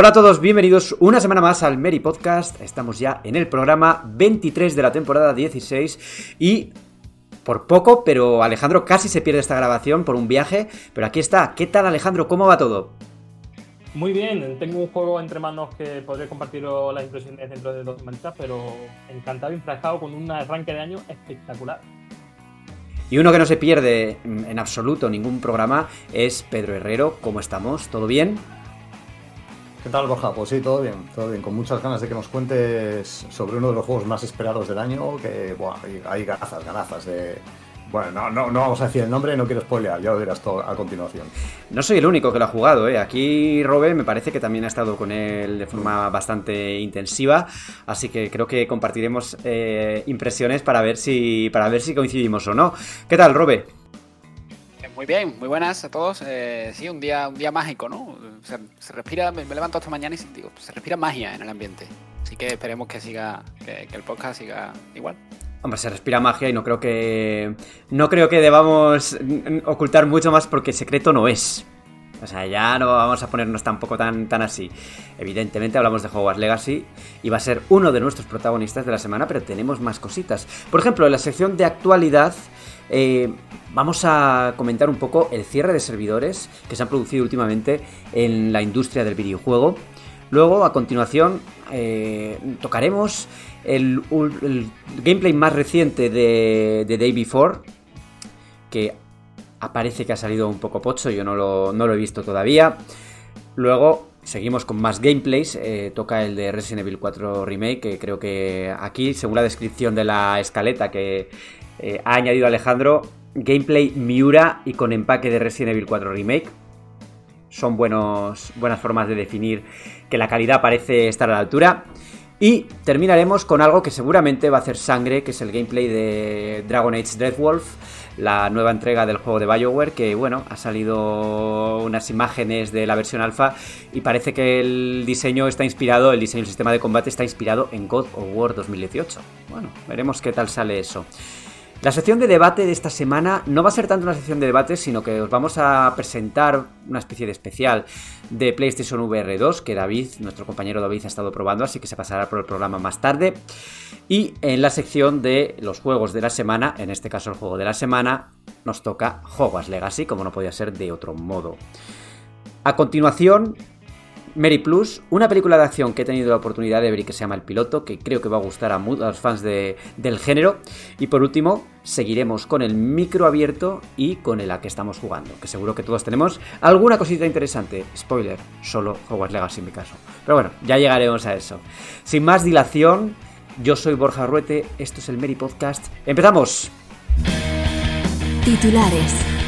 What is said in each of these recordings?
Hola a todos, bienvenidos una semana más al Mary Podcast. Estamos ya en el programa 23 de la temporada 16 y por poco, pero Alejandro casi se pierde esta grabación por un viaje, pero aquí está. ¿Qué tal Alejandro? ¿Cómo va todo? Muy bien, tengo un juego entre manos que podré compartir las impresiones dentro de dos semanitas, pero encantado y enfrascado con un arranque de año espectacular. Y uno que no se pierde en absoluto ningún programa es Pedro Herrero. ¿Cómo estamos? ¿Todo bien? ¿Qué tal, Borja? Pues sí, todo bien, todo bien. Con muchas ganas de que nos cuentes sobre uno de los juegos más esperados del año, que hay, hay ganazas, ganazas de... Bueno, no, no, no vamos a decir el nombre, no quiero spoilear, ya lo dirás todo a continuación. No soy el único que lo ha jugado, ¿eh? Aquí Robe me parece que también ha estado con él de forma bastante intensiva, así que creo que compartiremos eh, impresiones para ver si para ver si coincidimos o no. ¿Qué tal, Robe? Muy bien, muy buenas a todos. Eh, sí, un día, un día mágico, ¿no? Se, respira, me, me, levanto esta mañana y digo, se respira magia en el ambiente. Así que esperemos que siga, que, que el podcast siga igual. Hombre, se respira magia y no creo que. No creo que debamos ocultar mucho más porque secreto no es. O sea, ya no vamos a ponernos tampoco tan, tan así. Evidentemente hablamos de Hogwarts Legacy y va a ser uno de nuestros protagonistas de la semana, pero tenemos más cositas. Por ejemplo, en la sección de actualidad eh, vamos a comentar un poco el cierre de servidores que se han producido últimamente en la industria del videojuego. Luego, a continuación, eh, tocaremos el, gameplay más reciente de, de Day Before, que aparece que ha salido un poco pocho, yo no lo, no lo he visto todavía. Luego seguimos con más gameplays, eh, toca el de Resident Evil 4 Remake, que creo que aquí, según la descripción de la escaleta que eh, ha añadido Alejandro, gameplay Miura y con empaque de Resident Evil 4 Remake. Son buenas formas de definir que la calidad parece estar a la altura. Y terminaremos con algo que seguramente va a hacer sangre, que es el gameplay de Dragon Age Dreadwolf, la nueva entrega del juego de BioWare, que bueno, ha salido unas imágenes de la versión alfa y parece que el diseño está inspirado, el diseño del sistema de combate está inspirado en God of War 2018. Bueno, veremos qué tal sale eso. La sección de debate de esta semana no va a ser tanto una sección de debate, sino que os vamos a presentar una especie de especial de PlayStation VR 2 que David, nuestro compañero David, ha estado probando, así que se pasará por el programa más tarde. Y en la sección de los juegos de la semana, en este caso el juego de la semana, nos toca Hogwarts Legacy, como no podía ser de otro modo. A continuación, Mary Plus, una película de acción que he tenido la oportunidad de ver y que se llama El Piloto, que creo que va a gustar a, los fans de, del género. Y por último, seguiremos con el micro abierto y con el a que estamos jugando, que seguro que todos tenemos alguna cosita interesante. Spoiler, solo Hogwarts Legacy en mi caso. Pero bueno, ya llegaremos a eso. Sin más dilación, yo soy Borja Ruete, esto es el Mary Podcast. ¡Empezamos! Titulares.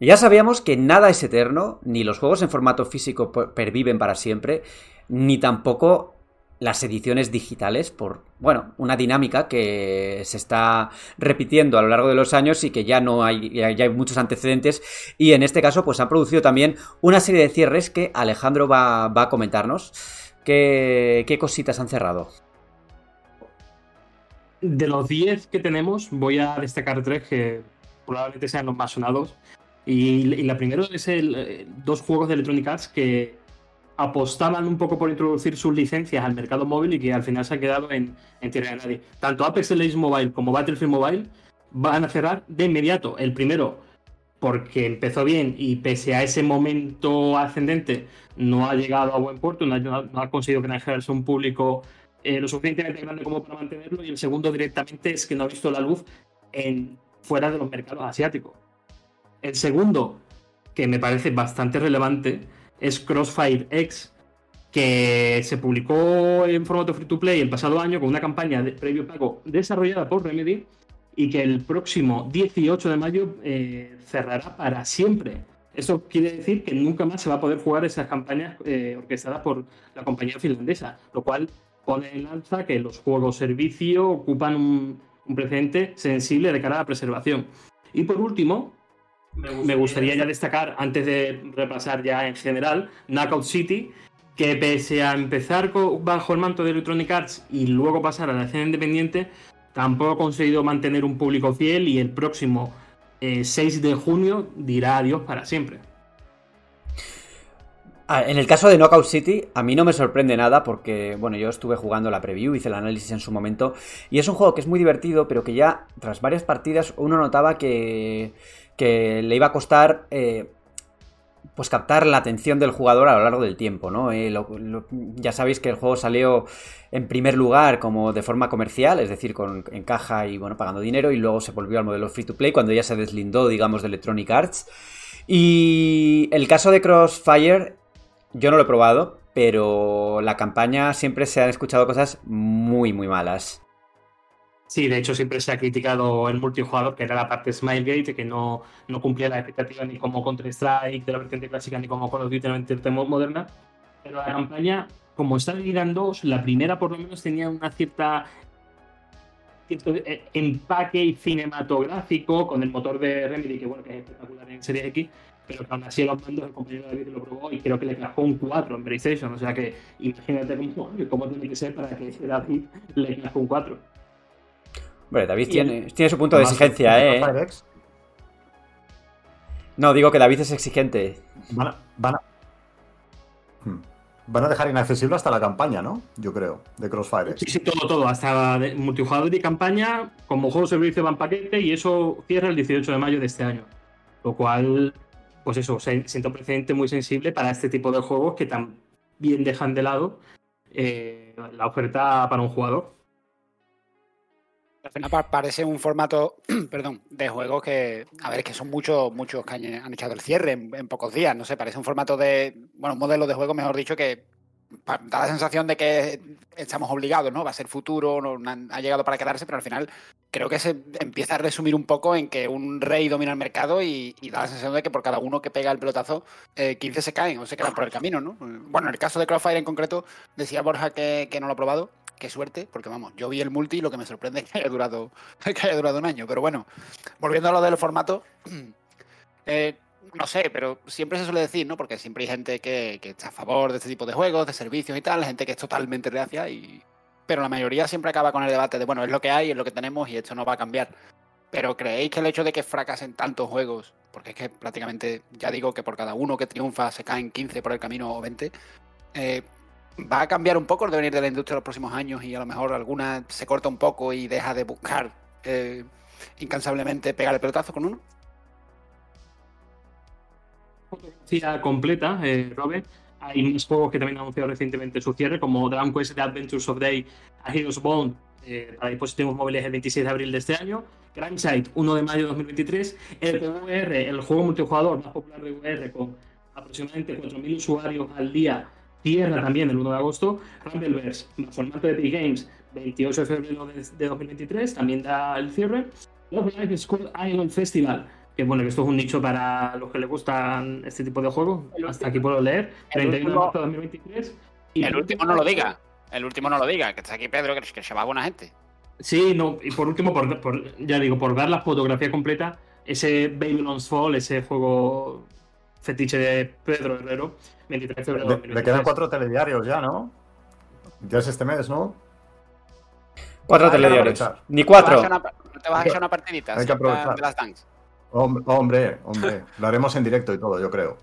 Ya sabíamos que nada es eterno, ni los juegos en formato físico perviven para siempre, ni tampoco las ediciones digitales por, bueno, una dinámica que se está repitiendo a lo largo de los años y que ya no hay, ya hay muchos antecedentes y en este caso pues han producido también una serie de cierres que Alejandro va, va a comentarnos. ¿Qué, ¿Qué cositas han cerrado? De los 10 que tenemos voy a destacar tres que probablemente sean los más sonados. Y, la primera es el, eh, dos juegos de Electronic que apostaban un poco por introducir sus licencias al mercado móvil y que al final se han quedado en, tierra de nadie. Tanto Apex Legends Mobile como Battlefield Mobile van a cerrar de inmediato. El primero porque empezó bien y pese a ese momento ascendente no ha llegado a buen puerto, no ha, no ha conseguido granjearse un público eh, lo suficientemente grande como para mantenerlo. Y el segundo directamente es que no ha visto la luz en, fuera de los mercados asiáticos. El segundo, que me parece bastante relevante, es Crossfire X, que se publicó en formato free to play el pasado año con una campaña de previo pago desarrollada por Remedy y que el próximo 18 de mayo eh, cerrará para siempre. Eso quiere decir que nunca más se va a poder jugar esas campañas eh, orquestadas por la compañía finlandesa, lo cual pone en alza que los juegos servicio ocupan un, un precedente sensible de cara a la preservación. Y por último, me gustaría ya destacar, antes de repasar ya en general, Knockout City, que pese a empezar bajo el manto de Electronic Arts y luego pasar a la escena independiente, tampoco ha conseguido mantener un público fiel y el próximo 6 eh, de junio dirá adiós para siempre. Ah, en el caso de Knockout City, a mí no me sorprende nada porque, bueno, yo estuve jugando la preview, hice el análisis en su momento, y es un juego que es muy divertido, pero que ya tras varias partidas uno notaba que, que le iba a costar eh, pues captar la atención del jugador a lo largo del tiempo, ¿no? Eh, ya sabéis que el juego salió en primer lugar como de forma comercial, es decir, con, en caja y bueno, pagando dinero, y luego se volvió al modelo free to play cuando ya se deslindó, digamos, de Electronic Arts. Y el caso de Crossfire yo no lo he probado, pero la campaña siempre se han escuchado cosas muy, muy malas. Sí, de hecho siempre se ha criticado el multijugador, que era la parte Smilegate, que no, no cumplía la expectativa ni como Counter-Strike de la vertiente clásica, ni como Call of Duty de moderna. Pero la campaña, como está dividida dos, la primera por lo menos tenía una cierta cierto eh, empaque cinematográfico con el motor de Remedy, que bueno, que es espectacular en Series X, pero que aún así los mandos el compañero David lo probó y creo que le cajó un 4 en PlayStation. O sea que imagínate cómo, cómo tiene que ser para que David le cajó un 4. Bueno, David tiene, tiene, su punto de exigencia, ¿eh? No, digo que David es exigente. Van a, van a, hmm. van a dejar inaccesible hasta la campaña, ¿no? Yo creo, de Crossfire. Sí, sí, todo, todo. Hasta multijugador y campaña, como juego servicio van paquete y eso cierra el 18 de mayo de este año. Lo cual pues eso, siento un precedente muy sensible para este tipo de juegos que también dejan de lado eh, la oferta para un jugador. Al final parece un formato, perdón, de juegos que, a ver, que son muchos, muchos que han echado el cierre en, pocos días, no sé, parece un formato de, bueno, un modelo de juego, mejor dicho, que da la sensación de que estamos obligados, ¿no? Va a ser futuro, no, ha llegado para quedarse, pero al final creo que se empieza a resumir un poco en que un rey domina el mercado y, da la sensación de que por cada uno que pega el pelotazo, 15 eh, se caen o se quedan por el camino, ¿no? Bueno, en el caso de Crossfire en concreto, decía Borja que, no lo ha probado. Qué suerte, porque vamos, yo vi el multi y lo que me sorprende es que haya durado, que haya durado un año. Pero bueno, volviendo a lo del formato, eh, no sé, pero siempre se suele decir, ¿no? Porque siempre hay gente que, que, está a favor de este tipo de juegos, de servicios y tal, gente que es totalmente reacia y, pero la mayoría siempre acaba con el debate de, bueno, es lo que hay, es lo que tenemos y esto no va a cambiar. Pero ¿creéis que el hecho de que fracasen tantos juegos, porque es que prácticamente, ya digo que por cada uno que triunfa se caen 15 por el camino o 20, eh, va a cambiar un poco el devenir de la industria en los próximos años y a lo mejor alguna se corta un poco y deja de buscar eh, incansablemente pegar el pelotazo con uno? completa, eh, Robert, hay más juegos que también han anunciado recientemente su cierre, como Dragon Quest The Adventures of Day a Heroes Bond eh, para dispositivos móviles el 26 de abril de este año, Grindsight 1 de mayo de 2023, el VR, el juego multijugador más popular de VR con aproximadamente 4.000 usuarios al día, cierra también el 1 de agosto, Rumbleverse, formato de Epic Games, 28 de febrero de, 2023, también da el cierre, Love Life School Island Festival, que bueno, que esto es un nicho para los que les gustan este tipo de juegos. Hasta aquí puedo leer. 31 de marzo de 2023. Y el último no lo diga. El último no lo diga, que está aquí Pedro, que, se va buena gente. Sí, no, y por último, por, ya digo, por dar la fotografía completa, ese Babylon's Fall, ese juego fetiche de Pedro Herrero, 23 de febrero. Le, quedan cuatro telediarios ya, ¿no? Ya es este mes, ¿no? Cuatro telediarios. Ni cuatro. Te vas a echar una, partidita. Hay que aprovechar. De las tanks. Hombre, hombre, lo haremos en directo y todo, yo creo.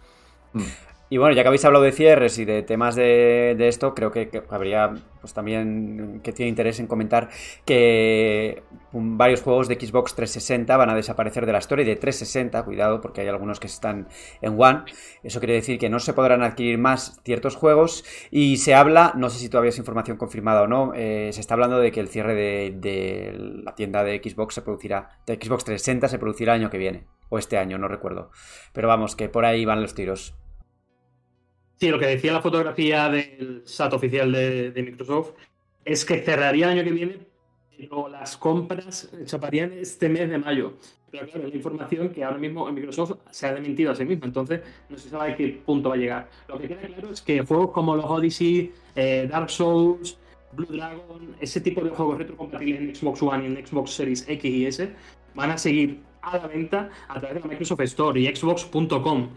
Mm. Y bueno, ya que habéis hablado de cierres y de temas de, esto, creo que, habría pues también que tiene interés en comentar que varios juegos de Xbox 360 van a desaparecer de la historia y de 360, cuidado porque hay algunos que están en One. Eso quiere decir que no se podrán adquirir más ciertos juegos y se habla, no sé si todavía es información confirmada o no, eh, se está hablando de que el cierre de, de la tienda de Xbox se producirá, de Xbox 360 se producirá el año que viene, o este año, no recuerdo. Pero vamos, que por ahí van los tiros. Sí, lo que decía la fotografía del SAT oficial de, Microsoft es que cerraría el año que viene pero las compras chaparían este mes de mayo. Pero claro, es la información que ahora mismo en Microsoft se ha desmentido a sí misma, entonces no se sabe a qué punto va a llegar. Lo que queda claro es que juegos como los Odyssey, eh, Dark Souls, Blue Dragon, ese tipo de juegos retrocompatibles en Xbox One y en Xbox Series X y S van a seguir a la venta a través de la Microsoft Store y Xbox.com.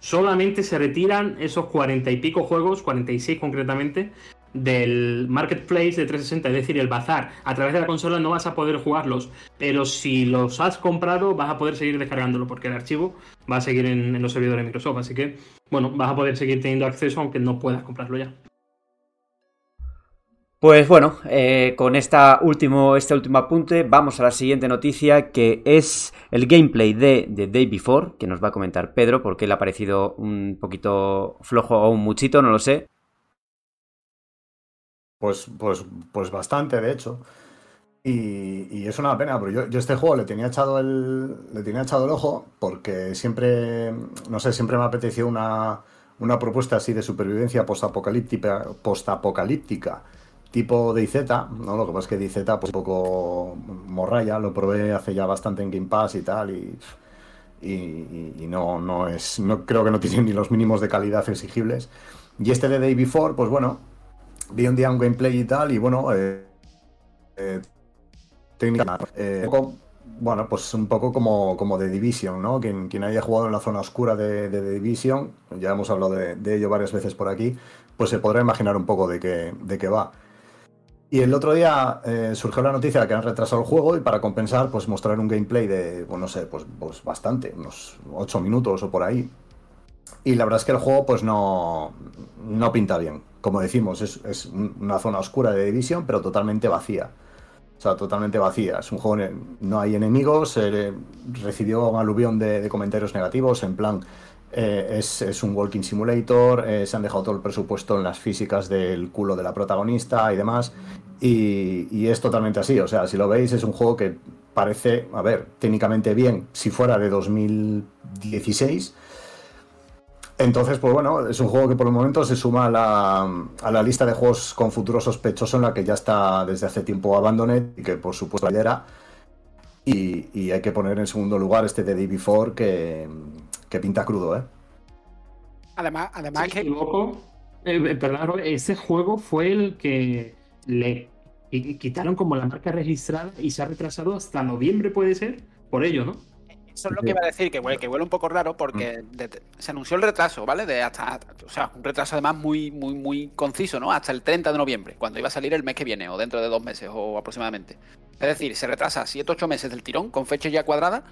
Solamente se retiran esos cuarenta y pico juegos, 46 concretamente, del marketplace de 360, es decir, el bazar. A través de la consola no vas a poder jugarlos, pero si los has comprado vas a poder seguir descargándolo porque el archivo va a seguir en, en los servidores de Microsoft. Así que, bueno, vas a poder seguir teniendo acceso aunque no puedas comprarlo ya. Pues bueno, eh, con último, este último apunte vamos a la siguiente noticia que es el gameplay de The Day Before, que nos va a comentar Pedro porque le ha parecido un poquito flojo o un muchito, no lo sé. Pues, pues, pues bastante, de hecho. Y, es una pena, pero yo, yo este juego le tenía echado el. le tenía echado el ojo porque siempre. no sé, siempre me apeteció una, una propuesta así de supervivencia postapocalíptica, postapocalíptica tipo DayZ, ¿no? Lo que pasa es que DayZ pues un poco morraya, lo probé hace ya bastante en Game Pass y tal y, y, no, no es, no creo que no tiene ni los mínimos de calidad exigibles. Y este de Day Before, pues bueno, vi un día un gameplay y tal y bueno, eh, eh, técnica, eh, un poco, bueno, pues un poco como, como de Division, ¿no? Quien, quien haya jugado en la zona oscura de, de, Division, ya hemos hablado de, de, ello varias veces por aquí, pues se podrá imaginar un poco de qué, de qué va. Y el otro día eh, surgió la noticia de que han retrasado el juego y para compensar, pues mostrar un gameplay de, pues no sé, pues, pues bastante, unos 8 minutos o por ahí. Y la verdad es que el juego pues no, no pinta bien. Como decimos, es, es una zona oscura de Division, pero totalmente vacía. O sea, totalmente vacía. Es un juego, no hay enemigos, eh, recibió un aluvión de, comentarios negativos, en plan, eh, es, es, un walking simulator, eh, se han dejado todo el presupuesto en las físicas del culo de la protagonista y demás. Y, es totalmente así. O sea, si lo veis, es un juego que parece, a ver, técnicamente bien si fuera de 2016. Entonces, pues bueno, es un juego que por el momento se suma a la, a la lista de juegos con futuro sospechoso en la que ya está desde hace tiempo Abandoned y que por supuesto ya era. Y, y, hay que poner en segundo lugar este de Day Before que, que pinta crudo, ¿eh? Además, además si que. Equivoco, eh, perdón, ese juego fue el que le quitaron como la marca registrada y se ha retrasado hasta noviembre, puede ser, por ello, ¿no? Eso es lo que iba a decir, que huele, que huele un poco raro porque mm. de, se anunció el retraso, ¿vale? De hasta, o sea, un retraso además muy, muy, muy conciso, ¿no? Hasta el 30 de noviembre, cuando iba a salir el mes que viene, o dentro de dos meses, o aproximadamente. Es decir, se retrasa 7-8 meses del tirón, con fecha ya cuadrada,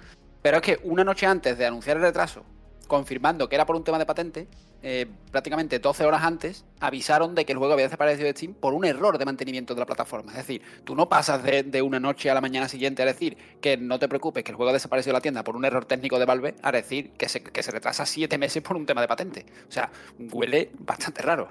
pero es que una noche antes de anunciar el retraso, confirmando que era por un tema de patente, eh, prácticamente 12 horas antes avisaron de que el juego había desaparecido de Steam por un error de mantenimiento de la plataforma. Es decir, tú no pasas de, una noche a la mañana siguiente a decir que no te preocupes, que el juego ha desaparecido de la tienda por un error técnico de Valve, a decir que se, que se retrasa 7 meses por un tema de patente. O sea, huele bastante raro.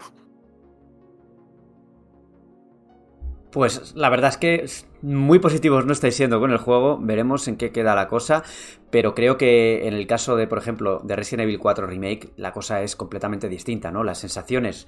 Pues la verdad es que muy positivos no estáis siendo con el juego, veremos en qué queda la cosa, pero creo que en el caso de, por ejemplo, de Resident Evil 4 Remake, la cosa es completamente distinta, ¿no? Las sensaciones...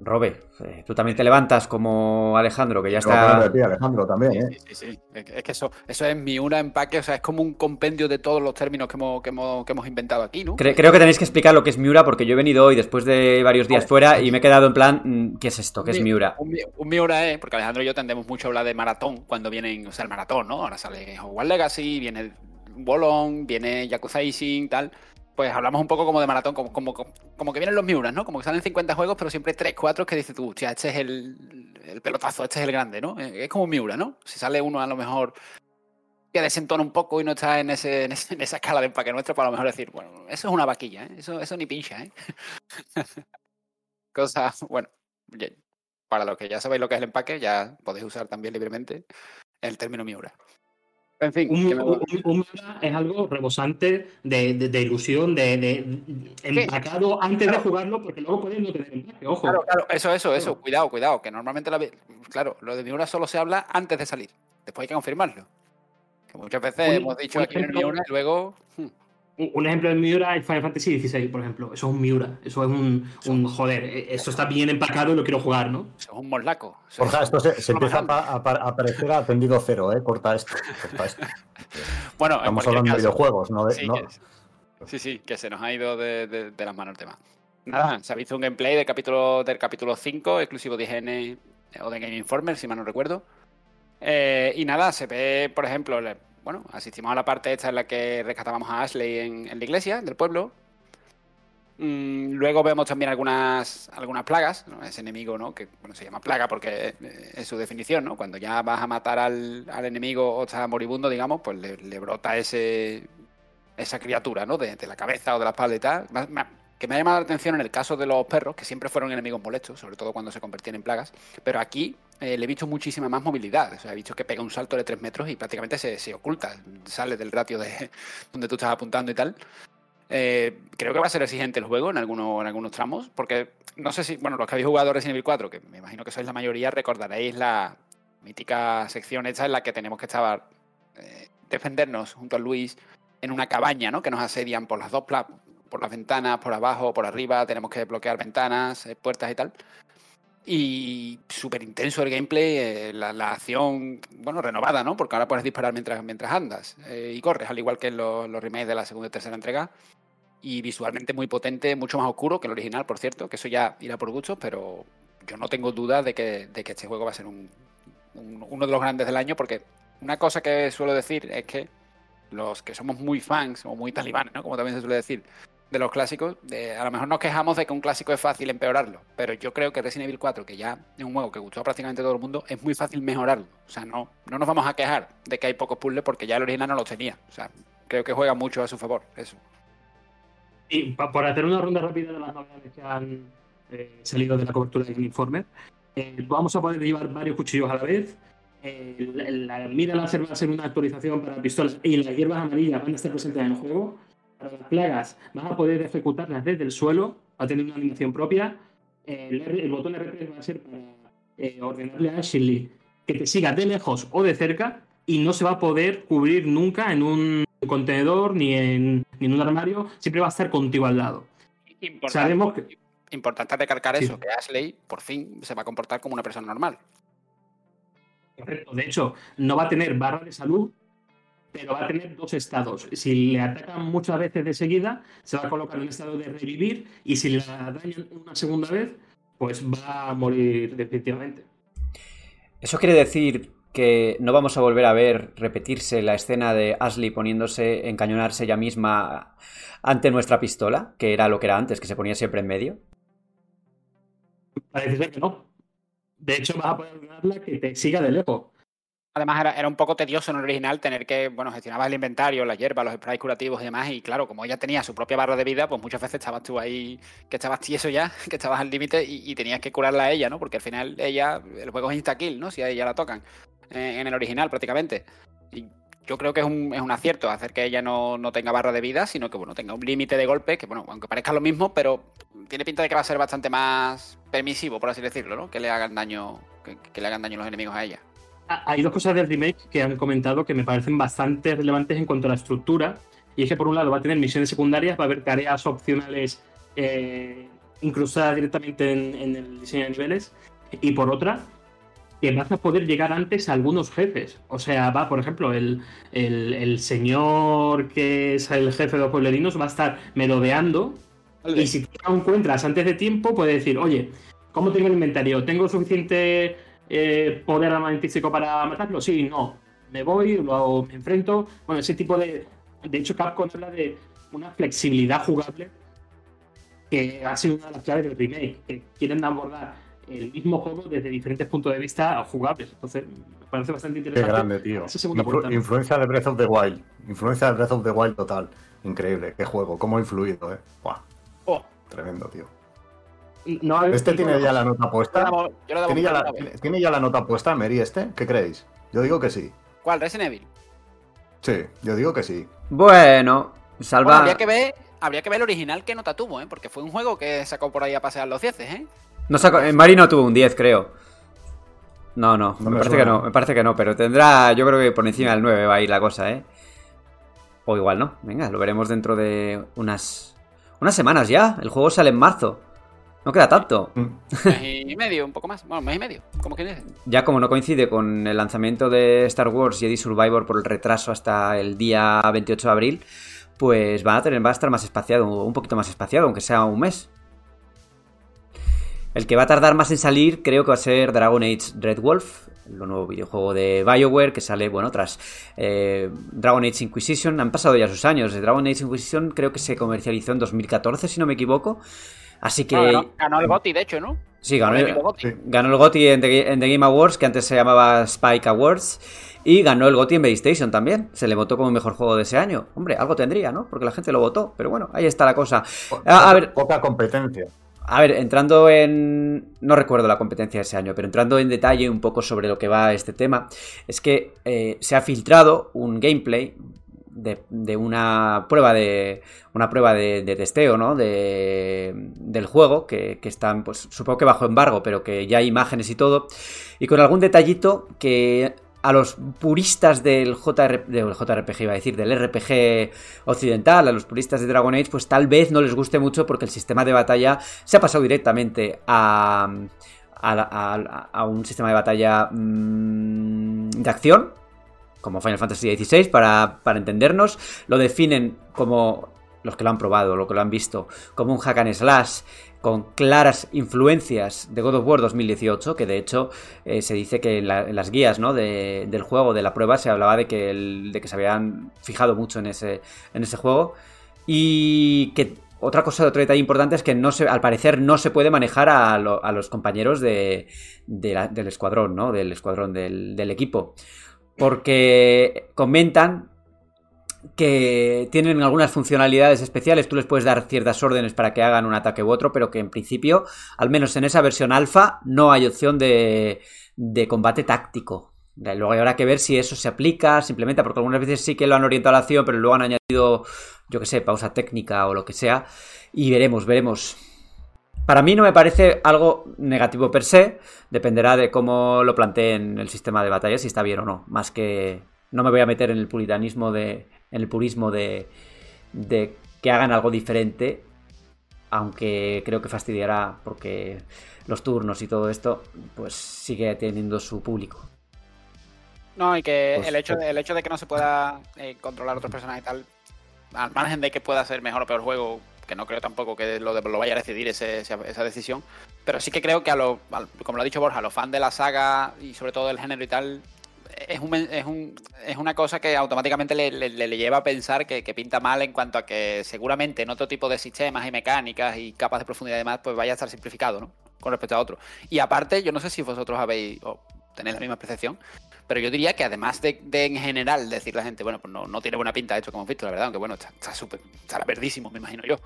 Robe, eh, tú también te levantas como Alejandro, que ya está... Ti, Alejandro también, ¿eh? Sí, sí, sí. Es que eso, eso es mi una empaque, o sea, es como un compendio de todos los términos que hemos, que hemos, que hemos inventado aquí, ¿no? Creo, creo, que tenéis que explicar lo que es Miura, porque yo he venido hoy después de varios días fuera y me he quedado en plan, ¿qué es esto? ¿Qué es Miura? Un, un Miura es, porque Alejandro y yo tendemos mucho a hablar de maratón cuando vienen, o sea, el maratón, ¿no? Ahora sale Hogwarts Legacy, viene Bolon, viene Yakuza Ising, tal. Pues hablamos un poco como de maratón, como, como, como que vienen los Miuras, ¿no? Como que salen 50 juegos, pero siempre 3, 4 que dices tú, ya, este es el, el, pelotazo, este es el grande, ¿no? Es como un Miura, ¿no? Si sale uno a lo mejor que desentona un poco y no está en, ese, en, ese, en esa escala de empaque nuestro, para a lo mejor decir, bueno, eso es una vaquilla, ¿eh? Eso, eso ni pincha, ¿eh? Cosa, bueno, para los que ya sabéis lo que es el empaque, ya podéis usar también libremente el término Miura. En fin, un, un, un, es algo rebosante de, de, de ilusión, de, de empacado antes claro. de jugarlo, porque luego puedes no tener empaque, ojo. Claro, claro, eso, eso, eso, claro. cuidado, cuidado, que normalmente, la, claro, lo de Miura solo se habla antes de salir, después hay que confirmarlo. Que muchas veces hemos dicho aquí en Miura y luego... Hmm. Un ejemplo de Miura es Final Fantasy XVI, por ejemplo. Eso es un Miura. Eso es un, un joder. eh, Esto está bien empacado y lo quiero jugar, ¿no? Eso es un moslaco. Eso Borja, es- esto se, empieza a, a pa- a parecer a tendido cero, ¿eh? Corta esto. corta esto. Bueno, en Estamos hablando de videojuegos, ¿no? De- Sí, no- sí, sí, que se nos ha ido de, de- de las manos el tema. Nada, se ha visto un gameplay del capítulo, del capítulo 5, exclusivo de IGN eh, o de Game Informer, si mal no recuerdo. Eh, y nada, se ve, por ejemplo, bueno, asistimos a la parte esta en la que rescatábamos a Ashley en, la iglesia del pueblo. Mm, luego vemos también algunas, algunas plagas, ¿no? ese enemigo, ¿no? Que bueno, se llama plaga porque eh, es su definición, ¿no? Cuando ya vas a matar al, al enemigo o está moribundo, digamos, pues le, le brota ese, esa criatura, ¿no? De, de la cabeza o de la espalda y tal. Que me ha llamado la atención en el caso de los perros, que siempre fueron enemigos molestos, sobre todo cuando se convertían en plagas. Pero aquí eh, le he visto muchísima más movilidad. O he visto que pega un salto de 3 metros y prácticamente se, se oculta, sale del ratio de donde tú estás apuntando y tal. Eh, creo que va a ser exigente el juego en algunos, en algunos tramos, porque no sé si, bueno, los que habéis jugado Resident Evil 4, que me imagino que sois la mayoría, recordaréis la mítica sección esta en la que tenemos que estar eh, defendernos junto a Luis en una cabaña, ¿no? Que nos asedian por las dos por las ventanas, por abajo, por arriba, tenemos que bloquear ventanas, eh, puertas y tal. Y súper intenso el gameplay, eh, la, acción, bueno, renovada, ¿no? Porque ahora puedes disparar mientras, mientras andas eh, y corres, al igual que en los, remakes de la segunda y tercera entrega. Y visualmente muy potente, mucho más oscuro que el original, por cierto, que eso ya irá por gustos, pero yo no tengo dudas de que, de que este juego va a ser un, un- uno de los grandes del año, porque una cosa que suelo decir es que los que somos muy fans o muy talibanes, ¿no? Como también se suele decir, de los clásicos, a lo mejor nos quejamos de que un clásico es fácil empeorarlo, pero yo creo que Resident Evil 4, que ya es un juego que gustó a prácticamente todo el mundo, es muy fácil mejorarlo. O sea, no, no nos vamos a quejar de que hay pocos puzzles porque ya el original no los tenía. O sea, creo que juega mucho a su favor, eso. Y por hacer una ronda rápida de las novedades que han eh, salido de la cobertura del Informer, eh, vamos a poder llevar varios cuchillos a la vez. La, la mira láser va a ser una actualización para pistolas y las hierbas amarillas van a estar presentes en el juego. Para las plagas vas a poder ejecutarlas desde el suelo, va a tener una animación propia. El, R- el botón R3 va a ser para eh, ordenarle a Ashley que te siga de lejos o de cerca y no se va a poder cubrir nunca en un contenedor ni en, ni en un armario, siempre va a estar contigo al lado. Importante, Sabemos que- importante recalcar Sí. eso, que Ashley por fin se va a comportar como una persona normal. Correcto. De hecho, no va a tener barra de salud, pero va a tener dos estados. Si le atacan muchas veces de seguida, se va a colocar en un estado de revivir y si la dañan una segunda vez, pues va a morir definitivamente. ¿Eso quiere decir que no vamos a volver a ver repetirse la escena de Ashley poniéndose, encañonarse ella misma ante nuestra pistola, que era lo que era antes, que se ponía siempre en medio? Parece ser que no. De hecho, vas a poder ordenarla que te siga de lejos. Además, era, era un poco tedioso en el original tener que, bueno, gestionabas el inventario, la hierba, los sprays curativos y demás. Y claro, como ella tenía su propia barra de vida, pues muchas veces estabas tú ahí, que estabas tieso ya, que estabas al límite y, y tenías que curarla a ella, ¿no? Porque al final ella, el juego es insta-kill, ¿no? Si a ella la tocan, eh, en el original prácticamente. Y yo creo que es un, es un acierto hacer que ella no, no tenga barra de vida, sino que, bueno, tenga un límite de golpe, que, bueno, aunque parezca lo mismo, pero tiene pinta de que va a ser bastante más permisivo, por así decirlo, ¿no? Que le hagan daño, que, que le hagan daño los enemigos a ella. Ah, Hay dos cosas del remake que han comentado que me parecen bastante relevantes en cuanto a la estructura. Y es que por un lado va a tener misiones secundarias, va a haber tareas opcionales eh, incrustadas directamente en, en el diseño de niveles. Y por otra, que vas a poder llegar antes a algunos jefes. O sea, va, por ejemplo, el, el- el señor que es el jefe de los pueblerinos va a estar merodeando y si lo encuentras antes de tiempo, puede decir, oye, ¿cómo tengo el inventario? ¿Tengo suficiente eh, poder armamentístico para matarlo? Sí, no. Me voy, lo, me enfrento. Bueno, ese tipo de. De hecho, Capcom habla de una flexibilidad jugable que ha sido una de las claves del remake, que quieren abordar el mismo juego desde diferentes puntos de vista jugables. Entonces, me parece bastante Qué interesante. grande, tío. Influ- influencia de Breath of the Wild. Influencia de Breath of the Wild total. Increíble. Qué juego. Cómo ha influido, eh. Buah, Oh, tremendo, tío. No, Este tiene ya la nota puesta. yo damos ¿Tiene ya, la, tiene- ya nota puesta, Mary, este? ¿Qué creéis? Yo digo que sí. ¿Cuál? Resident Evil. Sí, yo digo que sí. Bueno, salva. Bueno, habría que ver, habría que ver el original qué nota tuvo, ¿eh? Porque fue un juego que sacó por ahí a pasear los cieces, ¿eh? No sacó- eh, Mari no tuvo un 10, creo. No, no, No me, me parece suena. que no, me parece que no, pero tendrá, yo creo que por encima del 9 va a ir la cosa, ¿eh? O igual no. Venga, lo veremos dentro de unas, unas semanas ya. El juego sale en marzo. No queda tanto. Mm. Mes y medio, un poco más. Bueno, mes y medio, como que dice. Ya como no coincide con el lanzamiento de Star Wars Jedi Survivor por el retraso hasta el día 28 de abril, pues va a tener, va a estar más espaciado, un poquito más espaciado, aunque sea un mes. El que va a tardar más en salir creo que va a ser Dragon Age Red Wolf, el nuevo videojuego de BioWare que sale, bueno, tras eh, Dragon Age Inquisition. Han pasado ya sus años. Dragon Age Inquisition creo que se comercializó en 2014, si no me equivoco. Así que... No, ganó, ganó el GOTY, de hecho, ¿no? Sí, ganó, el el, GOTY. Sí. ganó el GOTY en The, en The Game Awards, que antes se llamaba Spike Awards. Y ganó el GOTY en PlayStation también. Se le votó como el mejor juego de ese año. Hombre, algo tendría, ¿no? Porque la gente lo votó. Pero bueno, ahí está la cosa. A, a ver, Poca competencia. a ver, entrando en... No recuerdo la competencia de ese año, pero entrando en detalle un poco sobre lo que va este tema, es que eh, se ha filtrado un gameplay de, una prueba de una prueba de, testeo, ¿no? De, del juego, que, que están, pues supongo que bajo embargo, pero que ya hay imágenes y todo, y con algún detallito que a los puristas del, JR, del JRPG, iba a decir, del RPG occidental, a los puristas de Dragon Age, pues tal vez no les guste mucho porque el sistema de batalla se ha pasado directamente a, a, a- a un sistema de batalla mm, de acción, como Final Fantasy XVI, para, para entendernos. Lo definen como los que lo han probado, lo que lo han visto, como un hack and slash con claras influencias de God of War 2018, que de hecho eh, se dice que en, la- en las guías ¿no? de- del juego, de la prueba, se hablaba de que, de que se habían fijado mucho en ese, en ese juego. Y que otra cosa, otro detalle importante es que no se, al parecer no se puede manejar a, lo- a los compañeros del escuadrón, ¿no? Del escuadrón del equipo. Porque comentan que tienen algunas funcionalidades especiales, tú les puedes dar ciertas órdenes para que hagan un ataque u otro, pero que en principio, al menos en esa versión alfa, no hay opción de, de combate táctico. Luego habrá que ver si eso se aplica, se implementa, porque algunas veces sí que lo han orientado a la acción, pero luego han añadido, yo que sé, pausa técnica o lo que sea. Y veremos, veremos. Para mí no me parece algo negativo per se, dependerá de cómo lo planteen el sistema de batalla, si está bien o no. Más que no me voy a meter en el puritanismo de. en el purismo de. de que hagan algo diferente. Aunque creo que fastidiará porque los turnos y todo esto, pues sigue teniendo su público. No, y que Pues, el, hecho pues- de, el hecho de que no se pueda eh, controlar otros personajes y tal, al margen de que pueda ser mejor o peor juego, que no creo tampoco que lo, lo vaya a decidir esa, decisión, pero sí que creo que a al- como lo ha dicho Borja, a los fans de la saga y sobre todo del género y tal, es, un, es, un, es una cosa que automáticamente le, le- le- le lleva a pensar que, que pinta mal en cuanto a que seguramente en otro tipo de sistemas y mecánicas y capas de profundidad y demás, pues vaya a estar simplificado, ¿no? Con respecto a otro. Y aparte, yo no sé si vosotros habéis o tenéis la misma percepción, pero yo diría que además de, en general decir la gente, bueno, pues no, no tiene buena pinta esto como hemos visto, la verdad, aunque bueno, está, está súper, estará verdísimo, me imagino yo.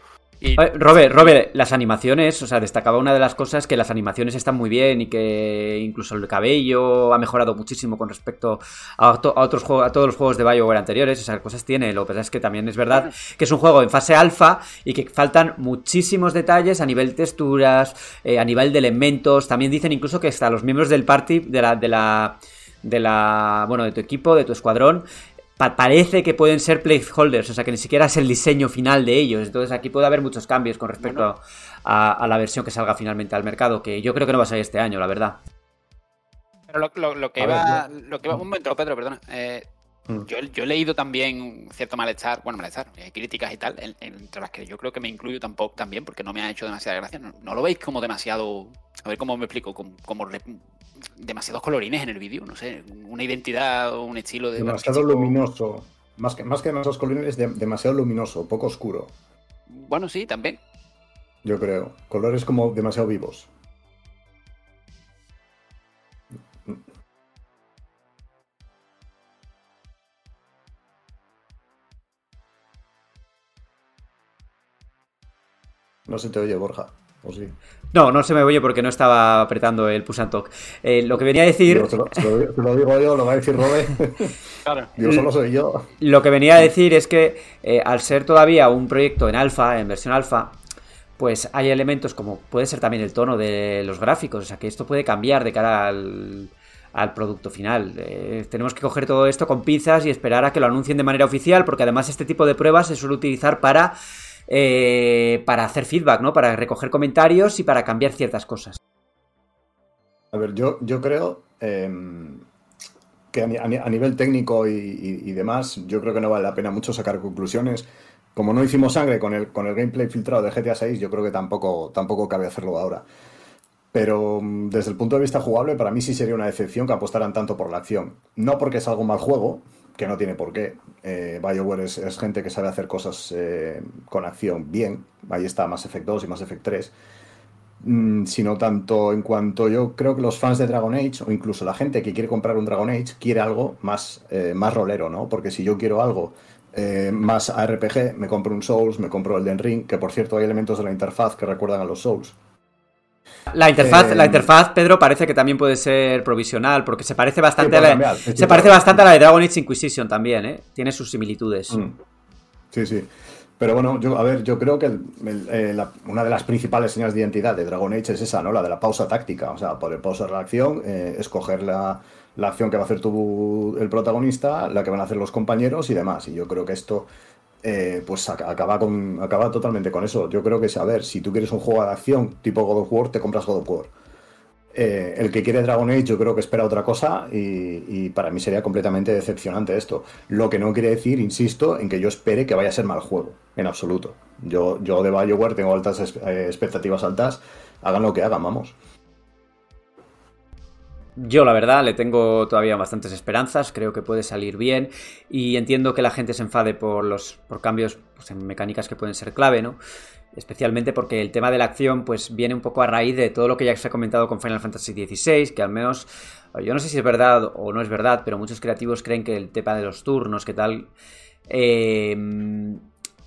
Y Robert, Robert, las animaciones, o sea, destacaba una de las cosas que las animaciones están muy bien y que incluso el cabello ha mejorado muchísimo con respecto a, to- a otros juegos, a todos los juegos de BioWare anteriores, o sea, cosas tiene, lo que pasa es que también es verdad que es un juego en fase alfa y que faltan muchísimos detalles a nivel texturas, eh, a nivel de elementos, también dicen incluso que hasta los miembros del party de la de la de la bueno, de tu equipo, de tu escuadrón pa- parece que pueden ser placeholders, o sea que ni siquiera es el diseño final de ellos. Entonces aquí puede haber muchos cambios con respecto Bueno. a, a la versión que salga finalmente al mercado, que yo creo que no va a salir este año, la verdad. Pero lo, lo- lo que ver, iba. Lo que iba un momento, Pedro, perdona. Eh, Mm. yo, yo he leído también cierto malestar, bueno, malestar, eh, críticas y tal, en- entre las que yo creo que me incluyo tampoco también, porque no me ha hecho demasiada gracia. ¿No, no lo veis como demasiado. A ver cómo me explico, como, demasiados colorines en el vídeo, no sé, una identidad o un estilo de. Demasiado artístico. luminoso. Más que, más que demasiados colores, de- demasiado luminoso, poco oscuro, Bueno, sí, también. yo creo. Colores como demasiado vivos. No se te oye, Borja. ¿O sí? No, no se me oye porque no estaba apretando el push and talk. Eh, lo que venía a decir, te, lo, te lo- te lo digo yo, lo va a decir Robe. Claro. Digo, solo soy yo. lo que venía a decir es que eh, al ser todavía un proyecto en alfa, en versión alfa, pues hay elementos como puede ser también el tono de los gráficos, o sea que esto puede cambiar de cara al, al producto final. Eh, tenemos que coger todo esto con pinzas y esperar a que lo anuncien de manera oficial, porque además este tipo de pruebas se suele utilizar para, eh, para hacer feedback, ¿no? Para recoger comentarios y para cambiar ciertas cosas. A ver, yo, yo creo em, que a, nivel técnico y, demás, yo creo que no vale la pena mucho sacar conclusiones. Como no hicimos sangre con el, con el gameplay filtrado de GTA 6, yo creo que tampoco, tampoco cabe hacerlo ahora. Pero mm, desde el punto de vista jugable, para mí sí sería una decepción que apostaran tanto por la acción. No porque es algo mal juego, que no tiene por qué. Eh, BioWare es, gente que sabe hacer cosas eh, con acción bien. Ahí está Mass Effect 2 y Mass Effect 3. Mm, sino tanto en cuanto yo creo que los fans de Dragon Age, o incluso la gente que quiere comprar un Dragon Age, quiere algo más, eh, más rolero, ¿no? Porque si yo quiero algo más ARPG, me compro un Souls, me compro el Den Ring, que por cierto hay elementos de la interfaz que recuerdan a los Souls. La interfaz, la eh, interfaz, Pedro, parece que también puede ser provisional, porque se parece bastante, a, la, se parece bastante a la de Dragon Age Inquisition también, ¿eh? Tiene sus similitudes. Mm. Sí, sí. Pero bueno, yo, a ver, yo creo que eh, una de las principales señas de identidad de Dragon Age es esa, ¿no? La de la pausa táctica. O sea, poder pausar la acción, eh, escoger la, la, acción que va a hacer tu, el protagonista, la que van a hacer los compañeros y demás. Y yo creo que esto eh, pues acaba, con, acaba totalmente con eso. Yo creo que, a ver, si tú quieres un juego de acción tipo God of War, te compras God of War. Eh, el que quiere Dragon Age yo creo que espera otra cosa y, para mí sería completamente decepcionante esto. Lo que no quiere decir, insisto, en que yo espere que vaya a ser mal juego, en absoluto. Yo, yo de BioWare tengo altas eh, expectativas altas, hagan lo que hagan, vamos. Yo la verdad le tengo todavía bastantes esperanzas, creo que puede salir bien y entiendo que la gente se enfade por los por cambios pues, en mecánicas que pueden ser clave, ¿no? Especialmente porque el tema de la acción pues viene un poco a raíz de todo lo que ya se ha comentado con Final Fantasy XVI, que al menos yo no sé si es verdad o no es verdad, pero muchos creativos creen que el tema de los turnos, que tal, eh,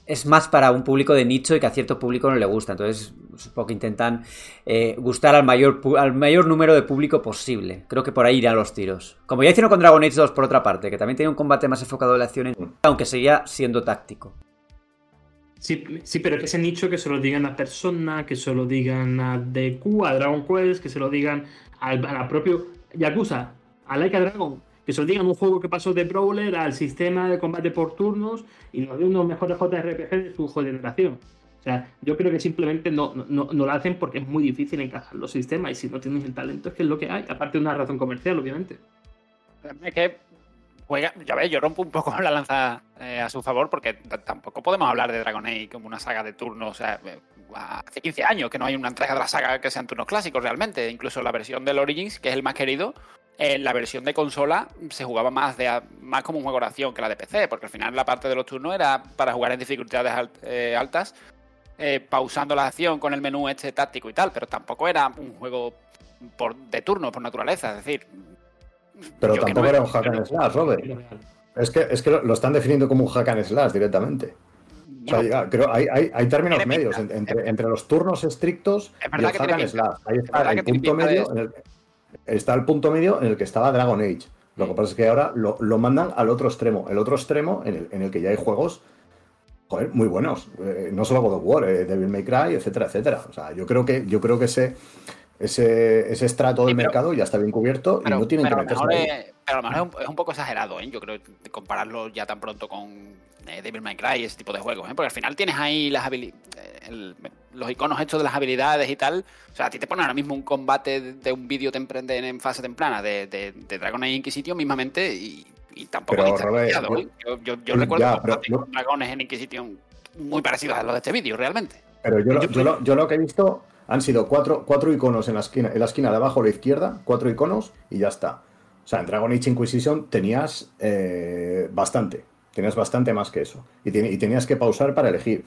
es más para un público de nicho y que a cierto público no le gusta. Entonces, supongo que intentan eh, gustar al mayor, al mayor número de público posible. Creo que por ahí irán los tiros. Como ya hicieron con Dragon Age 2, por otra parte, que también tiene un combate más enfocado en la acción, aunque seguía siendo táctico. Sí, sí, pero que ese nicho que se lo digan a Persona, que se lo digan a DQ, a Dragon Quest, que se lo digan a la propio Yakuza, a Laika Dragon que se digan un juego que pasó de Brawler al sistema de combate por turnos y nos dio unos mejores JRPG de su generación. O sea, yo creo que simplemente no, no, lo hacen porque es muy difícil encajar los sistemas y si no tienes el talento es que es lo que hay, aparte de una razón comercial, obviamente. Es que juega, ya ves, yo rompo un poco la lanza eh, a su favor porque tampoco podemos hablar de Dragon Age como una saga de turnos. O sea, eh, hace 15 años que no hay una entrega de la saga que sean turnos clásicos realmente. Incluso la versión del Origins, que es el más querido, en la versión de consola se jugaba más, de, más como un juego de acción que la de PC, porque al final la parte de los turnos era para jugar en dificultades eh, altas, eh, pausando la acción con el menú este táctico y tal, pero tampoco era un juego por, de turno por naturaleza, es decir... Pero tampoco era un hack and slash, Robert. Es que, es que lo están definiendo como un hack and slash directamente. creo hay, hay, términos medios entre, entre, los turnos estrictos y el hack and slash. Ahí está el punto medio en el, está el punto medio en el que estaba Dragon Age. Lo que pasa es que ahora lo, mandan al otro extremo. El otro extremo en el, en el que ya hay juegos joder, muy buenos. Eh, no solo God of War, eh, Devil May Cry, etcétera, etcétera. O sea, yo creo que, yo creo que ese, ese, ese estrato del mercado ya está bien cubierto y no tienen que meterse. pero a lo mejor es un, poco exagerado, ¿eh? yo creo, compararlo ya tan pronto con eh, Devil May Cry y ese tipo de juegos, porque al final tienes ahí las los iconos hechos de las habilidades y tal. O sea, a ti te ponen ahora mismo un combate de, un vídeo en fase temprana de, de, de Dragon Age Inquisition mismamente y, tampoco pero, ¿eh? yo, yo, recuerdo dragones en Inquisition muy parecidos a los de este vídeo, realmente. Pero yo, lo, yo, lo, que he visto han sido cuatro, cuatro iconos en la esquina, en la esquina de abajo a la izquierda, cuatro iconos y ya está. O sea, en Dragon Age Inquisition tenías bastante. Tenías bastante más que eso. Y, tenías que pausar para elegir.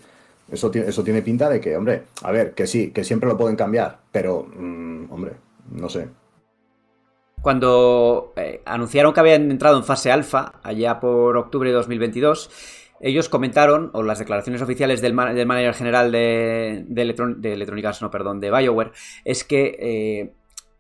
Eso, eso tiene pinta de que, hombre, a ver, que sí, que siempre lo pueden cambiar, pero, mm, hombre, no sé. Cuando eh, anunciaron que habían entrado en fase alfa, allá por octubre de 2022, ellos comentaron, o las declaraciones oficiales del, manager general de, de, no, perdón, de BioWare, es que eh,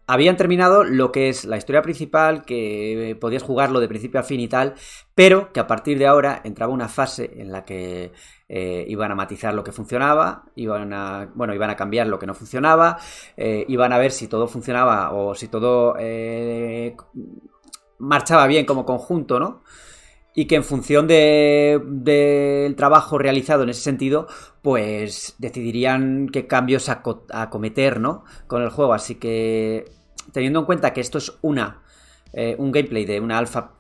habían terminado lo que es la historia principal, que podías jugarlo de principio a fin y tal, pero que a partir de ahora entraba una fase en la que eh, iban a matizar lo que funcionaba, iban a, bueno, iban a cambiar lo que no funcionaba, eh, iban a ver si todo funcionaba o si todo eh, marchaba bien como conjunto, ¿no? Y que en función del trabajo realizado en ese sentido, pues decidirían qué cambios acometer, ¿no? Con el juego. Así que, teniendo en cuenta que esto es una un gameplay de una alfa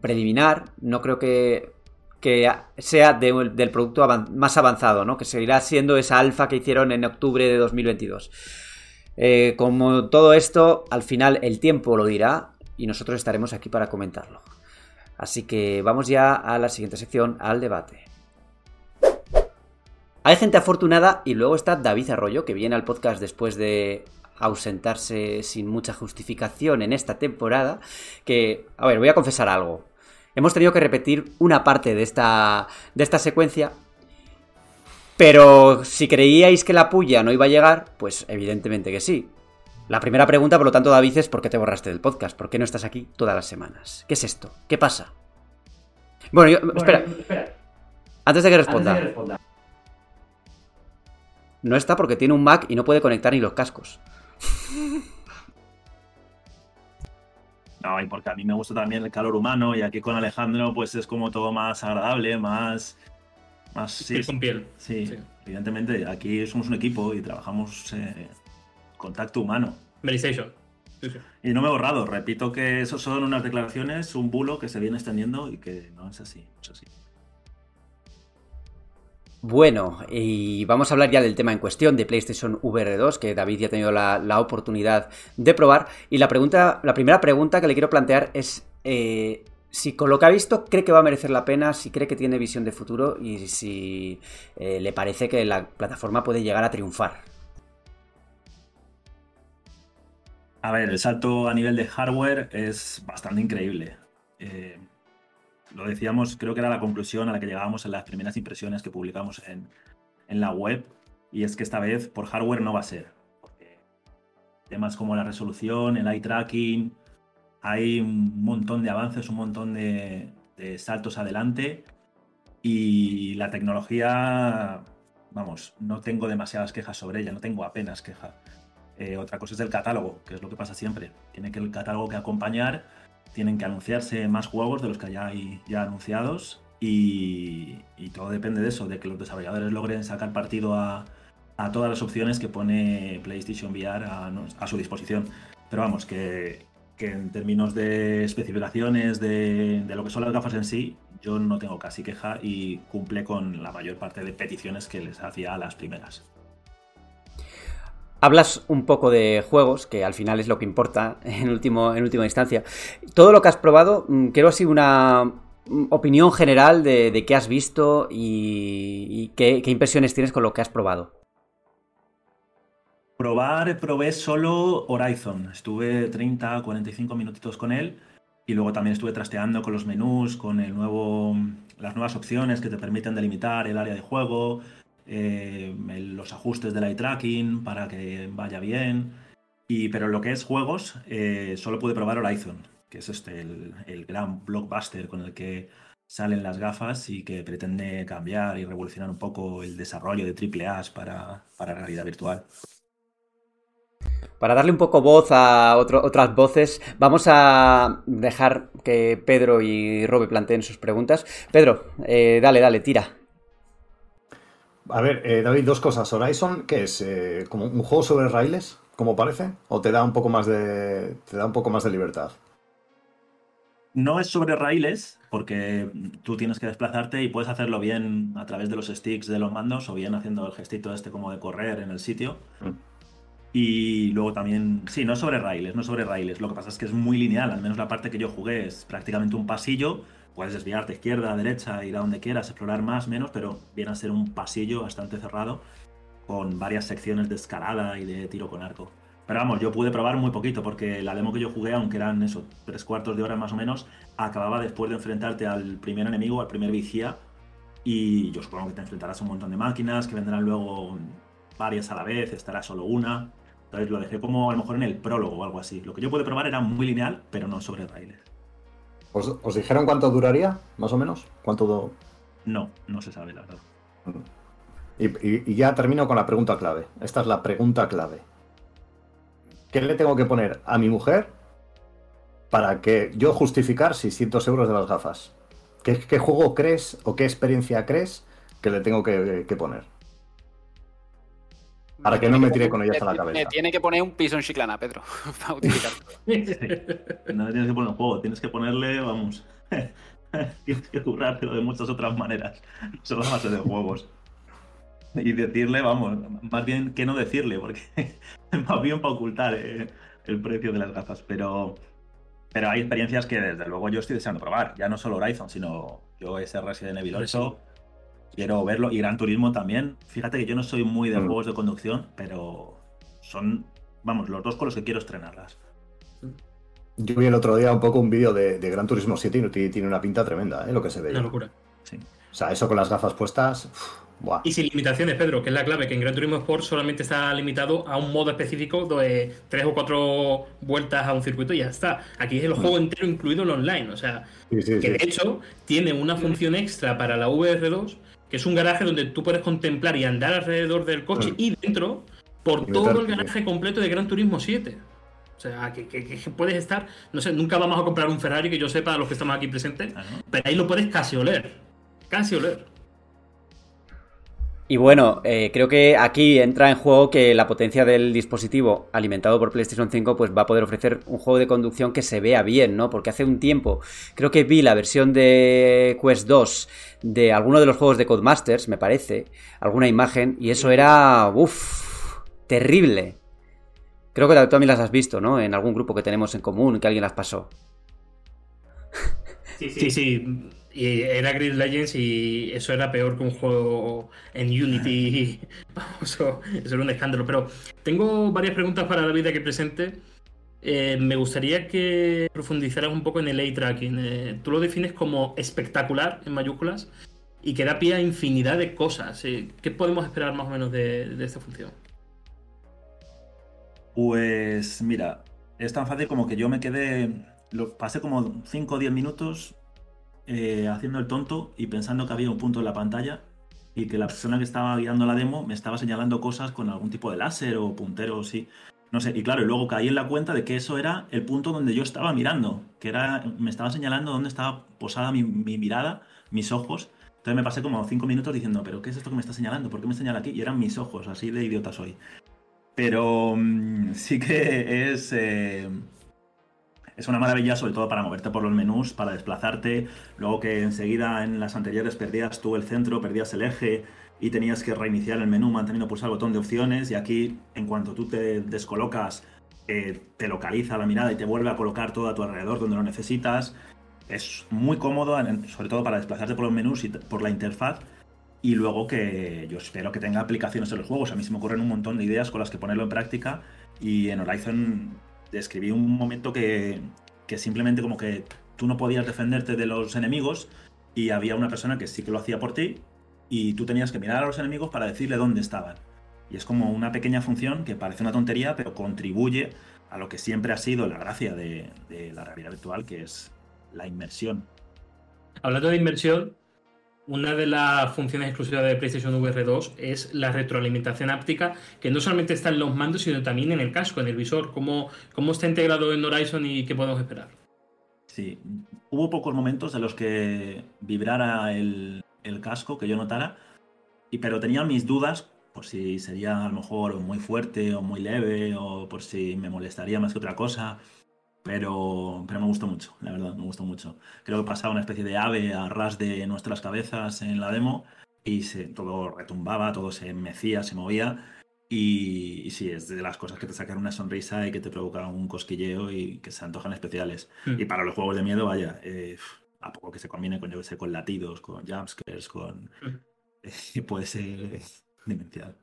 preliminar, no creo que que sea del producto más avanzado, ¿no? Que seguirá siendo esa alfa que hicieron en octubre de 2022. Eh, como todo esto, al final el tiempo lo dirá y nosotros estaremos aquí para comentarlo. Así que vamos ya a la siguiente sección, al debate. Hay gente afortunada y luego está David Arroyo, que viene al podcast después de ausentarse sin mucha justificación en esta temporada. Que, a ver, voy a confesar algo hemos tenido que repetir una parte de esta, de esta secuencia. Pero si creíais que la puya no iba a llegar, pues evidentemente que sí. La primera pregunta, por lo tanto, David, es ¿por qué te borraste del podcast? ¿Por qué no estás aquí todas las semanas? ¿Qué es esto? ¿Qué pasa? Bueno, yo, espera. Antes de que responda. No está porque tiene un Mac y no puede conectar ni los cascos. No, y porque a mí me gusta también el calor humano y aquí con Alejandro pues es como todo más agradable, más... más sí, con piel. Sí, evidentemente aquí somos un equipo y trabajamos eh, contacto humano. Medistation. Y no me he borrado, repito que eso son unas declaraciones, un bulo que se viene extendiendo y que no es así, no es así. Bueno, y vamos a hablar ya del tema en cuestión de PlayStation VR 2, que David ya ha tenido la, oportunidad de probar. Y la pregunta, la primera pregunta que le quiero plantear es eh, si con lo que ha visto cree que va a merecer la pena, si cree que tiene visión de futuro y si eh, le parece que la plataforma puede llegar a triunfar. A ver, el salto a nivel de hardware es bastante increíble. Eh, lo decíamos, creo que era la conclusión a la que llegábamos en las primeras impresiones que publicamos en, la web, y es que esta vez por hardware no va a ser. Temas como la resolución, el eye tracking, hay un montón de avances, un montón de, saltos adelante, y la tecnología, vamos, no tengo demasiadas quejas sobre ella, no tengo apenas quejas. Eh, otra cosa es el catálogo, que es lo que pasa siempre. Tiene que el catálogo que acompañar tienen que anunciarse más juegos de los que ya hay ya anunciados y, todo depende de eso, de que los desarrolladores logren sacar partido a, todas las opciones que pone PlayStation VR a, su disposición. Pero vamos, que, en términos de especificaciones de, de, lo que son las gafas en sí, yo no tengo casi queja y cumple con la mayor parte de peticiones que les hacía a las primeras. Hablas un poco de juegos, que al final es lo que importa en, último, en última instancia. Todo lo que has probado, mm, quiero así una mm, opinión general de, qué has visto y, qué, impresiones tienes con lo que has probado. Probar, probé solo Horizon. Estuve 30, 45 minutitos con él y luego también estuve trasteando con los menús, con el nuevo, las nuevas opciones que te permiten delimitar el área de juego, eh, los ajustes del eye tracking para que vaya bien. Y, pero lo que es juegos, eh, solo pude probar Horizon, que es este, el, gran blockbuster con el que salen las gafas y que pretende cambiar y revolucionar un poco el desarrollo de AAA para, para realidad virtual. Para darle un poco voz a otras voces, vamos a dejar que Pedro y Robe planteen sus preguntas. Pedro, eh, dale, dale, tira. A ver, eh, David, dos cosas. Horizon, ¿qué es? Eh, ¿Como un juego sobre raíles, como parece? ¿O te da un poco más de. te da un poco más de libertad? No es sobre raíles, porque tú tienes que desplazarte y puedes hacerlo bien a través de los sticks de los mandos o bien haciendo el gestito este como de correr en el sitio. Mm. Y luego también, sí, no es sobre raíles, no es sobre raíles. Lo que pasa es que es muy lineal, al menos la parte que yo jugué es prácticamente un pasillo puedes desviarte izquierda, derecha, ir a donde quieras, explorar más, menos, pero viene a ser un pasillo bastante cerrado con varias secciones de escalada y de tiro con arco. Pero vamos, yo pude probar muy poquito porque la demo que yo jugué, aunque eran eso, tres cuartos de hora más o menos, acababa después de enfrentarte al primer enemigo, al primer vigía. Y yo supongo que te enfrentarás a un montón de máquinas, que vendrán luego varias a la vez, estará solo una. Entonces lo dejé como a lo mejor en el prólogo o algo así. Lo que yo pude probar era muy lineal, pero no sobre raíles. ¿Os, os dijeron cuánto duraría, más o menos? ¿Cuánto No, no se sabe, la verdad. Y, y- y ya termino con la pregunta clave. Esta es la pregunta clave. ¿Qué le tengo que poner a mi mujer para que yo justificar 600 euros de las gafas? ¿Qué, qué juego crees o qué experiencia crees que le tengo que, que poner? Para que no me tire con ellas a la cabeza. Me tiene que poner un piso en Chiclana, Pedro, para utilizarlo. No le tienes que poner un juego, tienes que ponerle, vamos. tienes que currártelo de muchas otras maneras. Solo a base de juegos. Y decirle, vamos, más bien que no decirle, porque más bien para ocultar eh, el precio de las gafas. Pero, pero hay experiencias que desde luego yo estoy deseando probar. Ya no solo Horizon, sino yo ese Resident Evil 8. Quiero verlo. Y Gran Turismo también. Fíjate que yo no soy muy de Mm. juegos de conducción, pero son, vamos, los dos con los que quiero estrenarlas. Yo vi el otro día un poco un vídeo de, de Gran Turismo 7 y tiene- una pinta tremenda, ¿eh? lo que se ve. Una locura. Sí. O sea, eso con las gafas puestas. uf, buah. Y sin limitaciones, Pedro, que es la clave, que en Gran Turismo Sport solamente está limitado a un modo específico de tres o cuatro vueltas a un circuito y ya está. Aquí es el juego entero incluido en online, o sea, Sí, sí, que de hecho tiene una función extra para la VR2, que es un garaje donde tú puedes contemplar y andar alrededor del coche Mm. y dentro por Y todo el garaje completo de Gran Turismo 7. O sea, que, que- que puedes estar, no sé, nunca vamos a comprar un Ferrari que yo sepa a los que estamos aquí presentes, Ah, ¿no? pero ahí lo puedes casi oler. Casi oler. Y bueno, eh, creo que aquí entra en juego que la potencia del dispositivo alimentado por PlayStation 5 pues va a poder ofrecer un juego de conducción que se vea bien, ¿no? Porque hace un tiempo creo que vi la versión de Quest 2 de alguno de los juegos de Codemasters, me parece, alguna imagen, y eso era, uff, terrible. Creo que tú también las has visto, ¿no? En algún grupo que tenemos en común, que alguien las pasó. Sí, sí. Y era Grid Legends y eso era peor que un juego en Unity. Vamos, eso, eso era un escándalo. Pero tengo varias preguntas para David aquí presente. Eh, me gustaría que profundizaras un poco en el eye tracking. Eh, tú lo defines como espectacular en mayúsculas y que da pie a infinidad de cosas. Eh, ¿Qué podemos esperar más o menos de, esta función? Pues mira, es tan fácil como que yo me quedé, lo pasé como 5 o 10 minutos haciendo el tonto y pensando que había un punto en la pantalla y que la persona que estaba guiando la demo me estaba señalando cosas con algún tipo de láser o puntero o sí. No sé, y claro, y luego caí en la cuenta de que eso era el punto donde yo estaba mirando, que era, me estaba señalando dónde estaba posada mi, mi mirada, mis ojos. Entonces me pasé como 5 minutos diciendo, pero ¿qué es esto que me está señalando? ¿Por qué me señala aquí? Y eran mis ojos, así de idiota soy. Pero mm, sí que es, eh, es una maravilla, sobre todo para moverte por los menús, para desplazarte. Luego que enseguida en las anteriores perdías tú el centro, perdías el eje y tenías que reiniciar el menú manteniendo pulsado el botón de opciones. Y aquí, en cuanto tú te descolocas, eh, te localiza la mirada y te vuelve a colocar todo a tu alrededor donde lo necesitas. Es muy cómodo, sobre todo para desplazarte por los menús y por la interfaz. Y luego que yo espero que tenga aplicaciones en los juegos. A mí se me ocurren un montón de ideas con las que ponerlo en práctica. Y en Horizon describí un momento que, que simplemente como que tú no podías defenderte de los enemigos y había una persona que sí que lo hacía por ti y tú tenías que mirar a los enemigos para decirle dónde estaban. Y es como una pequeña función que parece una tontería, pero contribuye a lo que siempre ha sido la gracia de, de la realidad virtual, que es la inmersión. Hablando de inversión, una de las funciones exclusivas de PlayStation VR 2 es la retroalimentación áptica, que no solamente está en los mandos, sino también en el casco, en el visor. ¿Cómo, cómo está integrado en Horizon y qué podemos esperar? Sí, hubo pocos momentos en los que vibrara el, el casco, que yo notara, y, pero tenía mis dudas por si sería a lo mejor muy fuerte o muy leve o por si me molestaría más que otra cosa. Pero, pero me gustó mucho, la verdad, me gustó mucho. Creo que pasaba una especie de ave a ras de nuestras cabezas en la demo y se, todo retumbaba, todo se mecía, se movía. Y, y sí, es de las cosas que te sacan una sonrisa y que te provocan un cosquilleo y que se antojan especiales. Mm. Y para los juegos de miedo, vaya, eh, a poco que se combine con, yo que sé, con latidos, con jumpscares, con... Puede ser demencial.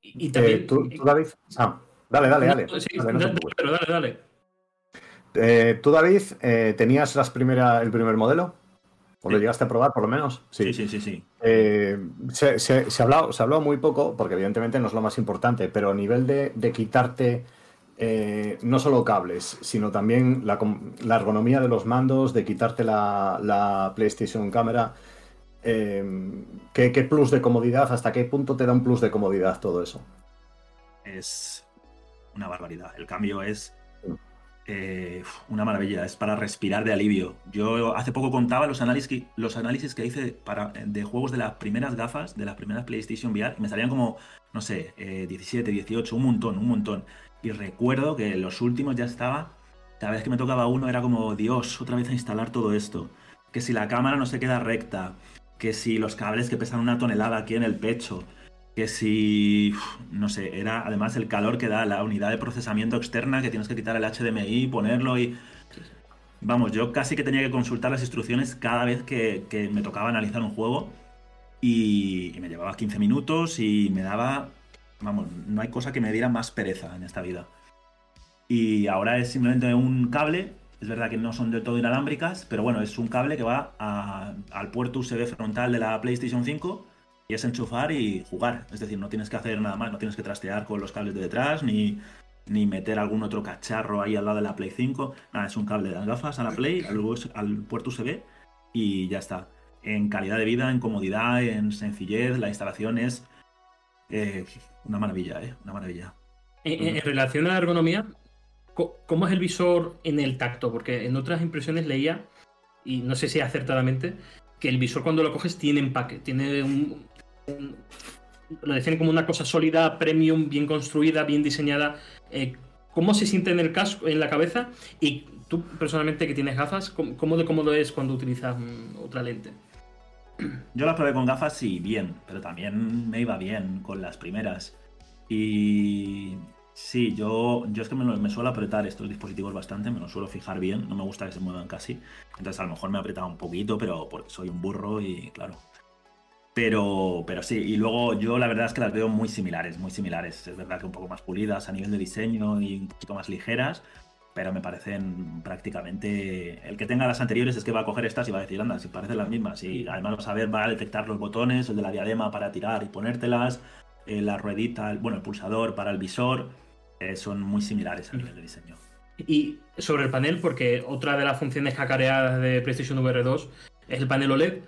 Y, y Eh, también. ¿tú, tú, David? Ah, dale, dale, dale. No, sí, Dale, no te dale, preocupes. pero dale, dale. Eh, tú, David, eh, ¿tenías las primera, el primer modelo? ¿O lo llegaste a probar por lo menos? Sí, sí, sí, sí. Eh, se, se, se, ha hablado, se ha hablado muy poco, porque evidentemente no es lo más importante, pero a nivel de, de quitarte eh, no solo cables, sino también la, la, ergonomía de los mandos, de quitarte la, la PlayStation Cámara. Eh, ¿qué, ¿Qué plus de comodidad? ¿Hasta qué punto te da un plus de comodidad todo eso? Es una barbaridad. El cambio es eh, una maravilla, es para respirar de alivio. Yo hace poco contaba los análisis que, los análisis que hice para, de juegos de las primeras gafas, de las primeras PlayStation VR, y me salían como, no sé, eh, 17, 18, un montón, un montón. Y recuerdo que los últimos ya estaba, cada vez que me tocaba uno era como, Dios, otra vez a instalar todo esto. Que si la cámara no se queda recta, que si los cables que pesan una tonelada aquí en el pecho, que si, no sé, era además el calor que da la unidad de procesamiento externa, que tienes que quitar el HDMI, ponerlo y... Vamos, yo casi que tenía que consultar las instrucciones cada vez que, me tocaba analizar un juego y, y, me llevaba 15 minutos y me daba... Vamos, no hay cosa que me diera más pereza en esta vida. Y ahora es simplemente un cable, es verdad que no son del todo inalámbricas, pero bueno, es un cable que va al puerto USB frontal de la PlayStation 5 y es enchufar y jugar. Es decir, no tienes que hacer nada más, no tienes que trastear con los cables de detrás, ni, ni meter algún otro cacharro ahí al lado de la Play 5. Nada, es un cable de las gafas a la Play, al, al puerto USB y ya está. En calidad de vida, en comodidad, en sencillez, la instalación es eh, una maravilla, ¿eh? Una maravilla. En, en, relación a la ergonomía, ¿cómo es el visor en el tacto? Porque en otras impresiones leía, y no sé si acertadamente, que el visor cuando lo coges tiene empaque, tiene un, lo definen como una cosa sólida, premium, bien construida, bien diseñada. Eh, ¿Cómo se siente en el casco, en la cabeza? Y tú, personalmente, que tienes gafas, ¿cómo de cómodo es cuando utilizas otra lente? Yo las probé con gafas, sí, bien, pero también me iba bien con las primeras. Y sí, yo, yo es que me, suelo apretar estos dispositivos bastante, me los suelo fijar bien, no me gusta que se muevan casi. Entonces a lo mejor me he apretado un poquito, pero porque soy un burro y claro, pero, pero sí, y luego yo la verdad es que las veo muy similares, muy similares. Es verdad que un poco más pulidas a nivel de diseño y un poquito más ligeras, pero me parecen prácticamente... El que tenga las anteriores es que va a coger estas y va a decir, anda, si parecen las mismas. Y además va a saber, va a detectar los botones, el de la diadema para tirar y ponértelas, eh, la ruedita, el, bueno, el pulsador para el visor, eh, son muy similares a nivel de diseño. Y sobre el panel, porque otra de las funciones cacareadas de PlayStation VR 2 es el panel OLED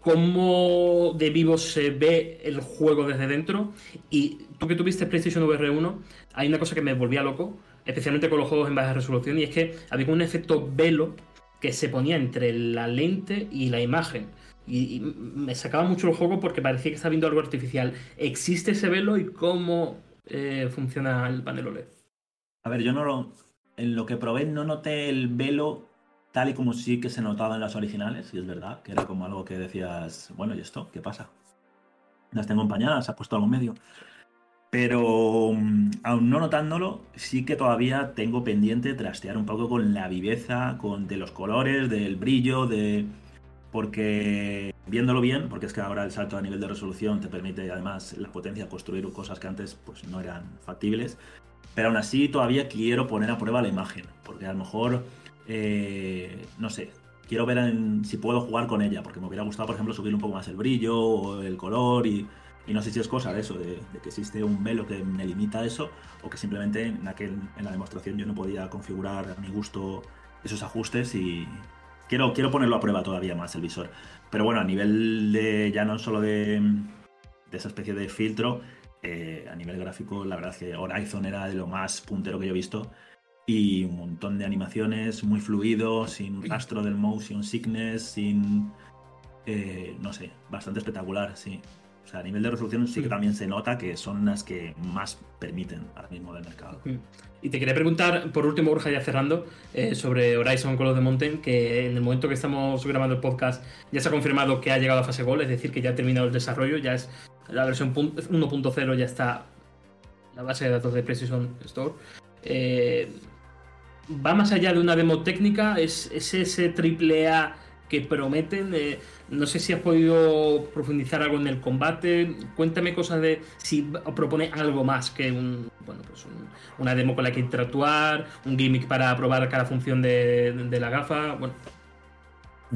cómo de vivo se ve el juego desde dentro. Y tú que tuviste PlayStation VR 1, hay una cosa que me volvía loco, especialmente con los juegos en baja resolución, y es que había un efecto velo que se ponía entre la lente y la imagen. Y, me sacaba mucho el juego porque parecía que estaba viendo algo artificial. ¿Existe ese velo y cómo eh, funciona el panel OLED? A ver, yo no lo. En lo que probé no noté el velo tal y como sí que se notaba en las originales, y es verdad, que era como algo que decías, bueno, ¿y esto? ¿Qué pasa? Las tengo empañadas, ha puesto algo en medio. Pero aún no notándolo, sí que todavía tengo pendiente trastear un poco con la viveza, con de los colores, del brillo, de. Porque viéndolo bien, porque es que ahora el salto a nivel de resolución te permite además la potencia construir cosas que antes pues no eran factibles. Pero aún así todavía quiero poner a prueba la imagen, porque a lo mejor eh, no sé, quiero ver en, si puedo jugar con ella, porque me hubiera gustado, por ejemplo, subir un poco más el brillo o el color y, y no sé si es cosa de eso, de, de, que existe un velo que me limita eso o que simplemente en, aquel, en la demostración yo no podía configurar a mi gusto esos ajustes y quiero, quiero ponerlo a prueba todavía más el visor. Pero bueno, a nivel de ya no solo de, de esa especie de filtro, eh, a nivel gráfico, la verdad es que Horizon era de lo más puntero que yo he visto y un montón de animaciones muy fluido, sin rastro del motion sickness, sin... Eh, no sé, bastante espectacular, sí. O sea, a nivel de resolución sí que también se nota que son las que más permiten ahora mismo del mercado. Y te quería preguntar, por último, Borja, ya cerrando, eh, sobre Horizon Call of the Mountain, que en el momento que estamos grabando el podcast ya se ha confirmado que ha llegado a fase gol, es decir, que ya ha terminado el desarrollo, ya es la versión 1.0, ya está la base de datos de PlayStation Store. Eh, va más allá de una demo técnica, es, es ese triple A que prometen. Eh, no sé si has podido profundizar algo en el combate. Cuéntame cosas de si propone algo más que un, bueno, pues un, una demo con la que interactuar, un gimmick para probar cada función de, de la gafa. Bueno.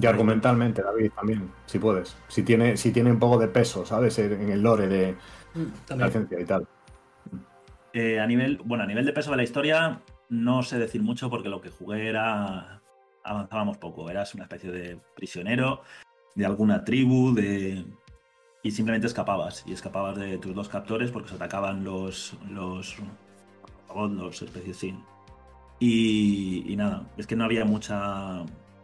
Y argumentalmente, David, también, si puedes. Si tiene, si tiene un poco de peso, ¿sabes? En el lore de la También. licencia y tal. Eh, a nivel, bueno, a nivel de peso de la historia, no sé decir mucho porque lo que jugué era. Avanzábamos poco. Eras una especie de prisionero de alguna tribu, de. Y simplemente escapabas. Y escapabas de tus dos captores porque se atacaban los. los. los especies sin. Y, y nada, es que no había mucha.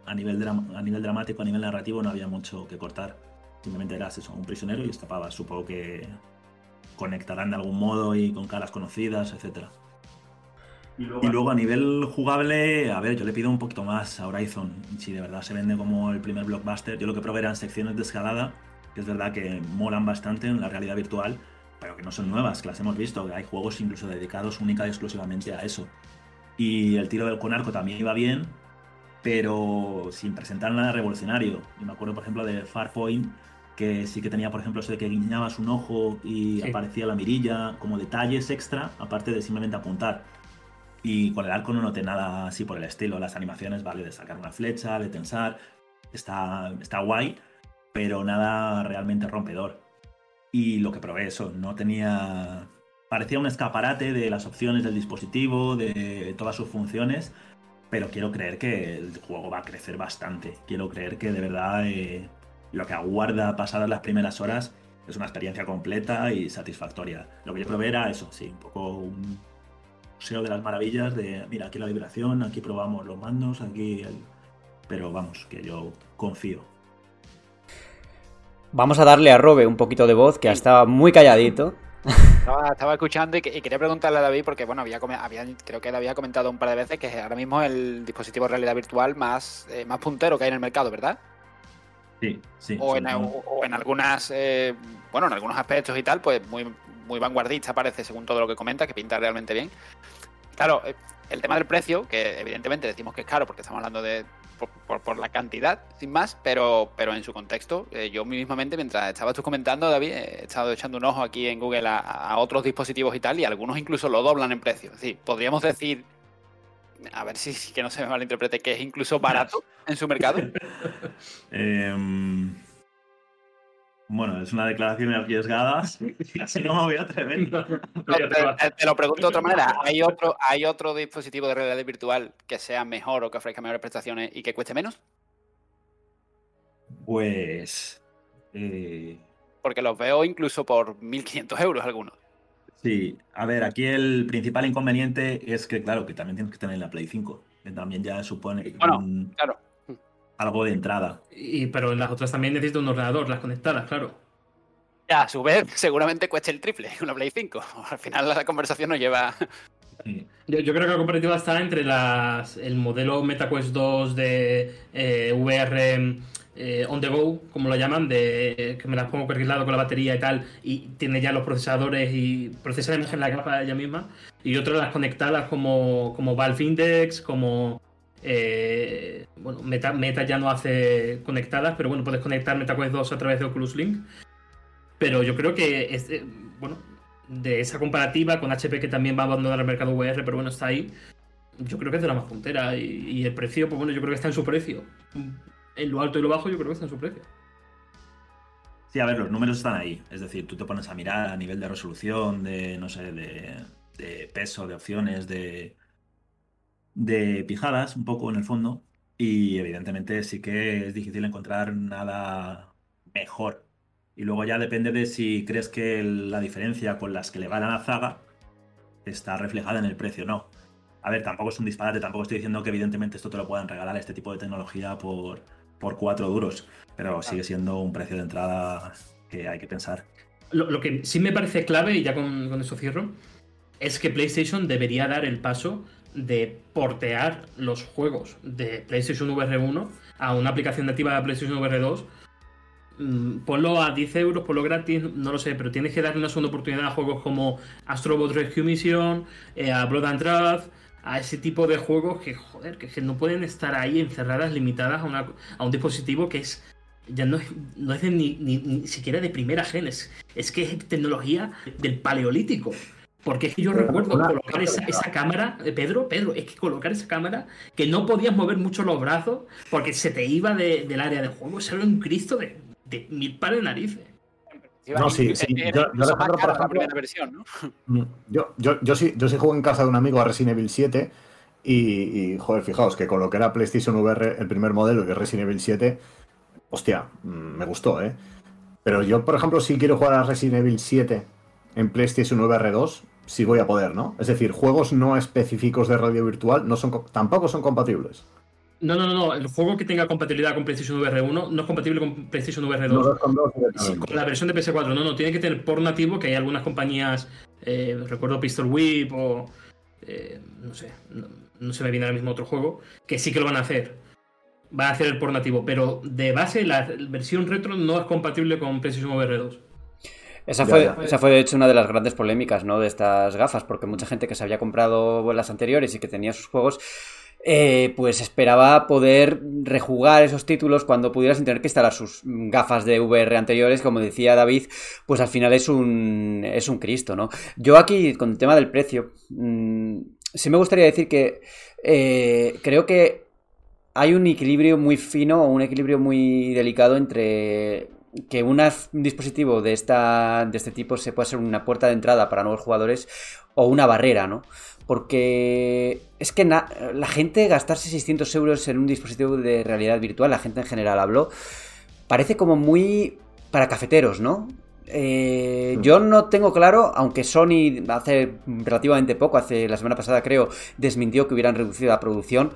A nivel, a nivel dramático, a nivel narrativo, no había mucho que cortar. Simplemente eras eso, un prisionero y escapabas. Supongo que conectarán de algún modo y con caras conocidas, etcétera. Y luego a nivel jugable, a ver, yo le pido un poquito más a Horizon. Si de verdad se vende como el primer blockbuster, yo lo que probé eran secciones de escalada, que es verdad que molan bastante en la realidad virtual, pero que no son nuevas, que las hemos visto, que hay juegos incluso dedicados única y exclusivamente a eso. Y el tiro del con arco también iba bien, pero sin presentar nada revolucionario. Yo me acuerdo, por ejemplo, de Farpoint, que sí que tenía, por ejemplo, eso de que guiñabas un ojo y Sí. aparecía la mirilla, como detalles extra, aparte de simplemente apuntar. Y con el arco no noté nada así por el estilo. Las animaciones, vale, de sacar una flecha, de tensar, está, está guay, pero nada realmente rompedor. Y lo que probé, eso, no tenía. Parecía un escaparate de las opciones del dispositivo, de todas sus funciones, pero quiero creer que el juego va a crecer bastante. Quiero creer que de verdad eh, lo que aguarda pasadas las primeras horas es una experiencia completa y satisfactoria. Lo que yo probé era eso, sí, un poco museo de las maravillas de, mira, aquí la vibración, aquí probamos los mandos, aquí el... Pero vamos, que yo confío. Vamos a darle a Robe un poquito de voz, que estaba muy calladito. Estaba, estaba escuchando y, que- y quería preguntarle a David, porque bueno, había, había- creo que él había comentado un par de veces que ahora mismo es el dispositivo de realidad virtual más, eh, más puntero que hay en el mercado, ¿verdad? Sí, sí. O en, o- o en algunas, eh, bueno, en algunos aspectos y tal, pues muy, muy vanguardista parece, según todo lo que comenta, que pinta realmente bien. Claro, eh, el tema del precio, que evidentemente decimos que es caro porque estamos hablando de por, la cantidad, sin más, pero, pero en su contexto, eh, yo mismamente, mientras estabas tú comentando, David, he estado echando un ojo aquí en Google a, otros dispositivos y tal, y algunos incluso lo doblan en precio. Es podríamos decir, a ver si, si que no se me malinterprete, que es incluso barato en su mercado. Em, bueno, es una declaración arriesgada, así no me voy a atrever. No, te, te- te lo pregunto de otra manera. ¿Hay otro, ¿Hay otro dispositivo de realidad virtual que sea mejor o que ofrezca mejores prestaciones y que cueste menos? Pues... eh, Porque los veo incluso por 1.500 euros algunos. Sí, a ver, aquí el principal inconveniente es que, claro, que también tienes que tener la Play 5, que también ya supone Bueno, un- claro. Algo de entrada. Y, pero en las otras también necesito un ordenador, las conectadas, claro. Ya, a su vez, seguramente cueste el triple, una Play 5. Al final la conversación nos lleva... Sí. Yo, yo creo que la comparativa está entre las, el modelo MetaQuest 2 de eh, VR eh, on the go, como lo llaman, de que me las pongo lado con la batería y tal, y tiene ya los procesadores y procesa la imagen en la gafa ella misma, y otras las conectadas como, como Valve Index, como eh, bueno, Meta, ya no hace conectadas, pero bueno, puedes conectar MetaQuest 2 a través de Oculus Link. Pero yo creo que es, eh, bueno, de esa comparativa con HP que también va a abandonar el mercado VR, pero bueno, está ahí. Yo creo que es de la más puntera. Y, y el precio, pues bueno, yo creo que está en su precio. En lo alto y lo bajo, yo creo que está en su precio. Sí, a ver, los números están ahí. Es decir, tú te pones a mirar a nivel de resolución, de, no sé, de, de peso, de opciones, de, de pijadas, un poco en el fondo. Y evidentemente sí que es difícil encontrar nada mejor. Y luego ya depende de si crees que la diferencia con las que le van a la zaga está reflejada en el precio o no. A ver, tampoco es un disparate, tampoco estoy diciendo que evidentemente esto te lo puedan regalar, este tipo de tecnología, por, por cuatro duros. Pero sigue siendo un precio de entrada que hay que pensar. Lo, lo que sí me parece clave, y ya con, con eso cierro, es que PlayStation debería dar el paso de portear los juegos de PlayStation VR 1 a una aplicación nativa de PlayStation VR 2. Mm, Ponlo a 10 euros, ponlo gratis, no lo sé, pero tienes que darle una segunda oportunidad a juegos como Astrobot Rescue Mission, eh, a Blood and Wrath, a ese tipo de juegos que, joder, que, que no pueden estar ahí encerradas, limitadas a, una- a un dispositivo que es ya no es, no es de ni, ni- ni siquiera de primera gen, es, es que es tecnología del paleolítico. Porque es que yo recuerdo una- colocar una esa, esa cámara, eh, Pedro, Pedro, es que colocar esa cámara que no podías mover mucho los brazos porque se te iba de- del área de juego. Eso era un Cristo de, de mil pares de narices. No, sí, sí, Era yo- yo, por ejemplo- primera versión, ¿no? Mm, Yo, yo, yo, sí, yo sí juego en casa de un amigo a Resident Evil 7 y, y, joder, fijaos que con lo que era PlayStation VR el primer modelo y Resident Evil 7, hostia, mm, me gustó, ¿eh? Pero yo, por ejemplo, si quiero jugar a Resident Evil 7 en PlayStation VR 2, sí voy a poder, ¿no? Es decir, juegos no específicos de radio virtual no son, co- tampoco son compatibles. No, no, no, no. El juego que tenga compatibilidad con PlayStation VR 1 no es compatible con PlayStation VR 2. No dos con la versión de PS4, no, no, tiene que tener por nativo, que hay algunas compañías, eh, recuerdo Pistol Whip o eh, no sé, no, no se me viene ahora mismo otro juego, que sí que lo van a hacer. Van a hacer el por nativo, pero de base la versión retro no es compatible con PlayStation VR 2. Esa Ya, fue, ya. esa fue de hecho una de las grandes polémicas, ¿no? De estas gafas, porque mucha gente que se había comprado las anteriores y que tenía sus juegos, eh, pues esperaba poder rejugar esos títulos cuando pudiera sin tener que instalar sus gafas de VR anteriores, como decía David, pues al final es un, es un Cristo, ¿no? Yo aquí, con el tema del precio, mm, sí me gustaría decir que eh, creo que hay un equilibrio muy fino o un equilibrio muy delicado entre que un dispositivo de, esta, de este tipo se pueda ser una puerta de entrada para nuevos jugadores o una barrera, ¿no? Porque es que na- la gente gastarse 600 euros en un dispositivo de realidad virtual, la gente en general habló, parece como muy para cafeteros, ¿no? Eh, yo no tengo claro, aunque Sony hace relativamente poco, hace la semana pasada creo, desmintió que hubieran reducido la producción.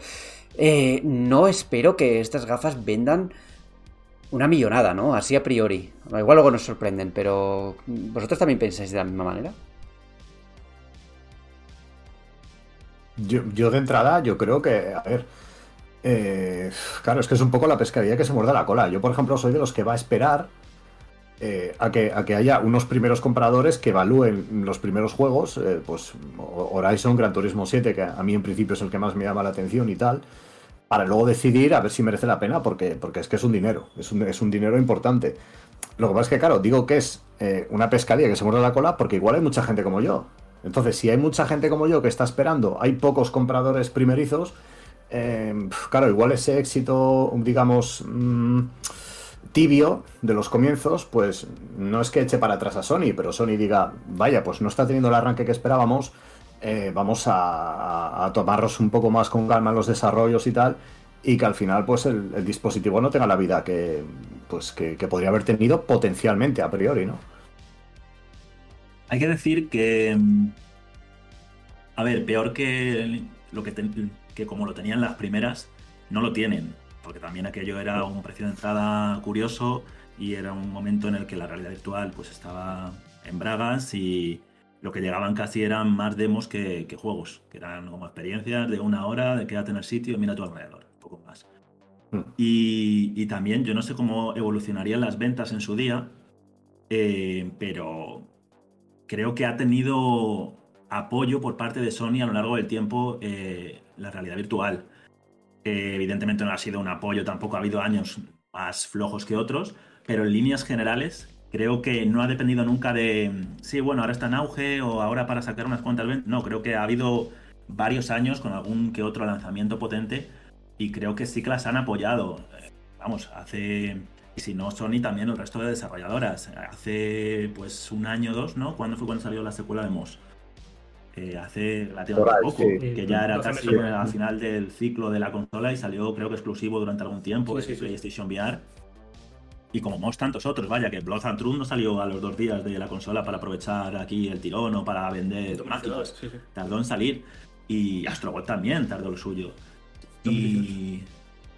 eh, no espero que estas gafas vendan una millonada, ¿no? Así a priori. Igual luego nos sorprenden, pero ¿vosotros también pensáis de la misma manera? Yo, yo de entrada, yo creo que, a ver, eh, claro, es que es un poco la pescadilla que se muerde la cola. Yo, por ejemplo, soy de los que va a esperar eh, a, que, a que haya unos primeros compradores que evalúen los primeros juegos, eh, pues Horizon, Gran Turismo 7, que a mí en principio es el que más me llama la atención y tal, para luego decidir a ver si merece la pena, porque, porque es que es un dinero, es un, es un dinero importante. Lo que pasa es que, claro, digo que es eh, una pescadilla que se muerde la cola porque igual hay mucha gente como yo. Entonces, si hay mucha gente como yo que está esperando, hay pocos compradores primerizos, eh, claro, igual ese éxito, digamos, mm, tibio de los comienzos, pues no es que eche para atrás a Sony, pero Sony diga, vaya, pues no está teniendo el arranque que esperábamos, eh, vamos a, a- tomarnos un poco más con calma en los desarrollos y tal, y que al final pues el, dispositivo no tenga la vida que, pues, que, podría haber tenido potencialmente a priori, ¿no? Hay que decir que. mm, A ver, peor que lo que, que como lo tenían las primeras, no lo tienen. Porque también aquello era un precio de entrada curioso y era un momento en el que la realidad virtual pues estaba en bragas y lo que llegaban casi eran más demos que, que juegos, que eran como experiencias de una hora, de quédate en el sitio mira a tu alrededor, un poco más. Mm. Y, y también yo no sé cómo evolucionarían las ventas en su día, eh, pero creo que ha tenido apoyo por parte de Sony a lo largo del tiempo eh, la realidad virtual. Eh, evidentemente no ha sido un apoyo, tampoco ha habido años más flojos que otros, pero en líneas generales creo que no ha dependido nunca de, sí, bueno, ahora está en auge o ahora para sacar unas cuantas ventas. No, creo que ha habido varios años con algún que otro lanzamiento potente y creo que sí que las han apoyado. Eh, Vamos, hace, y si no Sony, también el resto de desarrolladoras. Hace pues un año o dos, ¿no? ¿Cuándo fue cuando salió la secuela de Moss? Eh, hace relativamente ahí, poco, sí. que ya era 12 casi al final del ciclo de la consola y salió creo que exclusivo durante algún tiempo sí. PlayStation VR. Y como Moss tantos otros, vaya, que Blood and Truth no salió a los dos días de la consola para aprovechar aquí el tirón o para vender mágicos Sí, sí. tardó en salir. Y Astrobot también tardó lo suyo. Y,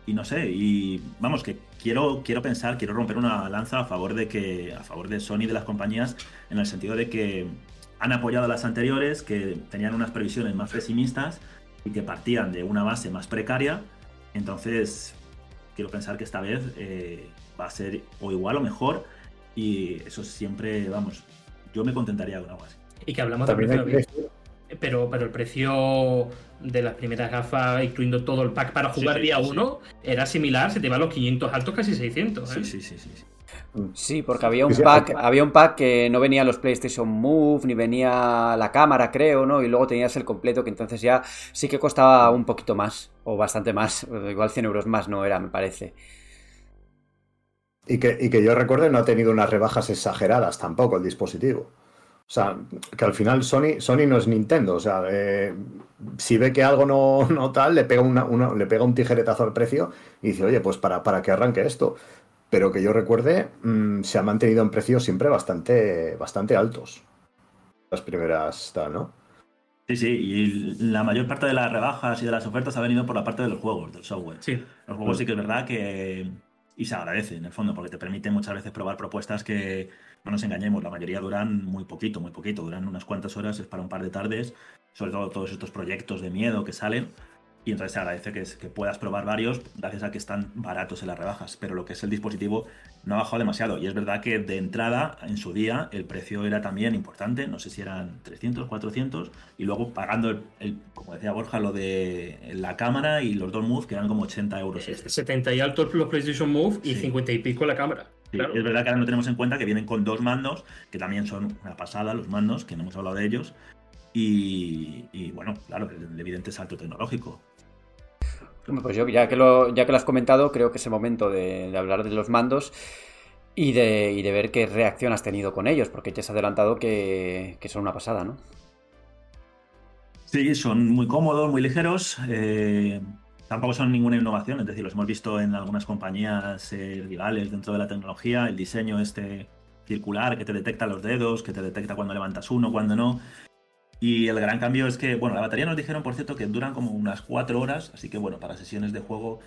y no sé, y vamos, que quiero, quiero pensar, quiero romper una lanza a favor de que, a favor de Sony y de las compañías, en el sentido de que han apoyado a las anteriores, que tenían unas previsiones más pesimistas y que partían de una base más precaria. Entonces, quiero pensar que esta vez eh, va a ser o igual o mejor. Y eso siempre, vamos, yo me contentaría con algo así. Y que hablamos de También precio de que decir- pero, pero el precio de las primeras gafas, incluyendo todo el pack para jugar sí, día sí, sí. 1, era similar, se te va a los 500 altos, casi 600. ¿eh? Sí, sí, sí, sí. sí. Sí, porque había un pack, había un pack que no venía los PlayStation Move, ni venía la cámara, creo, ¿no? Y luego tenías el completo, que entonces ya sí que costaba un poquito más, o bastante más, igual 100 euros más no era, me parece. Y que, y que yo recuerde no ha tenido unas rebajas exageradas tampoco el dispositivo. O sea, que al final Sony, Sony no es Nintendo. O sea, eh, si ve que algo no, no tal, le pega, una, una- le pega un tijeretazo al precio y dice, oye, pues para, para que arranque esto. Pero que yo recuerde, mm, se ha mantenido en precios siempre bastante, bastante altos. Las primeras, tal, ¿no? Sí, sí, y la mayor parte de las rebajas y de las ofertas ha venido por la parte de los juegos, del software. Sí. Los juegos sí que es verdad que. Y se agradece, en el fondo, porque te permite muchas veces probar propuestas que, no nos engañemos, la mayoría duran muy poquito, muy poquito, duran unas cuantas horas, es para un par de tardes, sobre todo todos estos proyectos de miedo que salen. Y entonces se agradece que, es- que puedas probar varios gracias a que están baratos en las rebajas. Pero lo que es el dispositivo no ha bajado demasiado. Y es verdad que de entrada, en su día, el precio era también importante. No sé si eran 300, 400. Y luego pagando, el, el- como decía Borja, lo de la cámara y los dos moves, que eran como 80 euros. extra. 70 y alto los PlayStation Move y Sí. 50 y pico la cámara. Sí, Claro. Es verdad que ahora no tenemos en cuenta que vienen con dos mandos, que también son una pasada los mandos, que no hemos hablado de ellos. Y, y, bueno, claro, el evidente salto tecnológico. Pues yo, ya que lo, ya que lo has comentado, creo que es el momento de, hablar de los mandos y de, y de ver qué reacción has tenido con ellos, porque ya has adelantado que, que son una pasada, ¿no? Sí, son muy cómodos, muy ligeros. eh, tampoco son ninguna innovación, es decir, los hemos visto en algunas compañías eh, rivales dentro de la tecnología. El diseño este circular que te detecta los dedos, que te detecta cuando levantas uno, cuando no. Y el gran cambio es que, bueno, la batería nos dijeron, por cierto, que duran como unas cuatro horas, así que bueno, para sesiones de juego,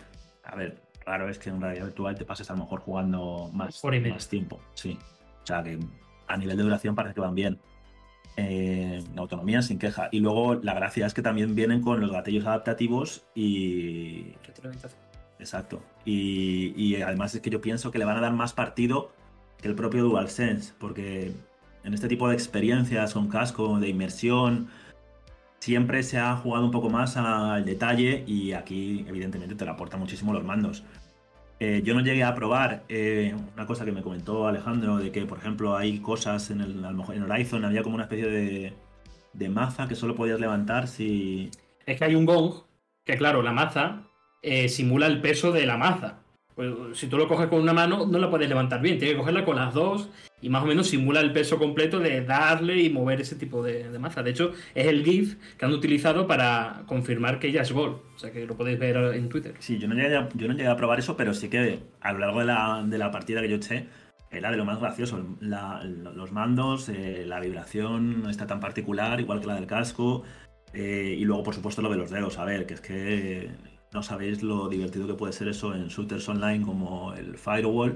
a ver, raro es que en realidad virtual te pases a lo mejor jugando más, más tiempo, sí. O sea que a nivel de duración parece que van bien. Eh, autonomía sin queja. Y luego la gracia es que también vienen con los gatillos adaptativos y. Exacto. Y, y además es que yo pienso que le van a dar más partido que el propio DualSense, porque en este tipo de experiencias con casco, de inmersión, siempre se ha jugado un poco más al detalle y aquí evidentemente te lo aportan muchísimo los mandos. Eh, yo no llegué a probar eh, una cosa que me comentó Alejandro, de que por ejemplo hay cosas en el, en Horizon, había como una especie de, de maza que solo podías levantar si... Es que hay un gong que, claro, la maza eh, simula el peso de la maza. Pues, si tú lo coges con una mano, no la puedes levantar bien. Tienes que cogerla con las dos y más o menos simula el peso completo de darle y mover ese tipo de, de maza. De hecho, es el GIF que han utilizado para confirmar que ya es gol. O sea que lo podéis ver en Twitter. Sí, yo no llegué a, yo no llegué a probar eso, pero sí que a lo largo de la, de la partida que yo eché, era de lo más gracioso. La- los mandos, eh, la vibración no está tan particular, igual que la del casco. eh, y luego, por supuesto, lo de los dedos. A ver, que es que no sabéis lo divertido que puede ser eso en shooters online como el Firewall,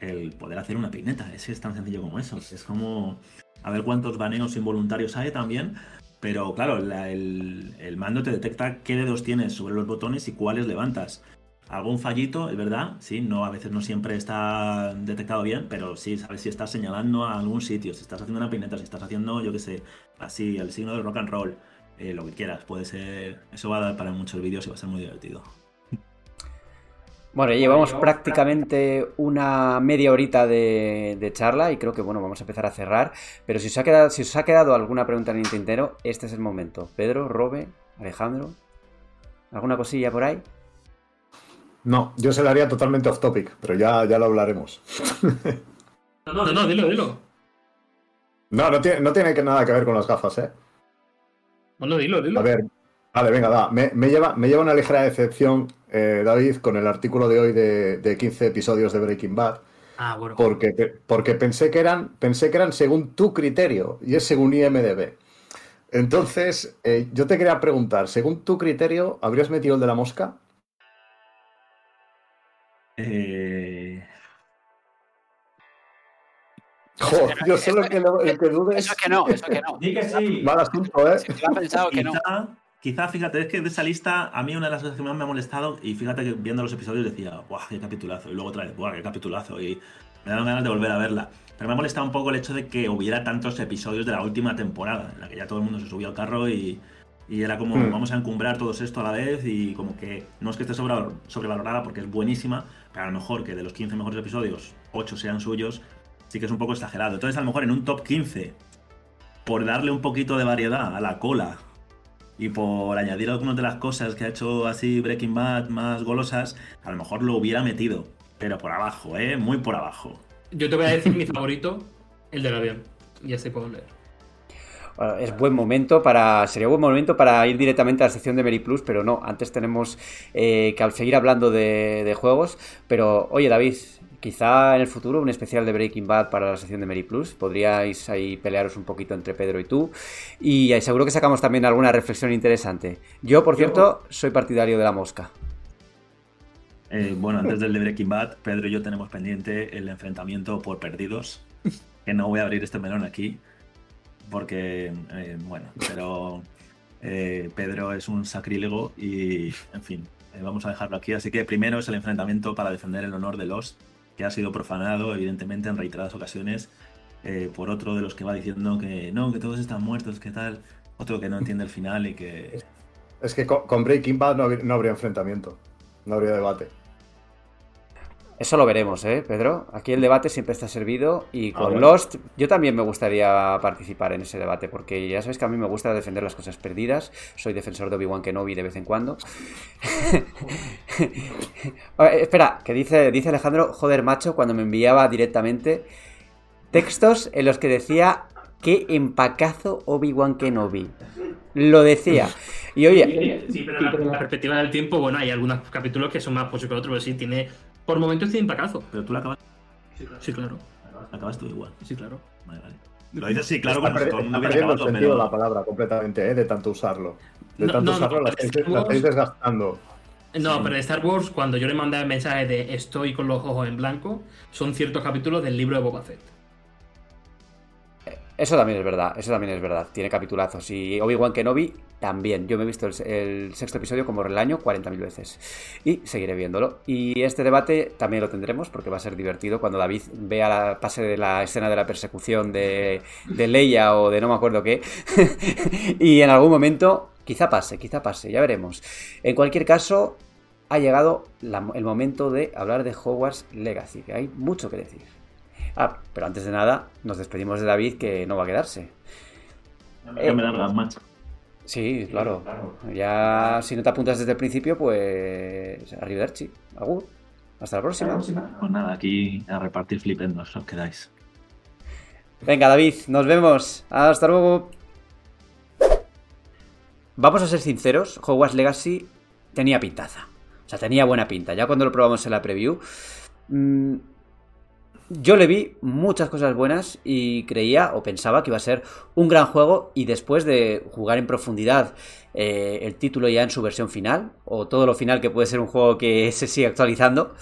el poder hacer una peineta. Es es tan sencillo como eso. Es como a ver cuántos baneos involuntarios hay también. Pero claro, la- el, mando te detecta qué dedos tienes sobre los botones y cuáles levantas. Algún fallito, es verdad, sí, no, a veces no siempre está detectado bien, pero sí, sabes si estás señalando a algún sitio, si estás haciendo una peineta, si estás haciendo, yo qué sé, así, el signo del rock and roll, eh, lo que quieras, puede ser, eso va a dar para muchos vídeos y va a ser muy divertido. Bueno, llevamos prácticamente una media horita de, de charla y creo que bueno, vamos a empezar a cerrar. Pero si os ha quedado, si os ha quedado alguna pregunta en el tintero, este es el momento. Pedro, Robe, Alejandro, ¿alguna cosilla por ahí? No, yo se la haría totalmente off topic, pero ya, ya lo hablaremos. No, no, no, dilo, dilo. No, no tiene, no tiene que nada que ver con las gafas, ¿eh? Bueno, dilo, dilo. A ver, vale, venga, va. Me, me lleva, me lleva una ligera decepción, eh, David, con el artículo de hoy de, de 15 episodios de Breaking Bad, Ah, bueno. porque, porque pensé, que eran, pensé que eran según tu criterio y es según IMDB. Entonces, eh, yo te quería preguntar, según tu criterio, ¿habrías metido el de la mosca? Eh, Joder, yo solo que, lo- el que dude Eso es que no, eso es que no. Di que sí. Mal asunto, ¿eh? Si tú has pensado que no. Quizá, fíjate, es que de esa lista, a mí una de las cosas que más me ha molestado, y fíjate que viendo los episodios decía, ¡buah, qué capitulazo! Y luego otra vez, ¡buah, qué capitulazo! Y me dan ganas de volver a verla. Pero me ha molestado un poco el hecho de que hubiera tantos episodios de la última temporada, en la que ya todo el mundo se subió al carro y, y era como, Hmm. vamos a encumbrar todo esto a la vez, y como que no es que esté sobrevalorada porque es buenísima, pero a lo mejor que de los 15 mejores episodios, 8 sean suyos, sí que es un poco exagerado. Entonces, a lo mejor en un top 15, por darle un poquito de variedad a la cola y por añadir algunas de las cosas que ha hecho así Breaking Bad más golosas, a lo mejor lo hubiera metido. Pero por abajo, ¿eh? Muy por abajo. Yo te voy a decir mi favorito, el del avión. Ya se puedo leer. Bueno, es buen momento para. Sería buen momento para ir directamente a la sección de Mary Plus, pero no, antes tenemos eh, que seguir hablando de, de juegos. Pero, oye, David, quizá en el futuro un especial de Breaking Bad para la sección de Mary Plus. Podríais ahí pelearos un poquito entre Pedro y tú. Y seguro que sacamos también alguna reflexión interesante. Yo, por cierto, soy partidario de la mosca. Eh, bueno, antes del de Breaking Bad, Pedro y yo tenemos pendiente el enfrentamiento por perdidos. Que no voy a abrir este melón aquí. Porque, eh, bueno, pero eh, Pedro es un sacrílego y, en fin, vamos a dejarlo aquí. Así que primero es el enfrentamiento para defender el honor de Lost, que ha sido profanado, evidentemente, en reiteradas ocasiones, eh, por otro de los que va diciendo que no, que todos están muertos, que tal. Otro que no entiende el final y que. Es que con, Breaking Bad no, no habría enfrentamiento, no habría debate. Eso lo veremos, ¿eh, Pedro? Aquí el debate siempre está servido y Ah, con bueno. Lost yo también me gustaría participar en ese debate porque ya sabéis que a mí me gusta defender las cosas perdidas. Soy defensor de Obi-Wan Kenobi de vez en cuando. A ver, espera, que dice, dice Alejandro, joder, macho, cuando me enviaba directamente textos en los que decía qué empacazo Obi-Wan Kenobi. Lo decía. Y oye, Sí, pero en la perspectiva del tiempo, bueno, hay algunos capítulos que son más posibles que otros, pero sí, tiene. Por momentos tiene empacazo. Pero tú la acabas, Sí, claro. la acabas tú igual. Sí, claro. Vale, vale. Lo dices sí, claro, está todo el mundo el sentido de la palabra completamente, ¿eh? de tanto usarlo. De No, tanto no, no, usarlo, la estáis desgastando. No, pero de Star Wars, cuando yo le mandaba el mensaje de estoy con los ojos en blanco, son ciertos capítulos del libro de Boba Fett. Eso también es verdad, eso también es verdad. Tiene capitulazos. Y Obi-Wan Kenobi también. Yo me he visto el, sexto episodio como el año 40.000 veces. Y seguiré viéndolo. Y este debate también lo tendremos porque va a ser divertido cuando David vea la pase de la escena de la persecución de, de Leia o de no me acuerdo qué. y en algún momento, quizá pase, quizá pase, ya veremos. En cualquier caso, ha llegado el momento de hablar de Hogwarts Legacy, que hay mucho que decir. Ah, pero antes de nada, nos despedimos de David, que no va a quedarse. Ya me largas, macho. Sí, claro. Ya, si no te apuntas desde el principio, pues. Arrivederci. Agur. Hasta la próxima. Pues nada, aquí a repartir flipendos, os quedáis. Venga, David, nos vemos. Hasta luego. Vamos a ser sinceros, Hogwarts Legacy tenía pintaza. O sea, tenía buena pinta. Ya cuando lo probamos en la preview, mm, yo le vi muchas cosas buenas y creía o pensaba que iba a ser un gran juego y después de jugar en profundidad eh, el título ya en su versión final, o todo lo final que puede ser un juego que se sigue actualizando,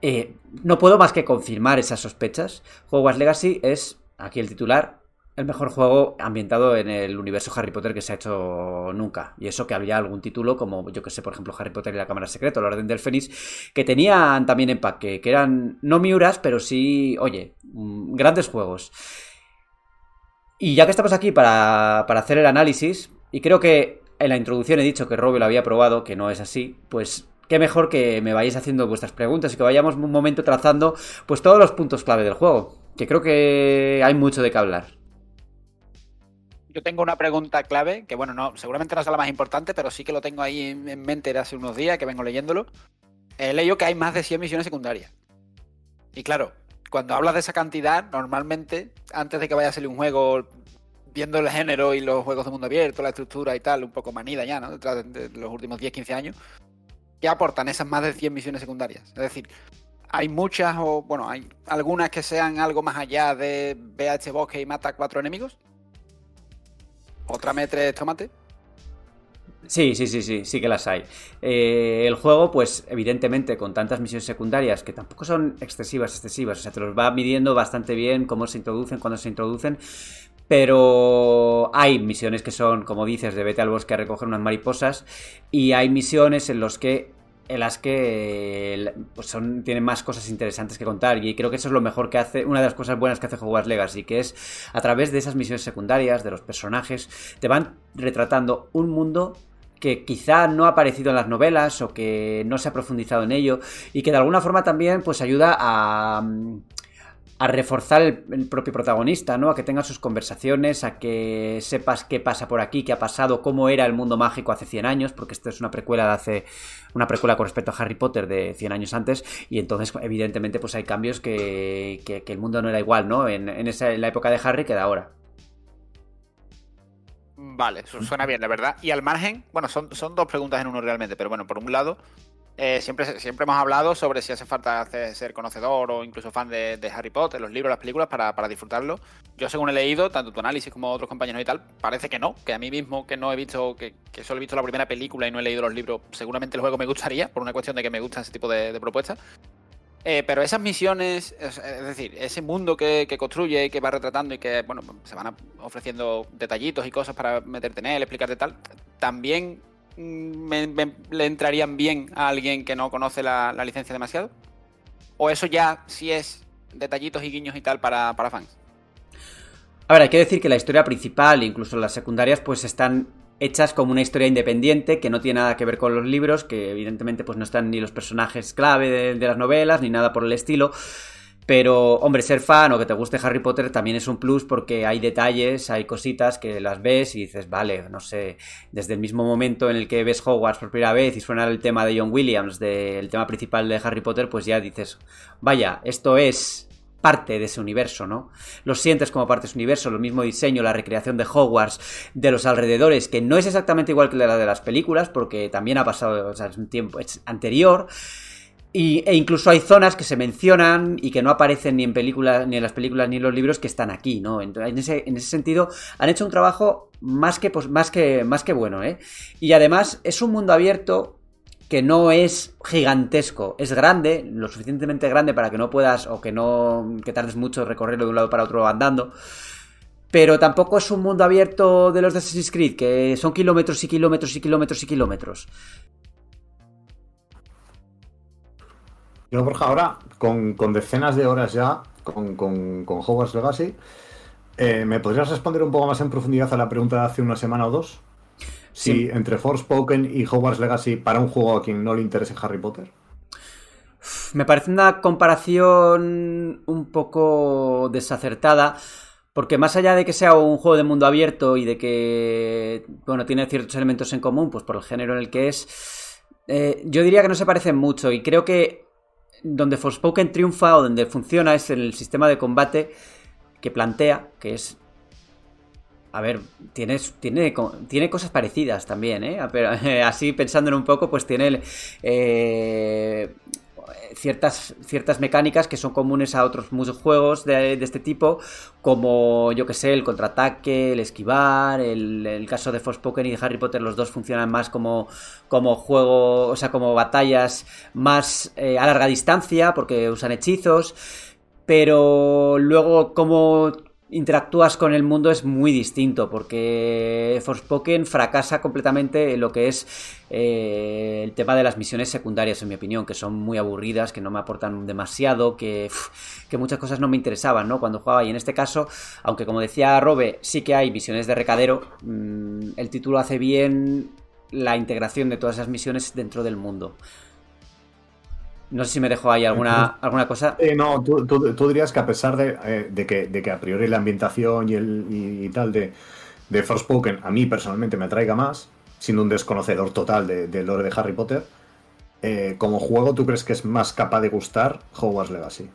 eh, no puedo más que confirmar esas sospechas. Hogwarts Legacy es, aquí el titular, el mejor juego ambientado en el universo Harry Potter que se ha hecho nunca. Y eso que había algún título, como yo que sé, por ejemplo, Harry Potter y la Cámara Secreta, la Orden del Fénix, que tenían también empaque, que eran no miuras, pero sí, oye, mm, grandes juegos. Y ya que estamos aquí para, para hacer el análisis, y creo que en la introducción he dicho que Robbie lo había probado, que no es así, pues qué mejor que me vayáis haciendo vuestras preguntas y que vayamos un momento trazando pues todos los puntos clave del juego, que creo que hay mucho de qué hablar. Yo tengo una pregunta clave, que bueno, no, seguramente no es la más importante, pero sí que lo tengo ahí en, en mente de hace unos días que vengo leyéndolo. He leído que hay más de 100 misiones secundarias. Y claro, cuando hablas de esa cantidad, normalmente, antes de que vaya a salir un juego, viendo el género y los juegos de mundo abierto, la estructura y tal, un poco manida ya, ¿no? Detrás de los últimos 10-15 años, ¿qué aportan esas más de 100 misiones secundarias? Es decir, hay muchas o, bueno, hay algunas que sean algo más allá de ve a este bosque y mata a cuatro enemigos. Otra metre tomate. Sí, sí, sí, sí, sí que las hay. Eh, el juego, pues evidentemente con tantas misiones secundarias que tampoco son excesivas, excesivas, o sea, te los va midiendo bastante bien cómo se introducen, cuándo se introducen, pero hay misiones que son, como dices, de vete al bosque a recoger unas mariposas y hay misiones en los que en las que pues son, tienen más cosas interesantes que contar y creo que eso es lo mejor que hace, una de las cosas buenas que hace Hogwarts Legacy, que es a través de esas misiones secundarias, de los personajes, te van retratando un mundo que quizá no ha aparecido en las novelas o que no se ha profundizado en ello y que de alguna forma también pues ayuda a a reforzar el, propio protagonista, ¿no? A que tenga sus conversaciones, a que sepas qué pasa por aquí, qué ha pasado, cómo era el mundo mágico hace 100 años, porque esto es una precuela de hace una precuela con respecto a Harry Potter de 100 años antes y entonces evidentemente pues hay cambios que, que, el mundo no era igual, ¿no? En, esa, en la época de Harry que de ahora. Vale, suena bien, la verdad. Y al margen, bueno, son, son dos preguntas en uno realmente, pero bueno, por un lado, eh, siempre, siempre hemos hablado sobre si hace falta ser conocedor o incluso fan de, Harry Potter, los libros, las películas, para, disfrutarlo. Yo, según he leído, tanto tu análisis como otros compañeros y tal, parece que no, que a mí mismo, que no he visto, que, solo he visto la primera película y no he leído los libros, seguramente el juego me gustaría, por una cuestión de que me gusta ese tipo de, propuestas. Eh, pero esas misiones, es, decir, ese mundo que, que, construye, que va retratando y que, bueno, se van ofreciendo detallitos y cosas para meterte en él, explicarte tal, también me, le entrarían bien a alguien que no conoce la, licencia demasiado? ¿O eso ya sí es detallitos y guiños y tal para, fans? A ver, hay que decir que la historia principal, incluso las secundarias, pues están hechas como una historia independiente que no tiene nada que ver con los libros, que evidentemente pues no están ni los personajes clave de las novelas ni nada por el estilo. Pero, hombre, ser fan o que te guste Harry Potter también es un plus porque hay detalles, hay cositas que las ves y dices, vale, no sé, desde el mismo momento en el que ves Hogwarts por primera vez y suena el tema de John Williams, del tema principal de Harry Potter, pues ya dices, vaya, esto es parte de ese universo, ¿no? Lo sientes como parte de ese universo, lo mismo diseño, la recreación de Hogwarts, de los alrededores, que no es exactamente igual que la de las películas, porque también ha pasado, o sea, es un tiempo anterior. Y, e incluso hay zonas que se mencionan y que no aparecen ni en películas, ni en las películas, ni en los libros que están aquí, ¿no? en, ese, en ese sentido, han hecho un trabajo más que, pues, más que, más que bueno, ¿eh? Y además es un mundo abierto que no es gigantesco, es grande, lo suficientemente grande para que no puedas o que no que tardes mucho recorrerlo de un lado para otro andando. Pero tampoco es un mundo abierto de los de Assassin's Creed, que son kilómetros y kilómetros y kilómetros y kilómetros. Yo, Borja, ahora, con, decenas de horas ya con, con, Hogwarts Legacy, eh, ¿me podrías responder un poco más en profundidad a la pregunta de hace una semana o dos? Si entre Forspoken y Hogwarts Legacy, para un juego a quien no le interese Harry Potter. Me parece una comparación un poco desacertada. Porque más allá de que sea un juego de mundo abierto y de que, bueno, tiene ciertos elementos en común, pues por el género en el que es, eh, yo diría que no se parecen mucho y creo que donde Forspoken triunfa o donde funciona es el sistema de combate que plantea, que es... A ver, tiene, tiene, tiene cosas parecidas también, ¿eh? Pero, así pensándolo un poco, pues tiene eh, ciertas, ciertas mecánicas que son comunes a otros muchos juegos de, este tipo, como yo que sé, el contraataque, el esquivar, el, caso de Forspoken y de Harry Potter, los dos funcionan más como, como juego, o sea, como batallas más eh, a larga distancia, porque usan hechizos, pero luego como interactúas con el mundo es muy distinto porque Forspoken fracasa completamente en lo que es eh, el tema de las misiones secundarias en mi opinión que son muy aburridas que no me aportan demasiado que, que muchas cosas no me interesaban ¿no? cuando jugaba y en este caso aunque como decía Robe sí que hay misiones de recadero mm, el título hace bien la integración de todas esas misiones dentro del mundo no sé si me dejo ahí alguna, alguna cosa. Eh, no, tú, dirías que a pesar eh, de, que, de, que, a priori la ambientación y, el, y, tal de, de Forspoken a mí personalmente me atraiga más, siendo un desconocedor total del de lore de Harry Potter, eh, como juego, ¿tú crees que es más capaz de gustar Hogwarts Legacy?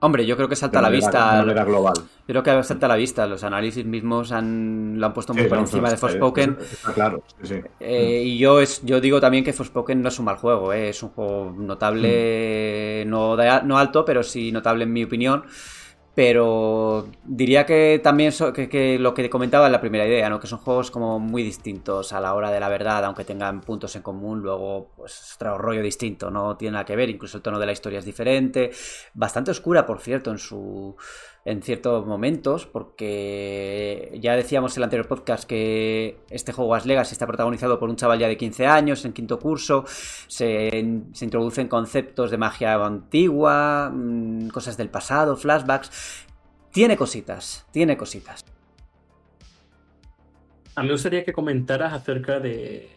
Hombre, yo creo que salta a la vista. De global. Yo creo que salta a la vista. Los análisis mismos han, lo han puesto muy por encima de Forspoken. Está claro, eh, y yo, es, yo digo también que Forspoken no es un mal juego. Eh, es un juego notable, mm. no, no alto, pero sí notable en mi opinión. Pero diría que también que, lo que comentaba en la primera idea, ¿no? Que son juegos como muy distintos a la hora de la verdad, aunque tengan puntos en común, luego pues otro rollo distinto, no tiene nada que ver, incluso el tono de la historia es diferente, bastante oscura, por cierto, en su en ciertos momentos, porque ya decíamos en el anterior podcast que este juego As Legacy está protagonizado por un chaval ya de 15 años, en quinto curso, se, introducen conceptos de magia antigua, mm, cosas del pasado, flashbacks. Tiene cositas, tiene cositas. A mí me gustaría que comentaras acerca de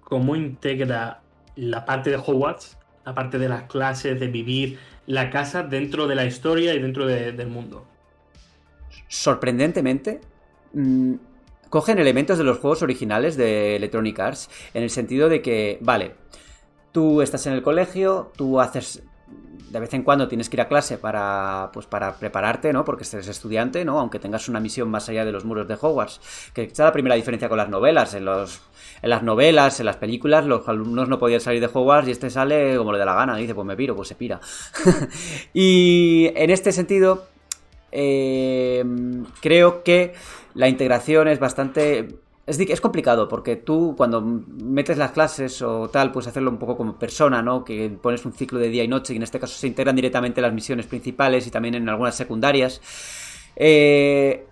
cómo integra la parte de Hogwarts, la parte de las clases, de vivir la casa dentro de la historia y dentro de- del mundo. sorprendentemente, mm, cogen elementos de los juegos originales de Electronic Arts, en el sentido de que, vale, tú estás en el colegio, tú haces... De vez en cuando tienes que ir a clase para, pues para prepararte, ¿no? Porque eres estudiante, ¿no? Aunque tengas una misión más allá de los muros de Hogwarts. Que esa es la primera diferencia con las novelas. En, los, en las novelas, en las películas, los alumnos no podían salir de Hogwarts y este sale como le da la gana. Dice, pues me piro, pues se pira. y en este sentido, eh, creo que la integración es bastante... Es, es complicado porque tú cuando metes las clases o tal, puedes hacerlo un poco como persona, ¿no? Que pones un ciclo de día y noche y en este caso se integran directamente las misiones principales y también en algunas secundarias. Eh,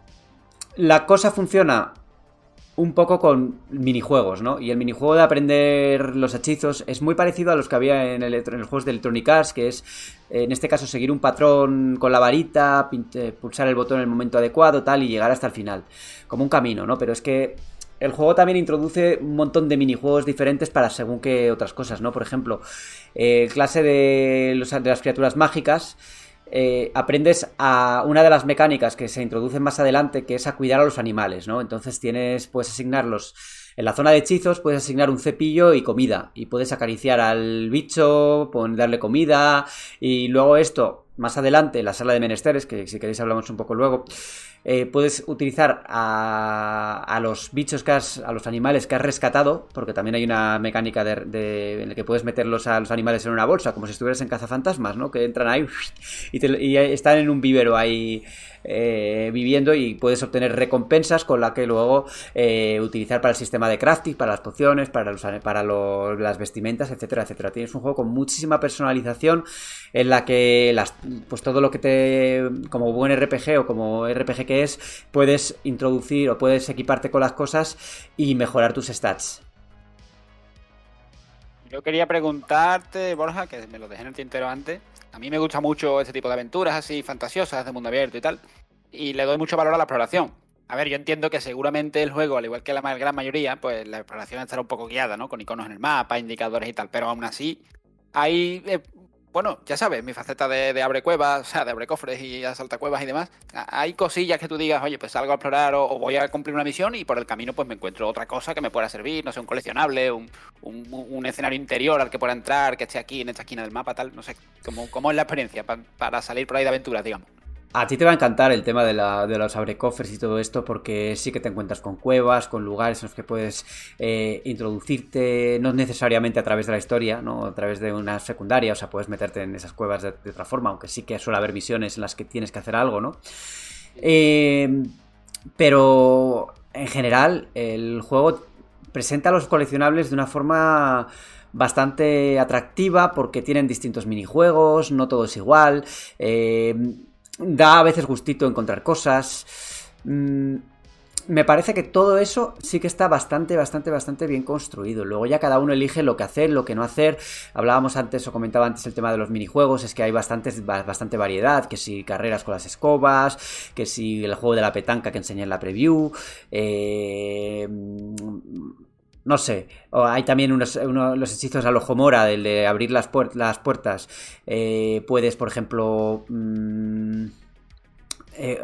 la cosa funciona un poco con minijuegos, ¿no? Y el minijuego de aprender los hechizos es muy parecido a los que había en, el, en los juegos de Electronic Arts, que es, en este caso, seguir un patrón con la varita, eh, pulsar el botón en el momento adecuado, tal, y llegar hasta el final. Como un camino, ¿no? Pero es que el juego también introduce un montón de minijuegos diferentes para según qué otras cosas, ¿no? Por ejemplo, eh, clase de, los- de las criaturas mágicas. eh, aprendes a una de las mecánicas que se introducen más adelante, que es a cuidar a los animales, ¿no? Entonces tienes, puedes asignarlos en la zona de hechizos, puedes asignar un cepillo y comida, y puedes acariciar al bicho, darle comida, y luego esto, más adelante, en la sala de menesteres, que si queréis hablamos un poco luego, eh, puedes utilizar a, a los bichos que has, a los animales que has rescatado, porque también hay una mecánica de, en la que puedes meterlos a los animales en una bolsa, como si estuvieras en cazafantasmas, ¿no? Que entran ahí y, están en un vivero ahí eh, viviendo y puedes obtener recompensas con la que luego eh, utilizar para el sistema de crafting, para las pociones, para, los, para las vestimentas, etcétera, etcétera. Tienes un juego con muchísima personalización en la que pues todo lo que te, como buen RPG o como RPG que es, puedes introducir o puedes equiparte con las cosas y mejorar tus stats. Yo quería preguntarte, Borja, que me lo dejé en el tintero antes. A mí me gusta mucho este tipo de aventuras así fantasiosas, de mundo abierto y tal. Y le doy mucho valor a la exploración. A ver, yo entiendo que seguramente el juego, al igual que la gran mayoría, pues la exploración estará un poco guiada, ¿no? Con iconos en el mapa, indicadores y tal. Pero aún así, hay, bueno, ya sabes, mi faceta de, de abre cuevas, o sea, de abre cofres y asalta cuevas y demás. Hay cosillas que tú digas, oye, pues salgo a explorar o, voy a cumplir una misión y por el camino pues me encuentro otra cosa que me pueda servir, no sé, un coleccionable, un, un, escenario interior al que pueda entrar, que esté aquí en esta esquina del mapa, tal, no sé, cómo, cómo es la experiencia pa- para salir por ahí de aventuras, digamos. A ti te va a encantar el tema de, los abrecofres y todo esto porque sí que te encuentras con cuevas, con lugares en los que puedes eh, introducirte, no necesariamente a través de la historia, ¿no? a través de una secundaria, o sea, puedes meterte en esas cuevas de, de otra forma, aunque sí que suele haber misiones en las que tienes que hacer algo, ¿no? Eh, pero en general el juego presenta a los coleccionables de una forma bastante atractiva porque tienen distintos minijuegos, no todo es igual, eh, da a veces gustito encontrar cosas. Mm, me parece que todo eso sí que está bastante, bastante, bastante bien construido. Luego ya cada uno elige lo que hacer, lo que no hacer. Hablábamos antes o comentaba antes el tema de los minijuegos, es que hay bastantes, ba- bastante variedad, que si carreras con las escobas, que si el juego de la petanca que enseñé en la preview, eh, no sé, hay también unos, uno- los hechizos al ojo mora, del de abrir las, puer- las puertas. Eh, puedes, por ejemplo... mm, eh,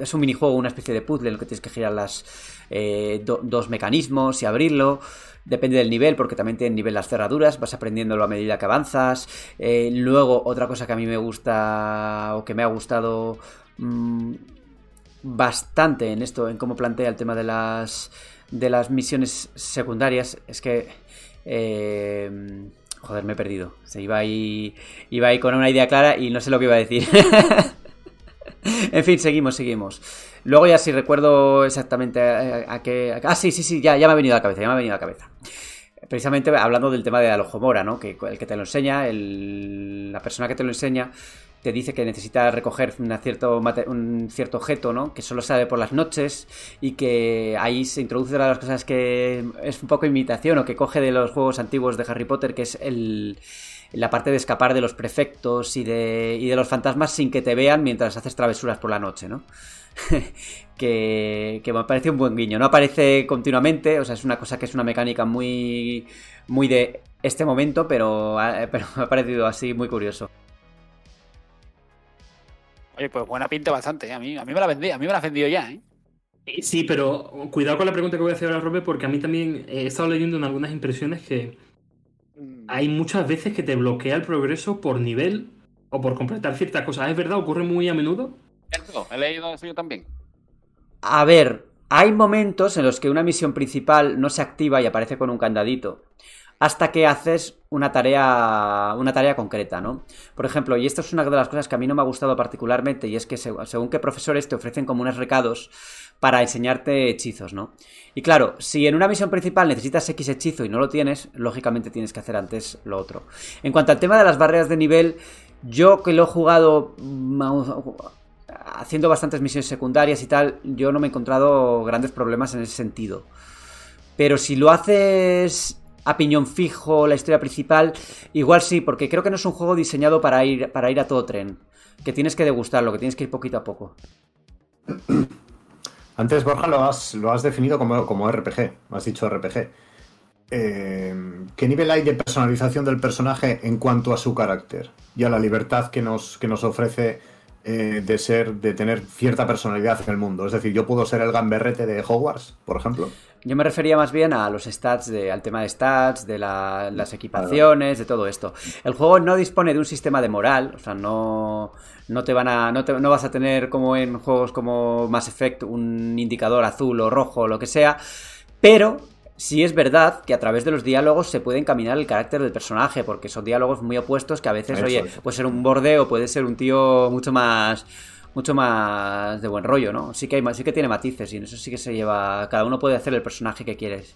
es un minijuego, una especie de puzzle en el que tienes que girar las eh, do- dos mecanismos y abrirlo. Depende del nivel, porque también tiene nivel las cerraduras, vas aprendiéndolo a medida que avanzas. Luego, otra cosa que a mí me gusta o que me ha gustado mm, bastante en esto, en cómo plantea el tema de las de las misiones secundarias, es que eh, joder, me he perdido. Se iba ahí iba ahí con una idea clara y no sé lo que iba a decir. en fin, seguimos, seguimos. Luego ya si recuerdo exactamente a, qué... ah, sí, sí, sí, ya, ya me ha venido a la cabeza, ya me ha venido a cabeza. Precisamente hablando del tema de Alojomora, ¿no? Que el que te lo enseña, el- la persona que te lo enseña, te dice que necesita recoger cierto, un cierto objeto, ¿no? Que solo sale por las noches y que ahí se introduce una de las cosas que es un poco imitación o que coge de los juegos antiguos de Harry Potter, que es el, la parte de escapar de los prefectos y de, y de los fantasmas sin que te vean mientras haces travesuras por la noche, ¿no? que, que, me parece un buen guiño. No aparece continuamente, o sea, es una cosa que es una mecánica muy, muy de este momento, pero me ha parecido así muy curioso. Oye, pues buena pinta bastante, ¿eh? a mí, a mí me la vendí, a mí me la has vendido ya, ¿eh? Sí, pero cuidado con la pregunta que voy a hacer ahora, Robert, porque a mí también he estado leyendo en algunas impresiones que mm. hay muchas veces que te bloquea el progreso por nivel o por completar ciertas cosas. ¿Es verdad? ¿Ocurre muy a menudo? Cierto, he leído eso yo también. A ver, hay momentos en los que una misión principal no se activa y aparece con un candadito hasta que haces una tarea, una tarea concreta, ¿no? Por ejemplo, y esto es una de las cosas que a mí no me ha gustado particularmente, y es que según qué profesores te ofrecen como unos recados para enseñarte hechizos, ¿no? Y claro, si en una misión principal necesitas X hechizo y no lo tienes, lógicamente tienes que hacer antes lo otro. En cuanto al tema de las barreras de nivel, yo que lo he jugado mm, haciendo bastantes misiones secundarias y tal, yo no me he encontrado grandes problemas en ese sentido. Pero si lo haces a piñón fijo la historia principal, igual sí, porque creo que no es un juego diseñado para ir, para ir a todo tren. Que tienes que degustarlo, que tienes que ir poquito a poco. Antes, Borja, lo has, lo has definido como, como RPG, has dicho RPG. Eh, ¿Qué nivel hay de personalización del personaje en cuanto a su carácter y a la libertad que nos, que nos ofrece eh, de ser, de tener cierta personalidad en el mundo? Es decir, yo puedo ser el gamberrete de Hogwarts, por ejemplo. Yo me refería más bien a los stats, de, al tema de stats, de las equipaciones, de todo esto. El juego no dispone de un sistema de moral, o sea, no, no te van a, no, te, no vas a tener como en juegos como Mass Effect un indicador azul o rojo o lo que sea, pero sí es verdad que a través de los diálogos se puede encaminar el carácter del personaje, porque son diálogos muy opuestos que a veces, oye, puede ser un borde o puede ser un tío mucho más mucho más de buen rollo, ¿no? Sí que, hay, sí que tiene matices y en eso sí que se lleva... Cada uno puede hacer el personaje que quieres.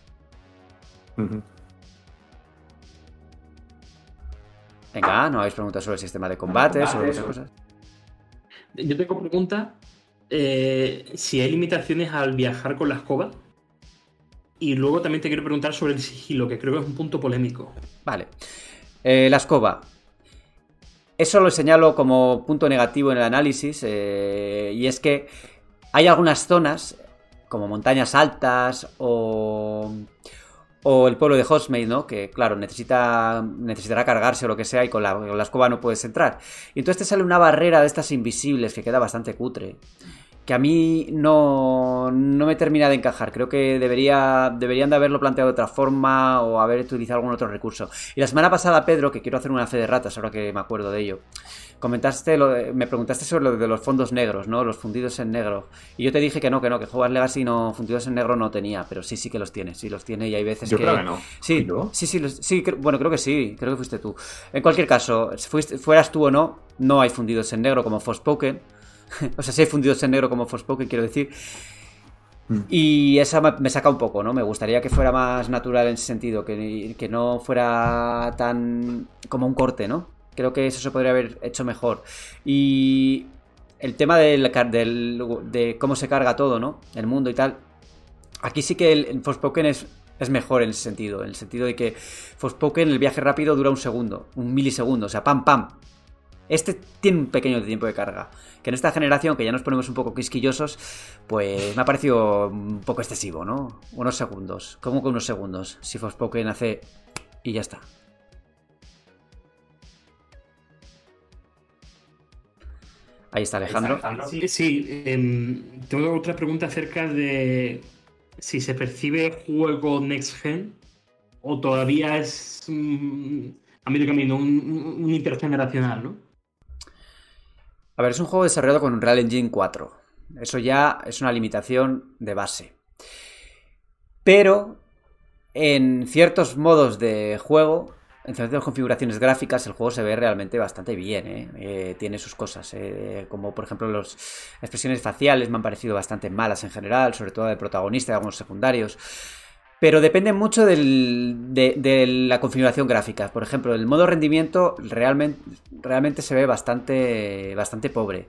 Venga, no habéis preguntado sobre el sistema de combate, sobre esas cosas. Yo tengo pregunta eh, si hay limitaciones al viajar con la escoba. Y luego también te quiero preguntar sobre el sigilo, que creo que es un punto polémico. Vale. Eh, la escoba. Eso lo señalo como punto negativo en el análisis, eh, y es que hay algunas zonas, como montañas altas o, o el pueblo de Hostmate, ¿no? Que, claro, necesita, necesitará cargarse o lo que sea y con la, con la escoba no puedes entrar. Y entonces te sale una barrera de estas invisibles que queda bastante cutre que a mí no, no, me termina de encajar. Creo que debería, deberían de haberlo planteado de otra forma o haber utilizado algún otro recurso. Y la semana pasada, Pedro, que quiero hacer una fe de ratas, ahora que me acuerdo de ello, comentaste, lo me preguntaste sobre lo de los fondos negros, ¿no? Los fundidos en negro. Y yo te dije que no, que no, que Hogwarts Legacy no, fundidos en negro no tenía, pero sí, sí que los tiene, sí los tiene y hay veces yo que... Creo que no. Sí, sí, sí, sí, bueno, creo que sí, creo que fuiste tú. En cualquier caso, fueras tú o no, no hay fundidos en negro como Forspoken o sea, si hay fundidos en negro como Forspoken, quiero decir. Mm. Y esa me saca un poco, ¿no? Me gustaría que fuera más natural en ese sentido, que, que no fuera tan como un corte, ¿no? Creo que eso se podría haber hecho mejor. Y el tema del, de cómo se carga todo, ¿no? El mundo y tal. Aquí sí que el, Forspoken es, es mejor en ese sentido. En el sentido de que Forspoken el viaje rápido dura un segundo, un milisegundo. O sea, pam, pam. Este tiene un pequeño tiempo de carga. Que en esta generación, que ya nos ponemos un poco quisquillosos, pues me ha parecido un poco excesivo, ¿no? Unos segundos. ¿Cómo que unos segundos? Si Forspoken hace. y ya está. Ahí está Alejandro. Sí, em, tengo otra pregunta acerca de si se percibe juego Next Gen o todavía es mm, a medio camino, un intergeneracional, ¿no? Es un juego desarrollado con Unreal Engine 4. Eso ya es una limitación de base. Pero en ciertos modos de juego, en ciertas configuraciones gráficas, el juego se ve realmente bastante bien. ¿eh? Eh, tiene sus cosas, ¿eh? como por ejemplo las expresiones faciales me han parecido bastante malas en general, sobre todo de protagonista y algunos secundarios. Pero depende mucho de, la configuración gráfica. Por ejemplo, el modo rendimiento realmente, realmente se ve bastante, bastante pobre.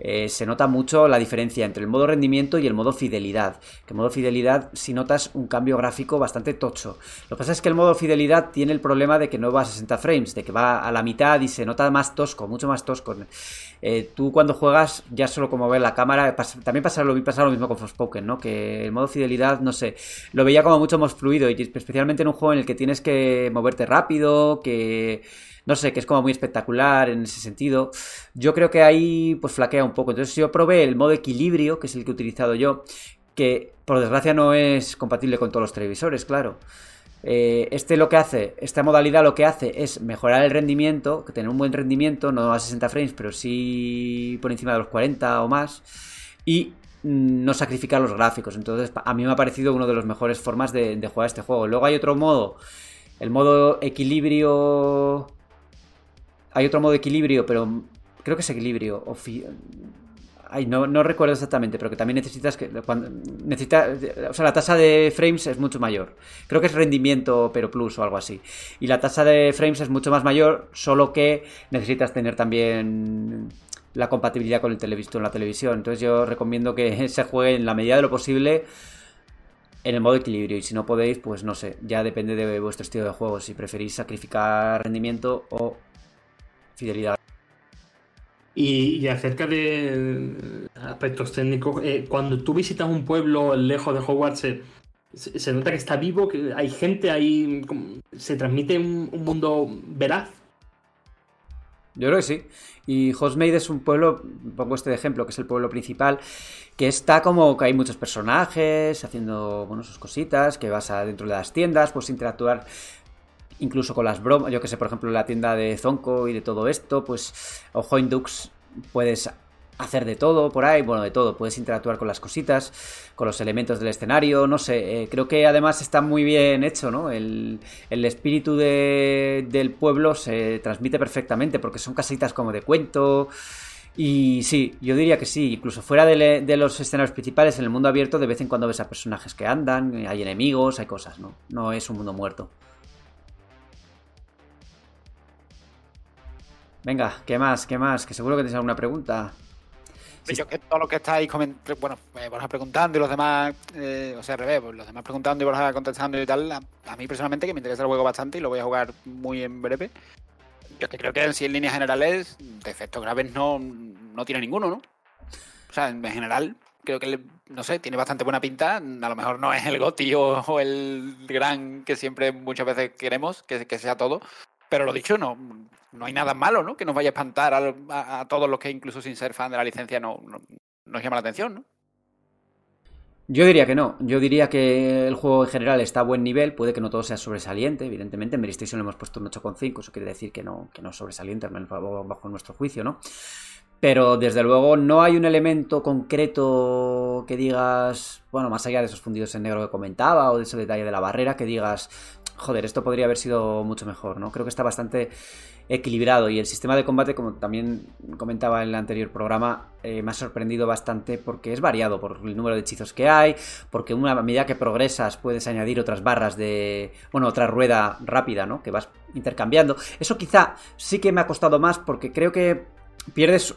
eh, se nota mucho la diferencia entre el modo rendimiento y el modo fidelidad. Que el modo fidelidad si notas un cambio gráfico bastante tocho. Lo que pasa es que el modo fidelidad tiene el problema de que no va a 60 frames, de que va a la mitad y se nota más tosco, mucho más tosco. Eh, tú cuando juegas, ya solo como ver la cámara, también pasa lo, pasa lo mismo con Forspoken, ¿no? Que el modo fidelidad, no sé, lo veía como mucho más fluido y especialmente en un juego en el que tienes que moverte rápido, que no sé, que es como muy espectacular en ese sentido. Yo creo que ahí pues flaquea un poco. Entonces yo probé el modo equilibrio, que es el que he utilizado yo, que por desgracia no es compatible con todos los televisores, claro. Eh, este lo que hace, esta modalidad lo que hace es mejorar el rendimiento, tener un buen rendimiento, no a 60 frames, pero sí por encima de los 40 o más, y mm, no sacrificar los gráficos. Entonces, a mí me ha parecido una de las mejores formas de, de jugar este juego. Luego hay otro modo, el modo equilibrio hay otro modo equilibrio, pero creo que es equilibrio. No, recuerdo exactamente, pero que también necesitas que. Cuando, o sea, la tasa de frames es mucho mayor. Creo que es rendimiento, pero plus o algo así. Y la tasa de frames es mucho más mayor, solo que necesitas tener también la compatibilidad con el televisor la televisión. Entonces yo recomiendo que se juegue en la medida de lo posible en el modo equilibrio. Y si no podéis, pues no sé, ya depende de vuestro estilo de juego. Si preferís sacrificar rendimiento o fidelidad. Y, acerca de aspectos técnicos, eh, cuando tú visitas un pueblo lejos de Hogwarts, se, nota que está vivo, que hay gente ahí, se transmite un, mundo veraz. Yo creo que sí. Y Hogsmeade es un pueblo, pongo este de ejemplo, que es el pueblo principal, que está como que hay muchos personajes haciendo bueno, sus cositas, que vas a dentro de las tiendas, puedes interactuar incluso con las bromas, yo que sé, por ejemplo, la tienda de Zonko y de todo esto, pues, o Hoindux, puedes hacer de todo por ahí, bueno, de todo, puedes interactuar con las cositas, con los elementos del escenario, no sé, eh, creo que además está muy bien hecho, ¿no? El, espíritu del pueblo se transmite perfectamente porque son casitas como de cuento. Y sí, yo diría que sí, incluso fuera de, de, los escenarios principales, en el mundo abierto, de vez en cuando ves a personajes que andan, hay enemigos, hay cosas, ¿no? No es un mundo muerto. Venga, ¿qué más? ¿Qué más? Que seguro que tenéis alguna pregunta. Yo que todo lo que estáis comentando, bueno, eh, preguntando y los demás, eh, o sea, al revés, pues los demás preguntando y Borja contestando y tal, a, mí personalmente que me interesa el juego bastante y lo voy a jugar muy en breve. Yo que creo que en sí en líneas generales, defectos graves no, no tiene ninguno, ¿no? O sea, en general, creo que, no sé, tiene bastante buena pinta. A lo mejor no es el GOTI o, el gran que siempre muchas veces queremos que, que sea todo, pero lo dicho, no, no hay nada malo, ¿no? Que nos vaya a espantar a, todos los que incluso sin ser fan de la licencia no, nos llama la atención, ¿no? Yo diría que no. Yo diría que el juego en general está a buen nivel. Puede que no todo sea sobresaliente, evidentemente. En Mary Station le hemos puesto un 8,5. Eso quiere decir que no, que no es sobresaliente, al menos bajo nuestro juicio, ¿no? Pero desde luego no hay un elemento concreto que digas, bueno, más allá de esos fundidos en negro que comentaba o de ese detalle de la barrera, que digas, joder, esto podría haber sido mucho mejor, ¿no? Creo que está bastante equilibrado y el sistema de combate, como también comentaba en el anterior programa, eh, me ha sorprendido bastante porque es variado por el número de hechizos que hay, porque una a medida que progresas puedes añadir otras barras de, bueno, otra rueda rápida, ¿no? Que vas intercambiando. Eso quizá sí que me ha costado más porque creo que pierdes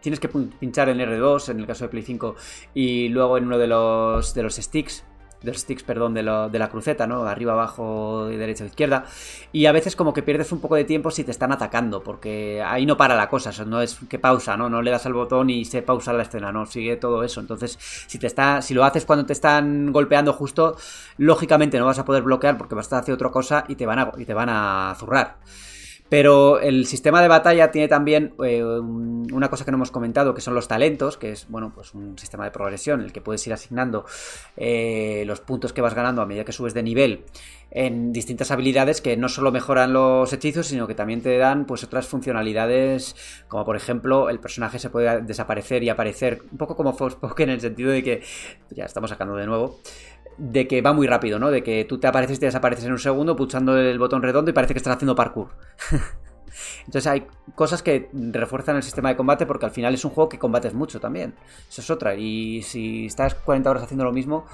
tienes que pinchar en R2 en el caso de Play 5 y luego en uno de los de los sticks de los sticks, perdón, de, de, la cruceta, ¿no? Arriba, abajo, derecha, izquierda. Y a veces como que pierdes un poco de tiempo si te están atacando, porque ahí no para la cosa, no es que pausa, ¿no? No le das al botón y se pausa la escena, ¿no? Sigue todo eso. Entonces, si te está, si lo haces cuando te están golpeando justo, lógicamente no vas a poder bloquear porque vas a hacer otra cosa y te van a, y te van a zurrar. Pero el sistema de batalla tiene también eh, una cosa que no hemos comentado, que son los talentos, que es bueno, pues un sistema de progresión en el que puedes ir asignando eh, los puntos que vas ganando a medida que subes de nivel en distintas habilidades que no solo mejoran los hechizos, sino que también te dan pues otras funcionalidades, como por ejemplo el personaje se puede desaparecer y aparecer, un poco como Forspoken en el sentido de que ya estamos sacando de nuevo de que va muy rápido, ¿no? De que tú te apareces y te desapareces en un segundo pulsando el botón redondo y parece que estás haciendo parkour. Entonces hay cosas que refuerzan el sistema de combate porque al final es un juego que combates mucho también. Eso es otra. Y si estás 40 horas haciendo lo mismo,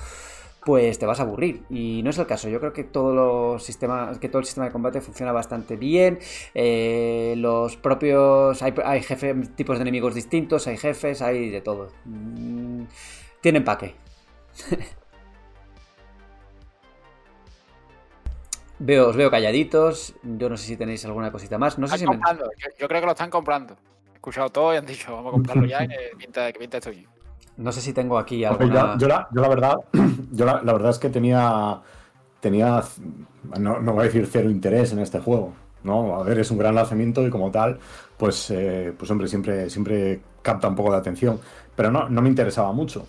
pues te vas a aburrir. Y no es el caso. Yo creo que todo, los sistemas, que todo el sistema de combate funciona bastante bien. Eh, los propios. Hay, tipos de enemigos distintos, hay jefes, hay de todo. Mm, tiene empaque. veo, os veo calladitos. Yo no sé si tenéis alguna cosita más. No sé si yo, creo que lo están comprando. He escuchado todo y han dicho, vamos a comprarlo ya, que pinta, que pinta esto bien. No sé si tengo aquí alguna... Yo, la, verdad, yo la, verdad es que tenía, tenía, no, voy a decir cero interés en este juego. ¿no? A ver, es un gran lanzamiento y como tal, pues, eh, pues hombre, siempre, siempre capta un poco de atención. Pero no, no me interesaba mucho.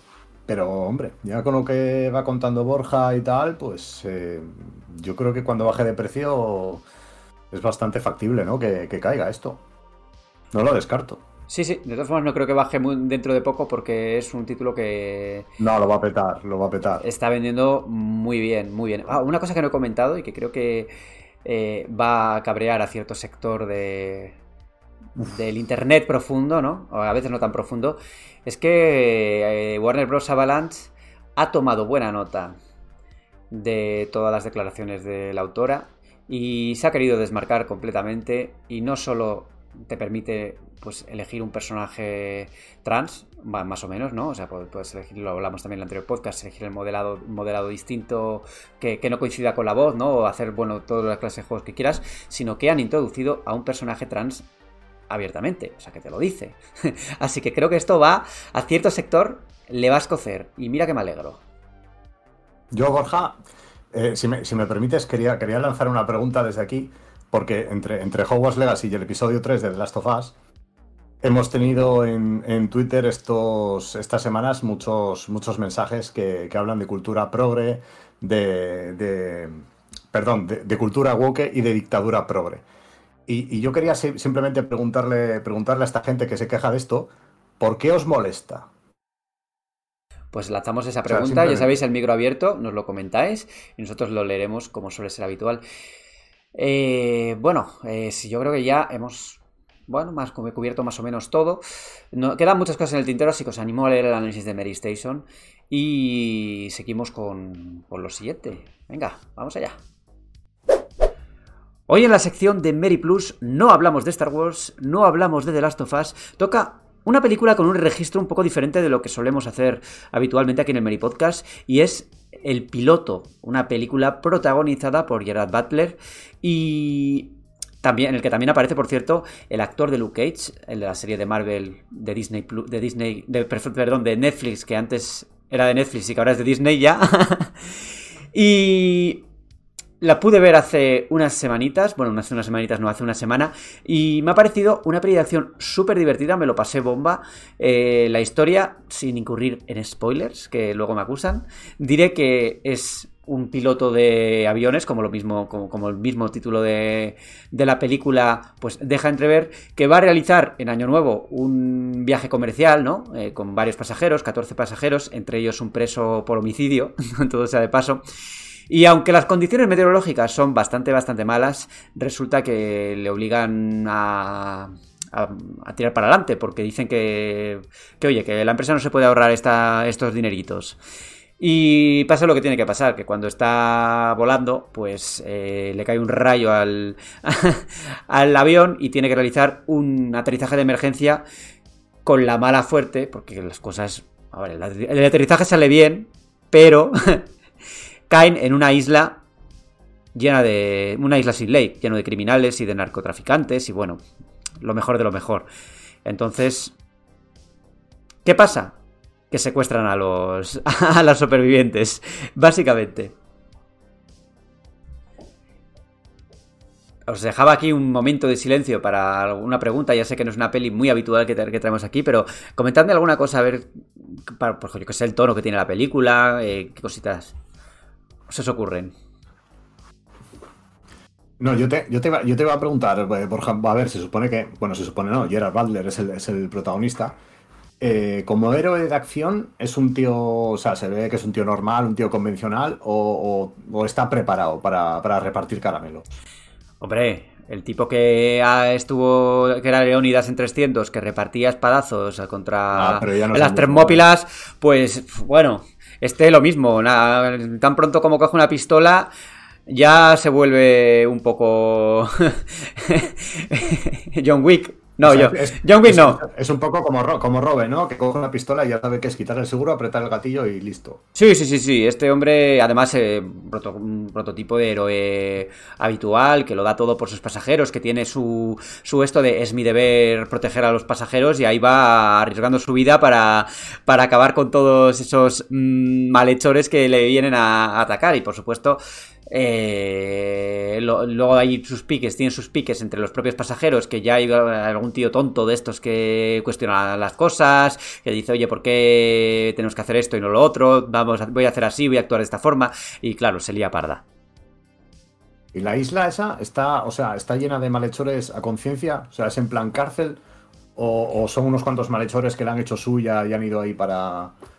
Pero hombre, ya con lo que va contando Borja y tal, pues eh, yo creo que cuando baje de precio es bastante factible, ¿no? Que, que caiga esto. No lo descarto. Sí, sí, de todas formas no creo que baje muy dentro de poco porque es un título que... No, lo va a petar, lo va a petar. Está vendiendo muy bien, muy bien. Ah, una cosa que no he comentado y que creo que eh, va a cabrear a cierto sector de, del Internet profundo, ¿no? O a veces no tan profundo, es que eh, Warner Bros. Avalanche ha tomado buena nota de todas las declaraciones de la autora y se ha querido desmarcar completamente y no solo te permite pues elegir un personaje trans, más o menos, ¿no? O sea, puedes elegir, lo hablamos también en el anterior podcast, elegir el modelado, modelado distinto que, no coincida con la voz, ¿no? O hacer, bueno, todas las clases de juegos que quieras, sino que han introducido a un personaje trans abiertamente, o sea, que te lo dice. Así que creo que esto va a cierto sector, le va a escocer, y mira que me alegro. Yo, Borja, eh, si, me, si, me, permites, quería, quería lanzar una pregunta desde aquí, porque entre, entre Hogwarts Legacy y el episodio 3 de The Last of Us, Hemos tenido en, Twitter estos, estas semanas muchos, muchos mensajes que, hablan de cultura progre, de, perdón, de, cultura woke y de dictadura progre. Y, yo quería simplemente preguntarle, preguntarle a esta gente que se queja de esto, ¿por qué os molesta? Pues lanzamos esa pregunta, ya sabéis, el micro abierto, nos lo comentáis y nosotros lo leeremos como suele ser habitual. Eh, bueno, eh, yo creo que ya hemos bueno, más he cubierto más o menos todo. No, quedan muchas cosas en el tintero, así que os animo a leer el análisis de Mary Station. Y seguimos con, con lo siguiente. Venga, vamos allá. Hoy en la sección de Mary Plus no hablamos de Star Wars, no hablamos de The Last of Us, toca una película con un registro un poco diferente de lo que solemos hacer habitualmente aquí en el Mary Podcast y es El Piloto, una película protagonizada por Gerard Butler y también, en el que también aparece, por cierto, el actor de Luke Cage, el de la serie de Marvel de Disney, de Disney, de, perdón, de Netflix, que antes era de Netflix y que ahora es de Disney ya. y la pude ver hace unas semanitas, bueno, hace unas semanitas, no, hace una semana, y me ha parecido una peli de acción súper divertida, me lo pasé bomba. Eh, la historia, sin incurrir en spoilers, que luego me acusan, diré que es un piloto de aviones, como lo mismo, como, el mismo título de, la película, pues deja entrever que va a realizar en Año Nuevo un viaje comercial, ¿no? Eh, con varios pasajeros, 14 pasajeros, entre ellos un preso por homicidio, todo sea de paso. Y aunque las condiciones meteorológicas son bastante, bastante malas, resulta que le obligan a, a, tirar para adelante, porque dicen que, que, oye, que la empresa no se puede ahorrar esta, estos dineritos. Y pasa lo que tiene que pasar, que cuando está volando, pues eh, le cae un rayo al, al avión y tiene que realizar un aterrizaje de emergencia con la mala fuerte, porque las cosas... A ver, el aterrizaje sale bien, pero caen en una isla llena de... una isla sin ley, lleno de criminales y de narcotraficantes y bueno, lo mejor de lo mejor. Entonces, ¿qué pasa? que secuestran a los, a los supervivientes, básicamente. Os dejaba aquí un momento de silencio para alguna pregunta. Ya sé que no es una peli muy habitual que, traemos aquí, pero comentadme alguna cosa, a ver, por ejemplo, que sé el tono que tiene la película, eh, qué cositas os ocurren. No, yo te, yo, te iba, yo te iba a preguntar, eh, por ejemplo, a ver, se supone que, bueno, se supone no, Gerard Butler es el, es el protagonista. Eh, como héroe de acción, ¿es un tío, o sea, se ve que es un tío normal, un tío convencional o, está preparado para, repartir caramelos? Hombre, El tipo que estuvo, que era Leónidas en 300, que repartía espadazos contra Ah, no las Termópilas, pues bueno, este lo mismo. nada, tan pronto como coge una pistola, ya se vuelve un poco John Wick. No, O sea, yo, es- John Wick es- no. Es un poco como, como Robe, ¿no? Que coge una pistola y ya sabe que es quitar el seguro, apretar el gatillo y listo. Sí, sí, sí, sí. Este hombre, además, eh, proto- un prototipo de héroe habitual, que lo da todo por sus pasajeros, que tiene su, su esto de es mi deber proteger a los pasajeros y ahí va arriesgando su vida para, para acabar con todos esos mm, malhechores que le vienen a, a atacar. Y por supuesto. Eh, lo- luego hay sus piques, tienen sus piques entre los propios pasajeros, que ya hay algún tío tonto de estos que cuestiona las cosas, que dice, oye, ¿por qué tenemos que hacer esto y no lo otro? Vamos, voy a hacer así, voy a actuar de esta forma. Y claro, se lía parda. Y la isla esa está, o sea, está llena de malhechores a conciencia, o sea, es en plan cárcel, o, o son unos cuantos malhechores que la han hecho suya y han ido ahí para, ¿Qué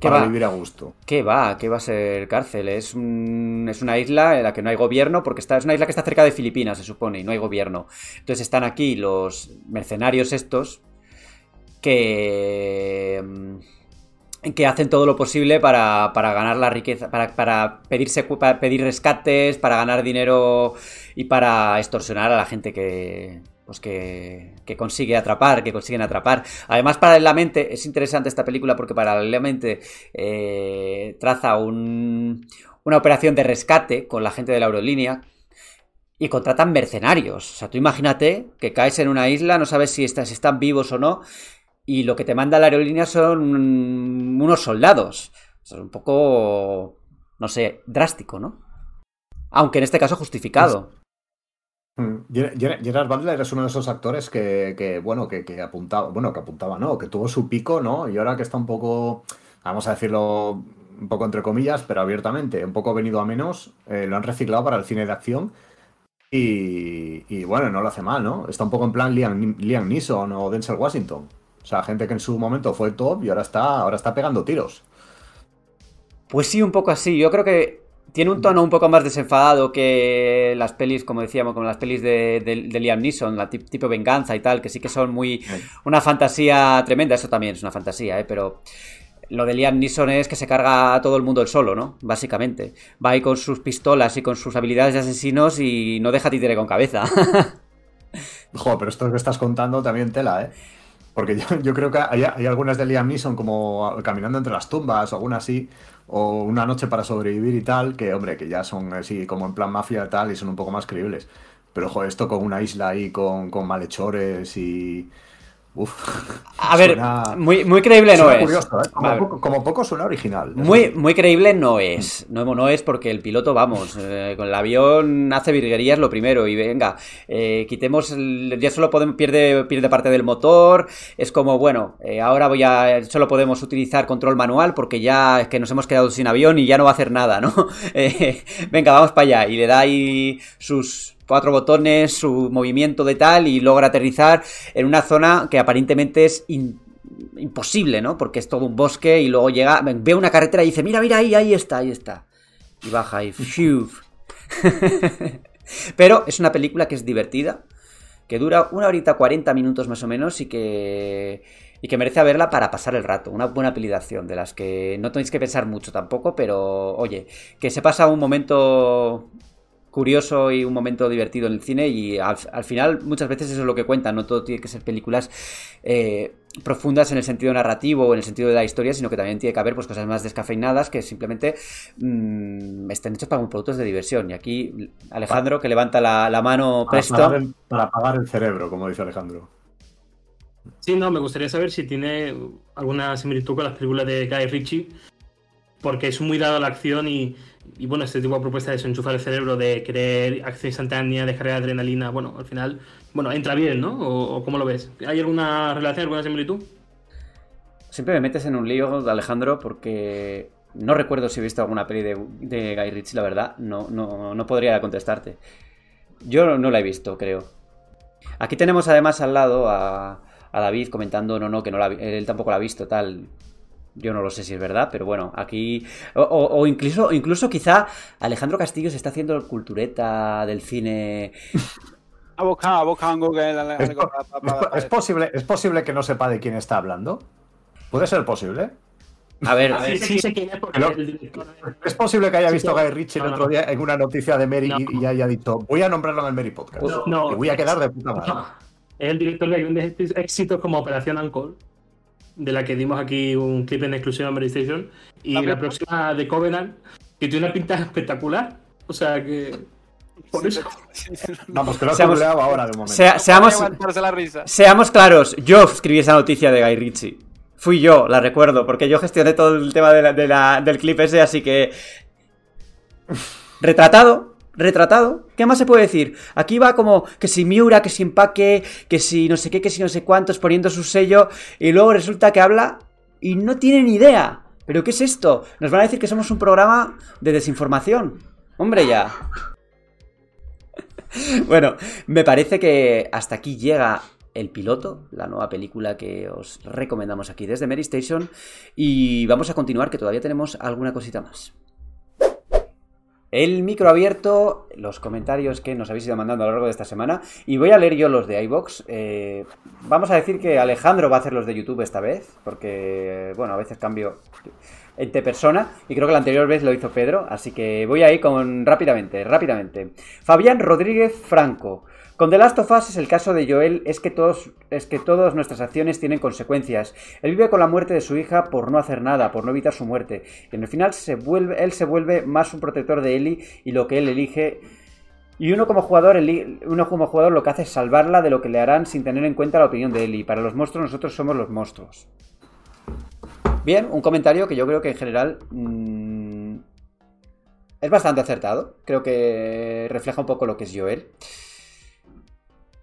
para va? vivir a gusto. ¿Qué va? ¿Qué va a ser cárcel? Es, un- es una isla en la que no hay gobierno, porque está, es una isla que está cerca de Filipinas, se supone, y no hay gobierno. Entonces están aquí los mercenarios estos que... mm, que hacen todo lo posible para, para ganar la riqueza, para, para, pedir secu- para pedir rescates, para ganar dinero y para extorsionar a la gente que, pues que, que consigue atrapar, que consiguen atrapar. Además, paralelamente, es interesante esta película porque paralelamente eh, traza un- una operación de rescate con la gente de la aerolínea y contratan mercenarios. O sea, tú imagínate que caes en una isla, no sabes si, estás, si están vivos o no, y lo que te manda la aerolínea son unos soldados. O sea, es un poco, no sé, drástico, ¿no? Aunque en este caso justificado. Mm, Ger- Ger- Gerard Butler es uno de esos actores que, bueno, que, apuntaba, bueno, que apuntaba, no, que tuvo su pico, ¿no? Y ahora que está un poco, vamos a decirlo un poco entre comillas, pero abiertamente, un poco venido a menos, eh, lo han reciclado para el cine de acción. Y, y, bueno, no lo hace mal, ¿no? Está un poco en plan Liam, Liam Neeson o Denzel Washington. O sea, gente que en su momento fue top y ahora está, ahora está pegando tiros. Pues sí, un poco así. Yo creo que tiene un tono un poco más desenfadado que las pelis, como decíamos, como las pelis de, de- de Liam Neeson, la tip- tipo venganza y tal, que sí que son muy una fantasía tremenda. Eso también es una fantasía, ¿eh? Pero lo de Liam Neeson es que se carga a todo el mundo el solo, ¿no? Básicamente. Va ahí con sus pistolas y con sus habilidades de asesinos y no deja títere con cabeza. Joder, pero esto que estás contando también tela, ¿eh? Porque yo, yo creo que hay, hay algunas de Liam Neeson como caminando entre las tumbas o alguna así, o una noche para sobrevivir y tal, que hombre, que ya son así como en plan mafia y tal y son un poco más creíbles. Pero joder, esto con una isla ahí con, con malhechores y... Uf. A ver, Suena- muy, muy creíble no es. curioso, ¿eh? Como, poco, como poco suena original. Muy, muy creíble no es. No, no es porque el piloto, vamos, eh, con el avión hace virguerías lo primero. Y venga, eh, quitemos. el- ya solo podemos. Pierde, pierde parte del motor. Es como, bueno, eh, ahora voy a. Solo podemos utilizar control manual porque ya es que nos hemos quedado sin avión y ya no va a hacer nada, ¿no? Venga, vamos para allá. Y le da ahí sus cuatro botones, su movimiento de tal y logra aterrizar en una zona que aparentemente es imposible, ¿no? Porque es todo un bosque y luego llega, ve una carretera y dice, mira, mira, ahí, ahí está, ahí está. Y baja y... Pero es una película que es divertida, que dura una horita 40 minutos más o menos y que, y que merece verla para pasar el rato. Una buena peli de las que no tenéis que pensar mucho tampoco, pero oye, que se pasa un momento curioso y un momento divertido en el cine y al, al final muchas veces eso es lo que cuenta, no todo tiene que ser películas eh, profundas en el sentido narrativo o en el sentido de la historia, sino que también tiene que haber pues cosas más descafeinadas que simplemente mm, estén hechos para productos de diversión. Y aquí Alejandro que levanta la, la mano Para presto. apagar, el, para apagar el cerebro, como dice Alejandro. Sí, no, me gustaría saber si tiene alguna similitud con las películas de Guy Ritchie, porque es muy dado a la acción y, y, bueno, este tipo de propuesta de desenchufar el cerebro, de querer acción instantánea, de cargar adrenalina, bueno, al final, bueno, entra bien, ¿no? ¿O, cómo lo ves? ¿Hay alguna relación, alguna similitud? Siempre me metes en un lío, Alejandro, porque no recuerdo si he visto alguna peli de, de Guy Ritchie, la verdad, no, no, no podría contestarte. Yo no la he visto, creo. Aquí tenemos además al lado a, a David comentando, no, no, que no la, él tampoco la ha visto, tal. Yo no lo sé si es verdad, pero bueno, aquí. O, o- o incluso, incluso quizá Alejandro Castillo se está haciendo el cultureta del cine. Ha buscado en Google ¿Es, po- posible, ¿Es posible que no sepa de quién está hablando? ¿Puede ser posible? A ver, Sí, sí sé quién es porque Pero- el director de- ¿Es posible que haya visto sí. Guy Ritchie el otro día en una noticia de Mary No. y, haya dicho, voy a nombrarlo en el Mary Podcast? No. y voy a quedar de puta madre. No, es el director de grandes éxitos como Operación Uncle, de la que dimos aquí un clip en exclusiva en Mary Station. Y la próxima de Covenant, que tiene una pinta espectacular. O sea que. Por eso. Vamos, que lo Seamos- ahora de momento. sea- seamos, aguantarse la risa. seamos claros, yo escribí esa noticia de Guy Ritchie. Fui yo, la recuerdo, porque yo gestioné todo el tema de la- de la- del clip ese, así que. Retratado, retratado. ¿Qué más se puede decir? Aquí va como que si Miura, que si empaque, que si no sé qué, que si no sé cuántos, poniendo su sello, y luego resulta que habla y no tiene ni idea. ¿Pero qué es esto? Nos van a decir que somos un programa de desinformación. Hombre, ya. Bueno, me parece que hasta aquí llega El Piloto, la nueva película que os recomendamos aquí desde Mary Station. Y vamos a continuar, que todavía tenemos alguna cosita más. El micro abierto, los comentarios que nos habéis ido mandando a lo largo de esta semana. Y voy a leer yo los de iBox. vamos a decir que Alejandro va a hacer los de YouTube esta vez, porque, bueno, a veces cambio entre persona y creo que la anterior vez lo hizo Pedro, así que voy ahí con rápidamente, rápidamente. Fabián Rodríguez Franco. Con The Last of Us es el caso de Joel, es que todos es que todas nuestras acciones tienen consecuencias. Él vive con la muerte de su hija por no hacer nada, por no evitar su muerte. Y en el final él se vuelve más un protector de Ellie y lo que él elige y uno como jugador, eli- uno como jugador lo que hace es salvarla de lo que le harán sin tener en cuenta la opinión de Ellie. Para los monstruos nosotros somos los monstruos. Bien, un comentario que yo creo que en general mm, es bastante acertado. Creo que refleja un poco lo que es Joel.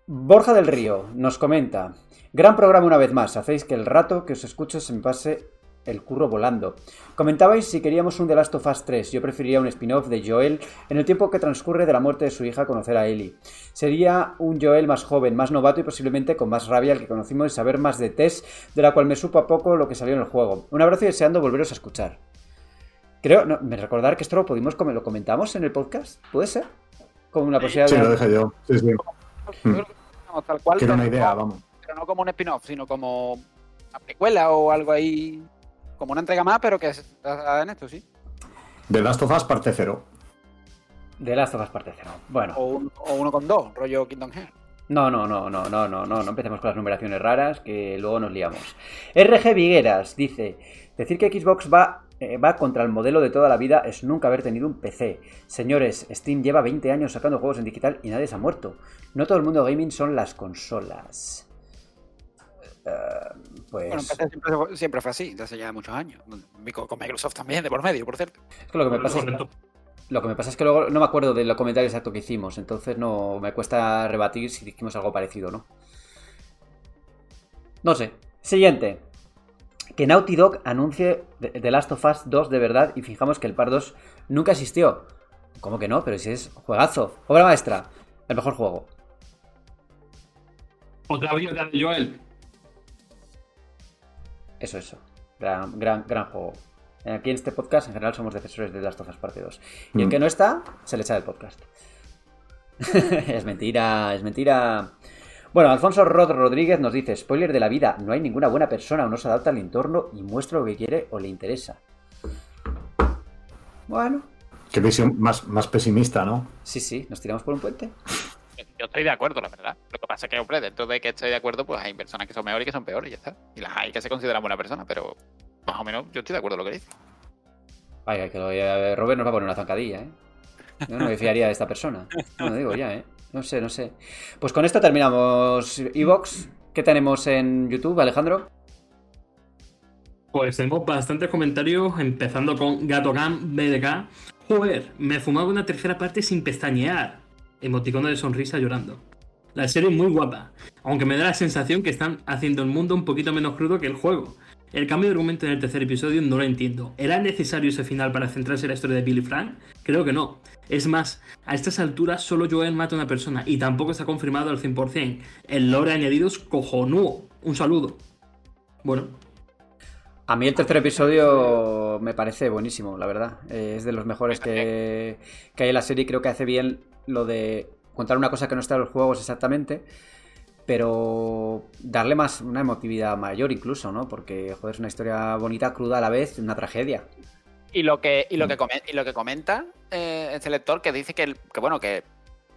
Borja del Río nos comenta. Gran programa una vez más. Hacéis que el rato que os escucho se me pase el curro volando. Comentabais si queríamos un The Last of Us 3. Yo preferiría un spin-off de Joel en el tiempo que transcurre de la muerte de su hija a conocer a Ellie. Sería un Joel más joven, más novato y posiblemente con más rabia al que conocimos y saber más de Tess, de la cual me supo a poco lo que salió en el juego. Un abrazo y deseando volveros a escuchar. Creo, no, me recordar que esto lo pudimos lo comentamos en el podcast, ¿puede ser? Con una posibilidad Sí, de- lo dije yo. Sí, sí. Vamos, tal cual, Que era pero una idea, no- vamos. pero no como un spin-off, sino como una precuela o algo ahí, como una entrega más, pero que basa en esto, sí. The Last of Us parte cero. De Last of Us parte cero. Bueno. O, un- o uno con dos, rollo Kingdom Hearts. No, no, no, no, no, no, no, no empecemos con las numeraciones raras que luego nos liamos. RG Vigueras dice, decir que Xbox va, eh, va contra el modelo de toda la vida es nunca haber tenido un PC. Señores, Steam lleva 20 años sacando juegos en digital y nadie se ha muerto. No todo el mundo gaming son las consolas. Eh, pues... Bueno, siempre, fue- siempre fue así, desde hace ya muchos años. Con con Microsoft también, de por medio, por cierto. es que lo que me pasa es... Correcto. Lo que me pasa es que luego no me acuerdo del comentario exacto que hicimos, entonces no me cuesta rebatir si dijimos algo parecido o no. No sé. Siguiente. Que Naughty Dog anuncie The Last of Us 2 de verdad y fijamos que el Par 2 nunca existió. ¿Cómo que no? Pero si es juegazo. Obra maestra. El mejor juego. Otra vida de Joel. Eso, eso. Gran, gran, gran juego. Aquí en este podcast en general somos defensores de The Last of Us Parte 2. Y el Mm. que no está, se le echa del podcast. es mentira, es mentira. Bueno, Alfonso Rod Rodríguez nos dice, spoiler de la vida, no hay ninguna buena persona o no se adapta al entorno y muestra lo que quiere o le interesa. Bueno, Qué visión más, más pesimista, ¿no? sí, sí, nos tiramos por un puente. Yo estoy de acuerdo, la verdad. Lo que pasa es que, hombre, dentro de que estoy de acuerdo, pues hay personas que son mejores y que son peores y ya está. Y las hay que se consideran buenas personas, pero más o menos yo estoy de acuerdo con lo que dice. Vaya, que lo, eh, Robert nos va a poner una zancadilla, ¿eh? Yo no me fiaría de esta persona. No lo digo ya, ¿eh? No sé, no sé. Pues con esto terminamos Evox. ¿Qué tenemos en YouTube, Alejandro? Pues tenemos bastantes comentarios, empezando con GatoGam BDK. Joder, me fumaba una tercera parte sin pestañear. Emoticono de sonrisa llorando. La serie es muy guapa, aunque me da la sensación que están haciendo el mundo un poquito menos crudo que el juego. El cambio de argumento en el tercer episodio no lo entiendo. ¿Era necesario ese final para centrarse en la historia de Billy Frank? Creo que no. Es más, a estas alturas solo Joel mata a una persona y tampoco está confirmado al 100%. El lore añadido es cojonudo. Un saludo. Bueno, A mí el tercer episodio me parece buenísimo, la verdad. Eh, es de los mejores que, que hay en la serie. Creo que hace bien lo de contar una cosa que no está en los juegos exactamente, pero darle más una emotividad mayor incluso, ¿no? Porque, joder, es una historia bonita, cruda a la vez, una tragedia. Y lo que, y lo que, comenta, y lo que comenta eh, este lector, que dice que, el- que bueno, que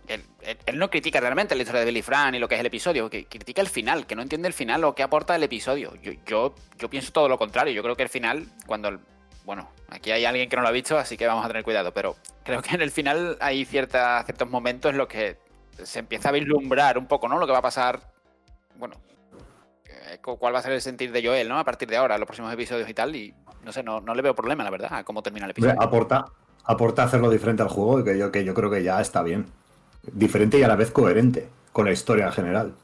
él, no critica realmente la historia de Billy Fran y lo que es el episodio, que critica el final, que no entiende el final o qué aporta el episodio. Yo, yo, yo pienso todo lo contrario. Yo creo que el final, cuando el- bueno, aquí hay alguien que no lo ha visto, así que vamos a tener cuidado, pero creo que en el final hay cierta, ciertos momentos en los que se empieza a vislumbrar un poco, ¿no? Lo que va a pasar, bueno, eh, cu- cuál va a ser el sentir de Joel, ¿no? A partir de ahora, los próximos episodios y tal, y no sé, no, no le veo problema, la verdad, a cómo termina el episodio. aporta, aporta hacerlo diferente al juego y que yo, que yo creo que ya está bien. Diferente y a la vez coherente con la historia en general.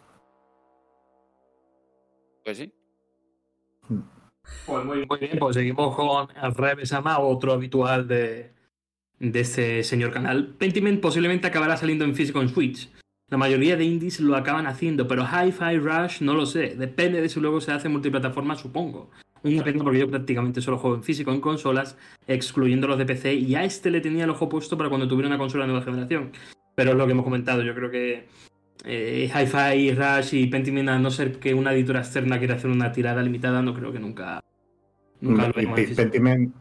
Pues sí. Pues muy, muy bien, pues seguimos con el otro habitual de, de este señor canal. Pentiment posiblemente acabará saliendo en físico en Switch. La mayoría de indies lo acaban haciendo, pero Hi-Fi Rush no lo sé. Depende de si luego se hace multiplataforma, supongo. Una pena porque yo prácticamente solo juego en físico en consolas, excluyendo los de PC, y a este le tenía el ojo puesto para cuando tuviera una consola de nueva generación. Pero es lo que hemos comentado, yo creo que eh, Hi-Fi Rush y Pentiment, a no ser que una editora externa quiera hacer una tirada limitada, no creo que nunca, nunca lo veamos. Pentiment,